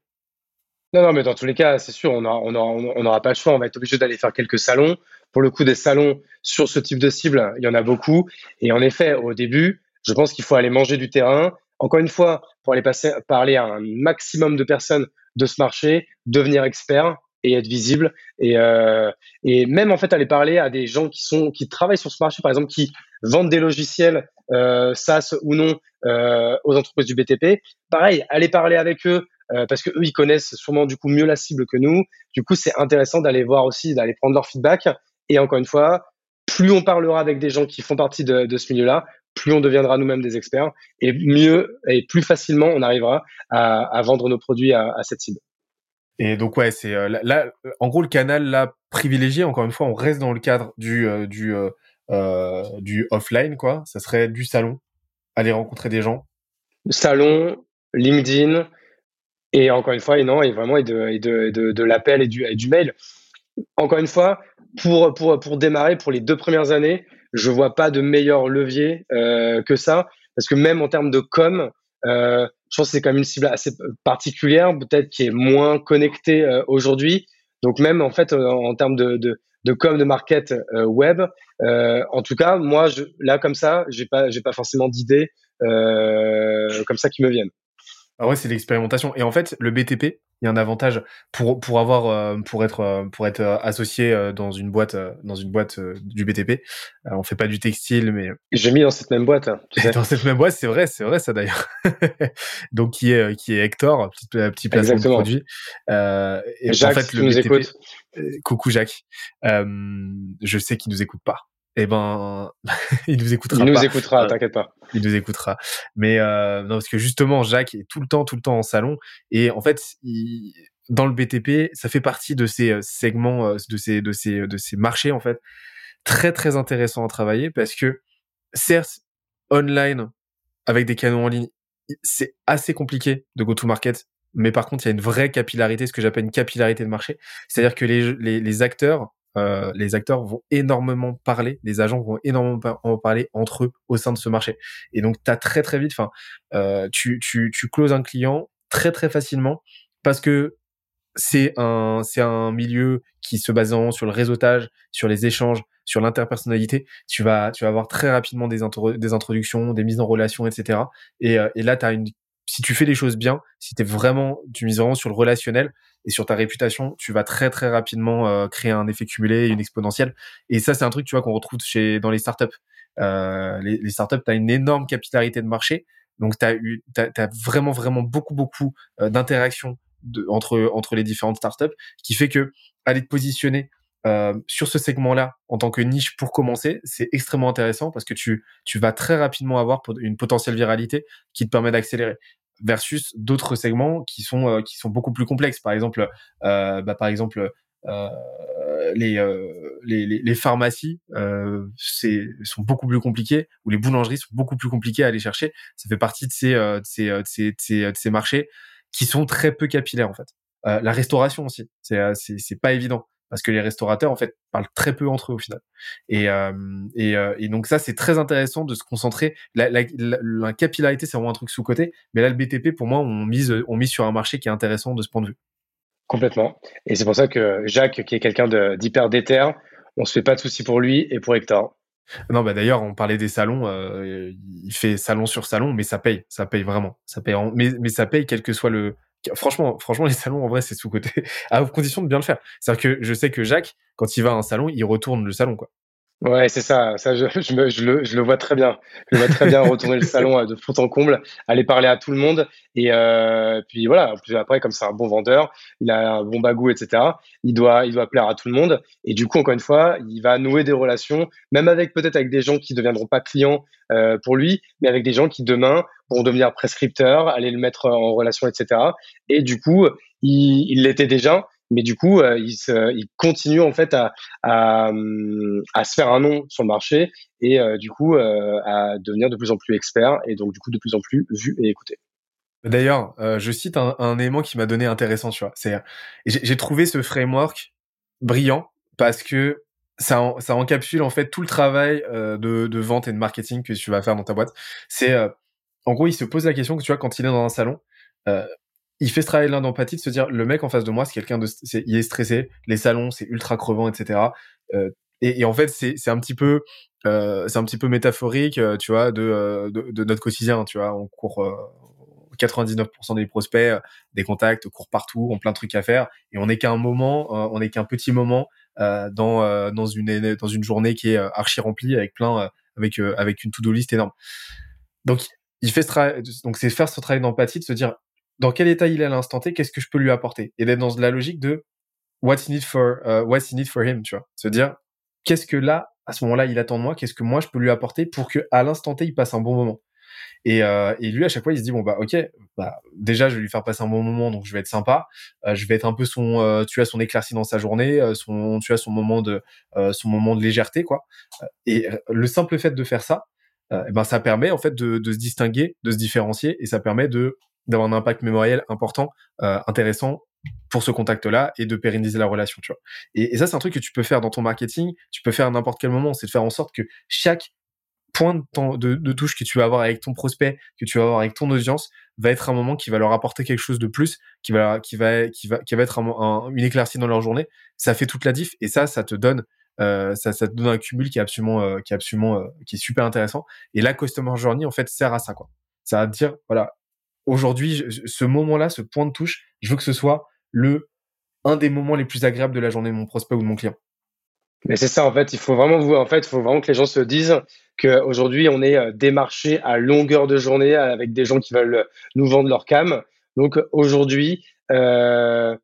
Speaker 1: Non, non, mais dans tous les cas, c'est sûr, on n'aura pas le choix. On va être obligé d'aller faire quelques salons. Pour le coup, des salons sur ce type de cible, il y en a beaucoup. Et en effet, au début, je pense qu'il faut aller manger du terrain. Encore une fois, pour aller passer, parler à un maximum de personnes de ce marché, devenir expert et être visible. Et, euh, et même en fait aller parler à des gens qui sont qui travaillent sur ce marché, par exemple, qui vendent des logiciels euh, SaaS ou non euh, aux entreprises du BTP. Pareil, aller parler avec eux euh, parce que eux ils connaissent sûrement du coup mieux la cible que nous. Du coup, c'est intéressant d'aller voir aussi, d'aller prendre leur feedback. Et encore une fois, plus on parlera avec des gens qui font partie de, de ce milieu-là, plus on deviendra nous-mêmes des experts et mieux et plus facilement on arrivera à, à vendre nos produits à, à, cette cible.
Speaker 2: Et donc ouais, c'est euh, là, en gros le canal là privilégié. Encore une fois, on reste dans le cadre du euh, du euh, du offline quoi. Ça serait du salon, aller rencontrer des gens.
Speaker 1: Salon, LinkedIn et encore une fois et non et vraiment et de et de de, de l'appel et du et du mail. Encore une fois, pour pour pour démarrer pour les deux premières années, je vois pas de meilleur levier que ça parce que même en termes de com, euh, je pense que c'est quand même une cible assez particulière, peut-être qui est moins connectée euh, aujourd'hui. Donc même en fait euh, en termes de, de, de com, de market web, en tout cas moi je, là comme ça, j'ai pas j'ai pas forcément d'idées comme ça qui me viennent.
Speaker 2: Ah ouais, c'est l'expérimentation. Et en fait, le BTP, il y a un avantage pour pour avoir euh, pour être euh, pour être euh, associé dans une boîte dans une boîte du BTP. on fait pas du textile, mais
Speaker 1: j'ai mis dans cette même boîte. Hein,
Speaker 2: dans cette même boîte, c'est vrai, c'est vrai ça d'ailleurs. Donc qui est qui est Hector, petit petit placement de produit.
Speaker 1: et Jacques, en fait, le nous BTP,
Speaker 2: coucou Jacques. je sais qu'il nous écoute pas eh ben, il nous écoutera.
Speaker 1: Il nous écoutera, t'inquiète pas.
Speaker 2: Il nous écoutera. Mais euh, non, parce que justement, Jacques est tout le temps, tout le temps en salon, et en fait, il, dans le BTP, ça fait partie de ces euh, segments, euh, de ces, de ces, de ces marchés en fait, très très intéressants à travailler parce que certes, online avec des canaux en ligne, c'est assez compliqué de go to market. Mais par contre, il y a une vraie capillarité, ce que j'appelle une capillarité de marché. C'est-à-dire que les, les, les acteurs euh, les acteurs vont énormément parler, les agents vont énormément en parler entre eux au sein de ce marché. Et donc, tu as très très vite, enfin, euh, tu, tu, tu closes un client très très facilement parce que c'est un, c'est un milieu qui se base sur le réseautage, sur les échanges, sur l'interpersonnalité. Tu vas, tu vas avoir très rapidement des, des introductions, des mises en relation, etc. Et, euh, et là, tu as une si tu fais les choses bien, si t'es vraiment, tu mises vraiment sur le relationnel et sur ta réputation, tu vas très très rapidement euh, créer un effet cumulé, une exponentielle. Et ça, c'est un truc, tu vois, qu'on retrouve chez dans les startups. Euh, les, startups, t'as une énorme capillarité de marché, donc t'as, as vraiment vraiment beaucoup beaucoup euh, d'interactions entre entre les différentes startups, qui fait que aller te positionner sur ce segment-là, en tant que niche pour commencer, c'est extrêmement intéressant parce que tu, tu vas très rapidement avoir une potentielle viralité qui te permet d'accélérer versus d'autres segments qui sont euh, qui sont beaucoup plus complexes. Par exemple, euh, bah, par exemple euh, les, les, les, pharmacies c'est sont beaucoup plus compliquées ou les boulangeries sont beaucoup plus compliquées à aller chercher. Ça fait partie de ces de ces, de ces, de ces, de ces marchés qui sont très peu capillaires en fait. la restauration aussi, c'est c'est pas évident parce que les restaurateurs en fait parlent très peu entre eux au final. Et, euh, et, euh, et donc ça c'est très intéressant de se concentrer. La, la, la, capillarité c'est vraiment un truc sous côté, mais là le BTP pour moi on mise on mise sur un marché qui est intéressant de ce point de vue.
Speaker 1: Complètement. Et c'est pour ça que Jacques qui est quelqu'un d'hyper déter, on se fait pas de soucis pour lui et pour Hector.
Speaker 2: Non, bah d'ailleurs, on parlait des salons. Euh, il fait salon sur salon, mais ça paye, ça paye vraiment, ça paye. Mais, mais ça paye quel que soit le franchement, franchement, les salons, en vrai, c'est sous-côté, à condition de bien le faire. C'est-à-dire que je sais que Jacques, quand il va à un salon, il retourne le salon, quoi.
Speaker 1: Ouais, c'est ça. Ça, je, je, le, je, le, vois très bien. Je le vois très bien retourner le salon euh, de fond en comble, aller parler à tout le monde. Et euh, puis voilà. Puis après, comme c'est un bon vendeur, il a un bon bagou, etc. Il doit, il doit plaire à tout le monde. Et du coup, encore une fois, il va nouer des relations, même avec peut-être avec des gens qui ne deviendront pas clients euh, pour lui, mais avec des gens qui demain vont devenir prescripteurs, aller le mettre en relation, etc. Et du coup, il l'était déjà mais du coup, euh, il, continue en fait à, à, se faire un nom sur le marché et euh, du coup euh, à devenir de plus en plus expert et donc du coup de plus en plus vu et écouté.
Speaker 2: D'ailleurs, je cite un, un, élément qui m'a donné intéressant, tu vois. J'ai trouvé ce framework brillant parce que ça, ça encapsule en fait tout le travail de, de, vente et de marketing que tu vas faire dans ta boîte. C'est, en gros, il se pose la question que tu vois quand il est dans un salon il fait ce travail d'empathie de se dire le mec en face de moi c'est quelqu'un de c'est, il est stressé les salons c'est ultra crevant etc euh, et, et, en fait c'est un petit peu euh, c'est un petit peu métaphorique euh, tu vois de, euh, de, de notre quotidien tu vois on court 99% euh, des prospects des contacts courent partout ont plein de trucs à faire et on n'est qu'un moment on n'est qu'un petit moment dans dans une dans une journée qui est archi remplie avec plein avec avec une to-do list énorme. Donc il fait ce donc c'est faire ce travail d'empathie de se dire dans quel état il est à l'instant T, qu'est-ce que je peux lui apporter? Et d'être dans la logique de what's in it for, uh, what's in it for him, tu vois? Se dire, qu'est-ce que là, à ce moment-là, il attend de moi, qu'est-ce que moi je peux lui apporter pour que à l'instant T, il passe un bon moment? Et, euh, et lui, à chaque fois, il se dit bon bah ok, bah déjà je vais lui faire passer un bon moment, donc je vais être sympa. Euh, je vais être un peu son, euh, tu as son éclairci dans sa journée, euh, son, tu as son moment de, son moment de légèreté quoi. Et le simple fait de faire ça, ben ça permet en fait de, de, se distinguer, de se différencier, et ça permet de d'avoir un impact mémoriel important, intéressant pour ce contact-là et de pérenniser la relation, tu vois. Et, ça, c'est un truc que tu peux faire dans ton marketing, tu peux faire à n'importe quel moment, c'est de faire en sorte que chaque point de, de, touche que tu vas avoir avec ton prospect, que tu vas avoir avec ton audience, va être un moment qui va leur apporter quelque chose de plus, qui va, qui va, qui va, qui va être un, une éclaircie dans leur journée. Ça fait toute la diff et ça, ça te donne, euh, ça, ça te donne un cumul qui est absolument, euh, qui est absolument, euh, qui est super intéressant. Et la customer journey en fait sert à ça quoi. Ça te dire voilà, aujourd'hui, ce moment-là, ce point de touche, je veux que ce soit le un des moments les plus agréables de la journée de mon prospect ou de mon client.
Speaker 1: Mais c'est ça, en fait, il faut vraiment vous, en fait, il faut vraiment que les gens se disent qu'aujourd'hui, on est euh, démarché à longueur de journée avec des gens qui veulent nous vendre leur cam. Donc aujourd'hui, euh,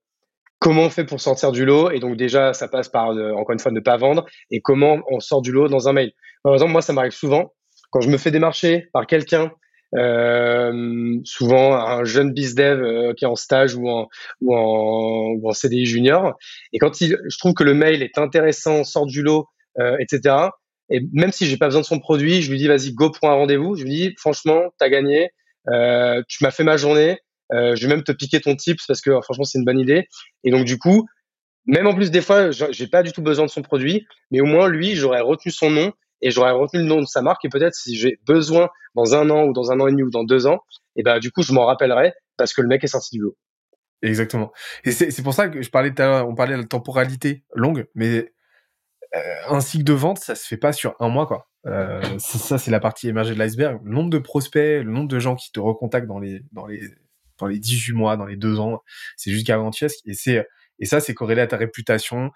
Speaker 1: comment on fait pour sortir du lot? Et donc déjà, ça passe par, euh, encore une fois, ne pas vendre. Et comment on sort du lot dans un mail? Par exemple, moi, ça m'arrive souvent quand je me fais démarcher par quelqu'un euh, souvent un jeune bizdev euh, qui est en stage ou en, ou en, ou en CDI junior. Et quand il, je trouve que le mail est intéressant, sort du lot, euh, etc. Et même si j'ai pas besoin de son produit, je lui dis vas-y go pour un rendez-vous. Je lui dis franchement t'as gagné, euh, tu m'as fait ma journée. Euh, je vais même te piquer ton tips parce que franchement c'est une bonne idée. Et donc du coup, même en plus des fois j'ai pas du tout besoin de son produit, mais au moins lui j'aurais retenu son nom et j'aurais retenu le nom de sa marque et peut-être si j'ai besoin dans un an ou dans un an et demi ou dans deux ans, et ben du coup je m'en rappellerai parce que le mec est sorti du lot.
Speaker 2: Exactement. Et c'est pour ça que je parlais on parlait de la temporalité longue, mais euh, un cycle de vente, ça se fait pas sur un mois, quoi. Euh, ça, c'est la partie émergée de l'iceberg. Le nombre de prospects, le nombre de gens qui te recontactent dans les, dans les, dans les 18 mois, dans les deux ans, c'est juste gargantuesque. Et c'est, et ça, c'est corrélé à ta réputation,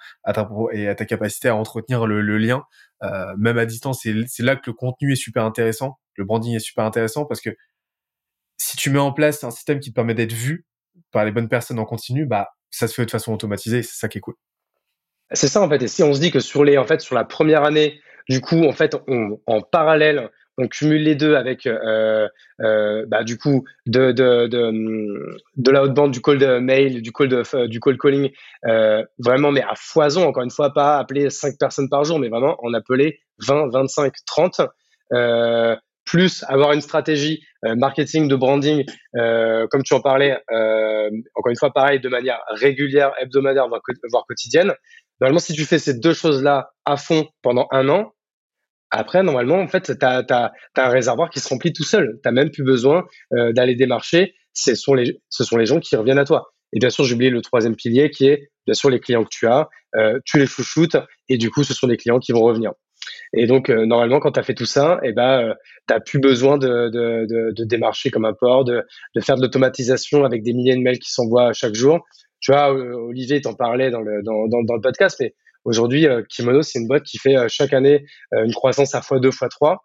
Speaker 2: et à ta capacité à entretenir le, lien euh, même à distance, c'est là que le contenu est super intéressant, le branding est super intéressant parce que si tu mets en place un système qui te permet d'être vu par les bonnes personnes en continu, bah ça se fait de façon automatisée, c'est ça qui est cool.
Speaker 1: C'est ça en fait. Et si on se dit que sur les, en fait, sur la première année, du coup, en fait, en parallèle, on cumule les deux avec euh, euh, bah, du coup de, de, de, de la haute bande, du call de mail, du call, de, euh, du call calling, euh, vraiment, mais à foison, encore une fois, pas appeler 5 personnes par jour, mais vraiment en appeler 20, 25, 30. Euh, plus avoir une stratégie euh, marketing de branding, comme tu en parlais, encore une fois, pareil, de manière régulière, hebdomadaire, voire, voire quotidienne. Normalement, si tu fais ces deux choses-là à fond pendant un an, après, normalement, en fait, tu as, un réservoir qui se remplit tout seul. Tu même plus besoin euh, d'aller démarcher. Ce sont, les, ce sont les gens qui reviennent à toi. Et bien sûr, j'ai oublié le troisième pilier qui est, bien sûr, les clients que tu as. Euh, tu les chouchoutes et du coup, ce sont des clients qui vont revenir. Et donc, euh, normalement, quand tu as fait tout ça, eh ben, tu n'as plus besoin de, de, de, de, démarcher comme un port, de, de faire de l'automatisation avec des milliers de mails qui s'envoient chaque jour. Tu vois, Olivier t'en parlait dans le, dans, dans, dans le podcast, mais Aujourd'hui, euh, Kimono, c'est une boîte qui fait euh, chaque année euh, une croissance à x2, x3,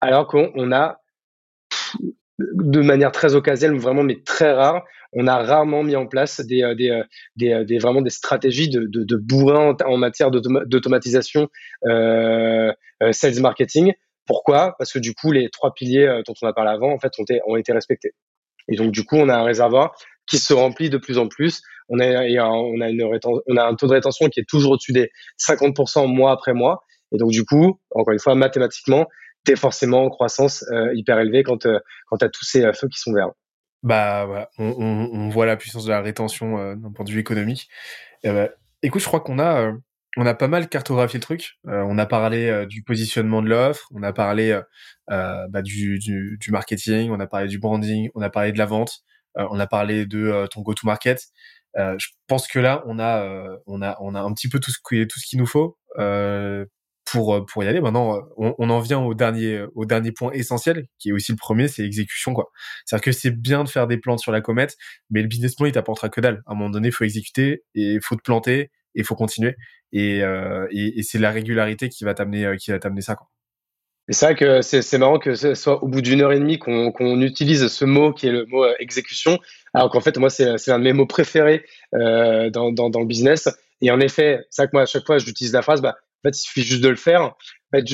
Speaker 1: alors qu'on a, de manière très occasionnelle, vraiment, mais très rare, on a rarement mis en place des, vraiment des stratégies de, bourrin en, matière d'automatisation sales marketing. Pourquoi? Parce que du coup, les trois piliers dont on a parlé avant, en fait, ont été respectés. Et donc, du coup, on a un réservoir qui se remplit de plus en plus. On a, on a, une on a un taux de rétention qui est toujours au-dessus des 50% mois après mois. Et donc, du coup, encore une fois, mathématiquement, tu es forcément en croissance euh, hyper élevée quand, euh, quand as tous ces euh, feux qui sont verts.
Speaker 2: Bah, on, voit la puissance de la rétention d'un point de vue économique. Bah, écoute, je crois qu'on a, a pas mal cartographié le truc. on a parlé du positionnement de l'offre, on a parlé bah, du, marketing, on a parlé du branding, on a parlé de la vente. Euh, on a parlé de euh, ton go-to-market. Euh, je pense que là, on a, on a, on a un petit peu tout ce, tout ce qu'il nous faut pour pour y aller. Maintenant, on, on, en vient au dernier au dernier point essentiel, qui est aussi le premier, c'est l'exécution quoi. C'est-à-dire que c'est bien de faire des plantes sur la comète, mais le business plan il t'apportera que dalle. À un moment donné, il faut exécuter et il faut te planter et il faut continuer. Et, euh, et, et c'est la régularité qui va t'amener qui va t'amener ça quoi.
Speaker 1: C'est vrai que c'est marrant que ce soit au bout d'une heure et demie qu'on utilise ce mot qui est le mot euh, exécution, alors qu'en fait, moi, c'est un de mes mots préférés euh, dans, dans, dans, le business. Et en effet, c'est vrai que moi, à chaque fois, j'utilise la phrase, bah, en fait, il suffit juste de le faire. En fait,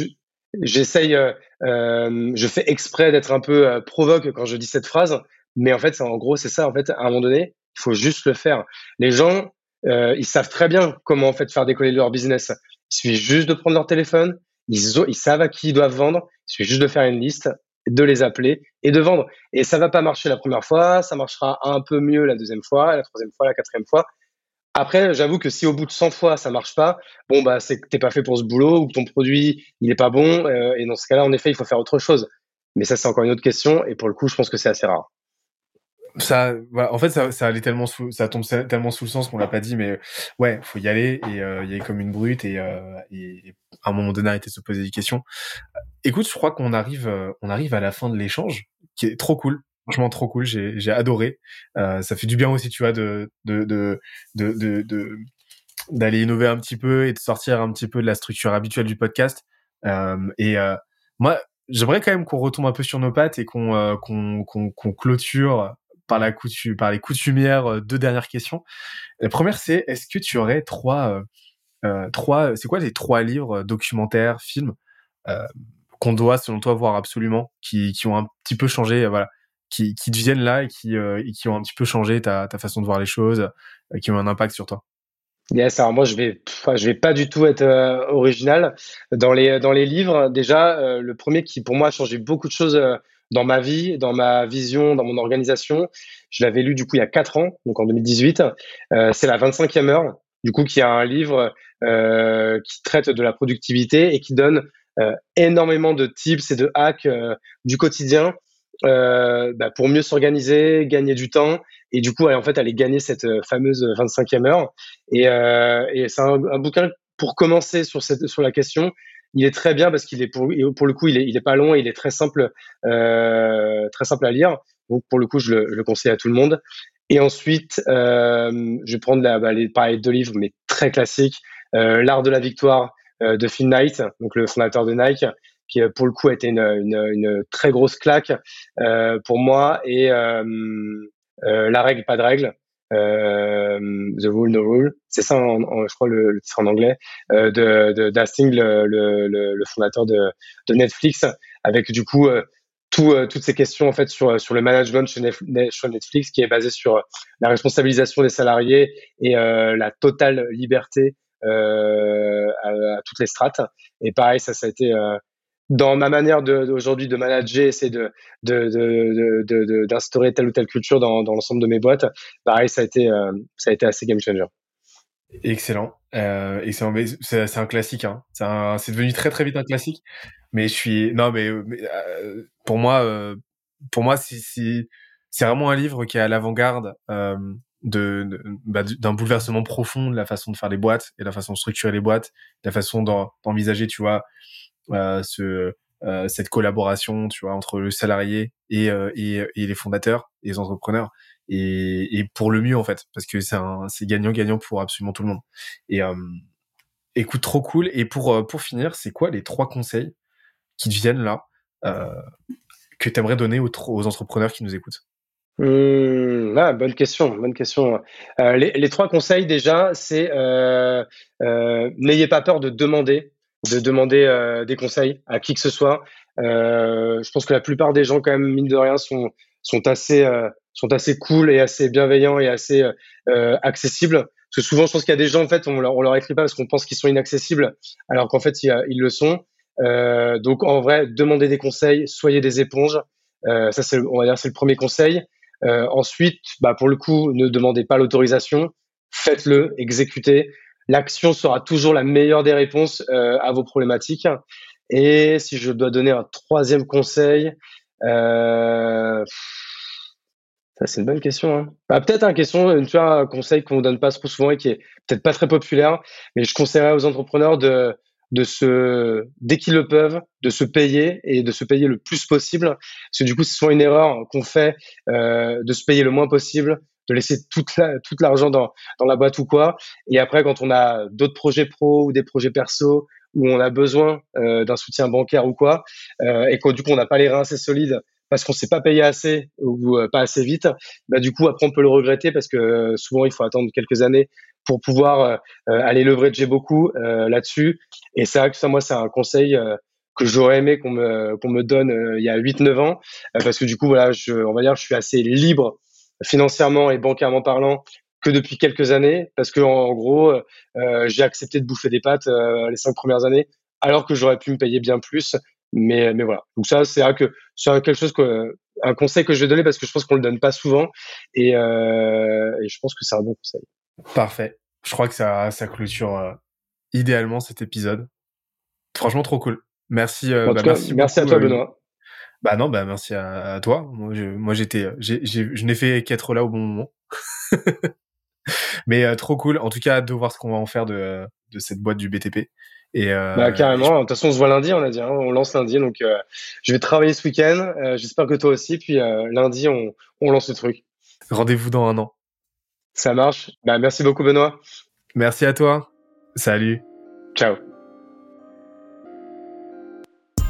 Speaker 1: j'essaye euh, je fais exprès d'être un peu provoque quand je dis cette phrase, mais en fait, en gros, c'est ça. En fait, à un moment donné, il faut juste le faire. Les gens, ils savent très bien comment en fait faire décoller leur business. Il suffit juste de prendre leur téléphone, ils, savent à qui ils doivent vendre, il suffit juste de faire une liste, de les appeler et de vendre. Et ça va pas marcher la première fois, ça marchera un peu mieux la deuxième fois, la troisième fois, la quatrième fois. Après, j'avoue que si au bout de 100 fois ça marche pas, bon bah c'est que t'es pas fait pour ce boulot ou que ton produit il est pas bon. Euh, et dans ce cas-là, en effet, il faut faire autre chose. Mais ça, c'est encore une autre question. Et pour le coup, je pense que c'est assez rare
Speaker 2: ça voilà, en fait ça, ça allait tellement sous, ça tombe tellement sous le sens qu'on l'a pas dit mais ouais faut y aller et euh, y aller comme une brute et, euh, et, à un moment donné arrêter de se poser des questions. Écoute je crois qu'on arrive euh, on arrive à la fin de l'échange qui est trop cool. Franchement trop cool. J'ai j'ai adoré. Euh, ça fait du bien aussi tu vois de de de de, d'aller innover un petit peu et de sortir un petit peu de la structure habituelle du podcast. Euh, et moi j'aimerais quand même qu'on retombe un peu sur nos pattes et qu'on qu'on qu'on clôture par, les coutumières euh, deux dernières questions. La première, c'est est-ce que tu aurais trois, euh, euh trois c'est quoi les trois livres, documentaires, films qu'on doit, selon toi, voir absolument, qui, qui ont un petit peu changé, voilà, qui, qui te viennent là et qui, qui ont un petit peu changé ta, ta façon de voir les choses, qui ont un impact sur toi?
Speaker 1: Yes, alors moi je vais, je vais pas du tout être original dans les dans les livres. Déjà, le premier qui pour moi a changé beaucoup de choses dans ma vie, dans ma vision, dans mon organisation. Je l'avais lu du coup il y a quatre ans, donc en 2018. Euh, c'est la 25e heure, du coup, qui a un livre euh, qui traite de la productivité et qui donne euh, énormément de tips et de hacks du quotidien bah, pour mieux s'organiser, gagner du temps et du coup, en fait, aller gagner cette fameuse 25e heure. Et, et c'est un, un, bouquin pour commencer sur, cette, sur la question il est très bien parce qu'il est pour, pour le coup, il est, il est pas long et il est très simple, euh, très simple à lire. Donc pour le coup, je le, je le conseille à tout le monde. Et ensuite, euh, je vais prendre la, bah, les pareil deux livres, mais très classiques. Euh, L'art de la victoire euh, de Phil Knight, donc le fondateur de Nike, qui euh, pour le coup a été une, une, une très grosse claque euh, pour moi. Et La règle, pas de règle The Rule No Rule, c'est ça, je crois le, le titre en anglais, euh, de, d'Asting, le, le, le, fondateur de, de Netflix, avec du coup euh, tout, euh, toutes ces questions en fait sur sur le management chez Netflix, qui est basé sur la responsabilisation des salariés et euh, la totale liberté euh, à, à, toutes les strates. Et pareil, ça, ça a été dans ma manière d'aujourd'hui de, manager, c'est de, de, d'instaurer telle ou telle culture dans, l'ensemble de mes boîtes. Pareil, ça a été, euh, ça a été assez game changer.
Speaker 2: Excellent. Euh. C'est, un classique. Hein. C'est, devenu très très vite un classique. Mais je suis non, mais, euh, pour moi, moi, c'est, vraiment un livre qui est à l'avant-garde euh, de, bah, d'un bouleversement profond de la façon de faire les boîtes et la façon de structurer les boîtes, la façon d'envisager, tu vois, ce, euh, cette collaboration, tu vois, entre le salarié et, euh, et, et, les fondateurs et les entrepreneurs. Et, et pour le mieux, en fait, parce que c'est c'est gagnant-gagnant pour absolument tout le monde. Et écoute, trop cool. Et pour, pour finir, c'est quoi les trois conseils qui te viennent là, que tu aimerais donner aux, aux entrepreneurs qui nous écoutent?
Speaker 1: Mmh, ah, bonne question, bonne question. Euh, les, les, trois conseils déjà, c'est euh, euh, n'ayez pas peur de demander de demander euh, des conseils à qui que ce soit. Euh, je pense que la plupart des gens, quand même, mine de rien, sont, sont, assez, euh, sont assez cool et assez bienveillants et assez euh, accessibles. Parce que souvent, je pense qu'il y a des gens, en fait, on leur, on leur écrit pas parce qu'on pense qu'ils sont inaccessibles, alors qu'en fait, ils, ils, le sont. donc, en vrai, demandez des conseils, soyez des éponges. ça, c'est, on va dire, c'est le premier conseil. ensuite, bah, pour le coup, ne demandez pas l'autorisation, faites-le, exécutez l'action sera toujours la meilleure des réponses euh, à vos problématiques. Et si je dois donner un troisième conseil, euh, ça c'est une bonne question. Hein. Bah, peut-être un question, un conseil qu'on donne pas trop souvent et qui est peut-être pas très populaire, mais je conseillerais aux entrepreneurs de de se, dès qu'ils le peuvent, de se payer et de se payer le plus possible. Parce que du coup, c'est souvent une erreur qu'on fait euh, de se payer le moins possible de laisser toute la, toute l'argent dans, dans la boîte ou quoi. Et après, quand on a d'autres projets pro ou des projets perso où on a besoin euh, d'un soutien bancaire ou quoi, euh, et que du coup on n'a pas les reins assez solides parce qu'on s'est pas payé assez ou euh, pas assez vite, bah du coup après on peut le regretter parce que euh, souvent il faut attendre quelques années pour pouvoir euh, aller leverager beaucoup là-dessus. Et c'est ça moi c'est un conseil que j'aurais aimé qu'on me qu'on me donne il y a 8-9 ans, parce que du coup voilà, je, on va dire, je suis assez libre financièrement et bancairement parlant que depuis quelques années, parce que en, gros, j'ai accepté de bouffer des pâtes les cinq premières années, alors que j'aurais pu me payer bien plus. Mais, mais voilà. Donc ça, c'est que c'est quelque chose que un conseil que je vais donner parce que je pense qu'on le donne pas souvent et, euh, et je pense que c'est un bon conseil.
Speaker 2: Parfait. Je crois que ça, ça clôture euh, idéalement cet épisode. Franchement, trop cool. Merci.
Speaker 1: Euh, bah, merci, merci à toi, Benoît.
Speaker 2: Bah non, bah merci à, toi. Moi, je, moi j'étais, je n'ai fait qu'être là au bon moment. Mais trop cool. En tout cas, de voir ce qu'on va en faire de, de cette boîte du BTP.
Speaker 1: Et euh, bah, carrément. De toute façon, on se voit lundi, on a dit. Hein, on lance lundi. Donc, euh, je vais travailler ce week-end. Euh, j'espère que toi aussi. Puis lundi, on, on lance le truc.
Speaker 2: Rendez-vous dans un an.
Speaker 1: Ça marche. Bah, merci beaucoup, Benoît.
Speaker 2: Merci à toi. Salut.
Speaker 1: Ciao.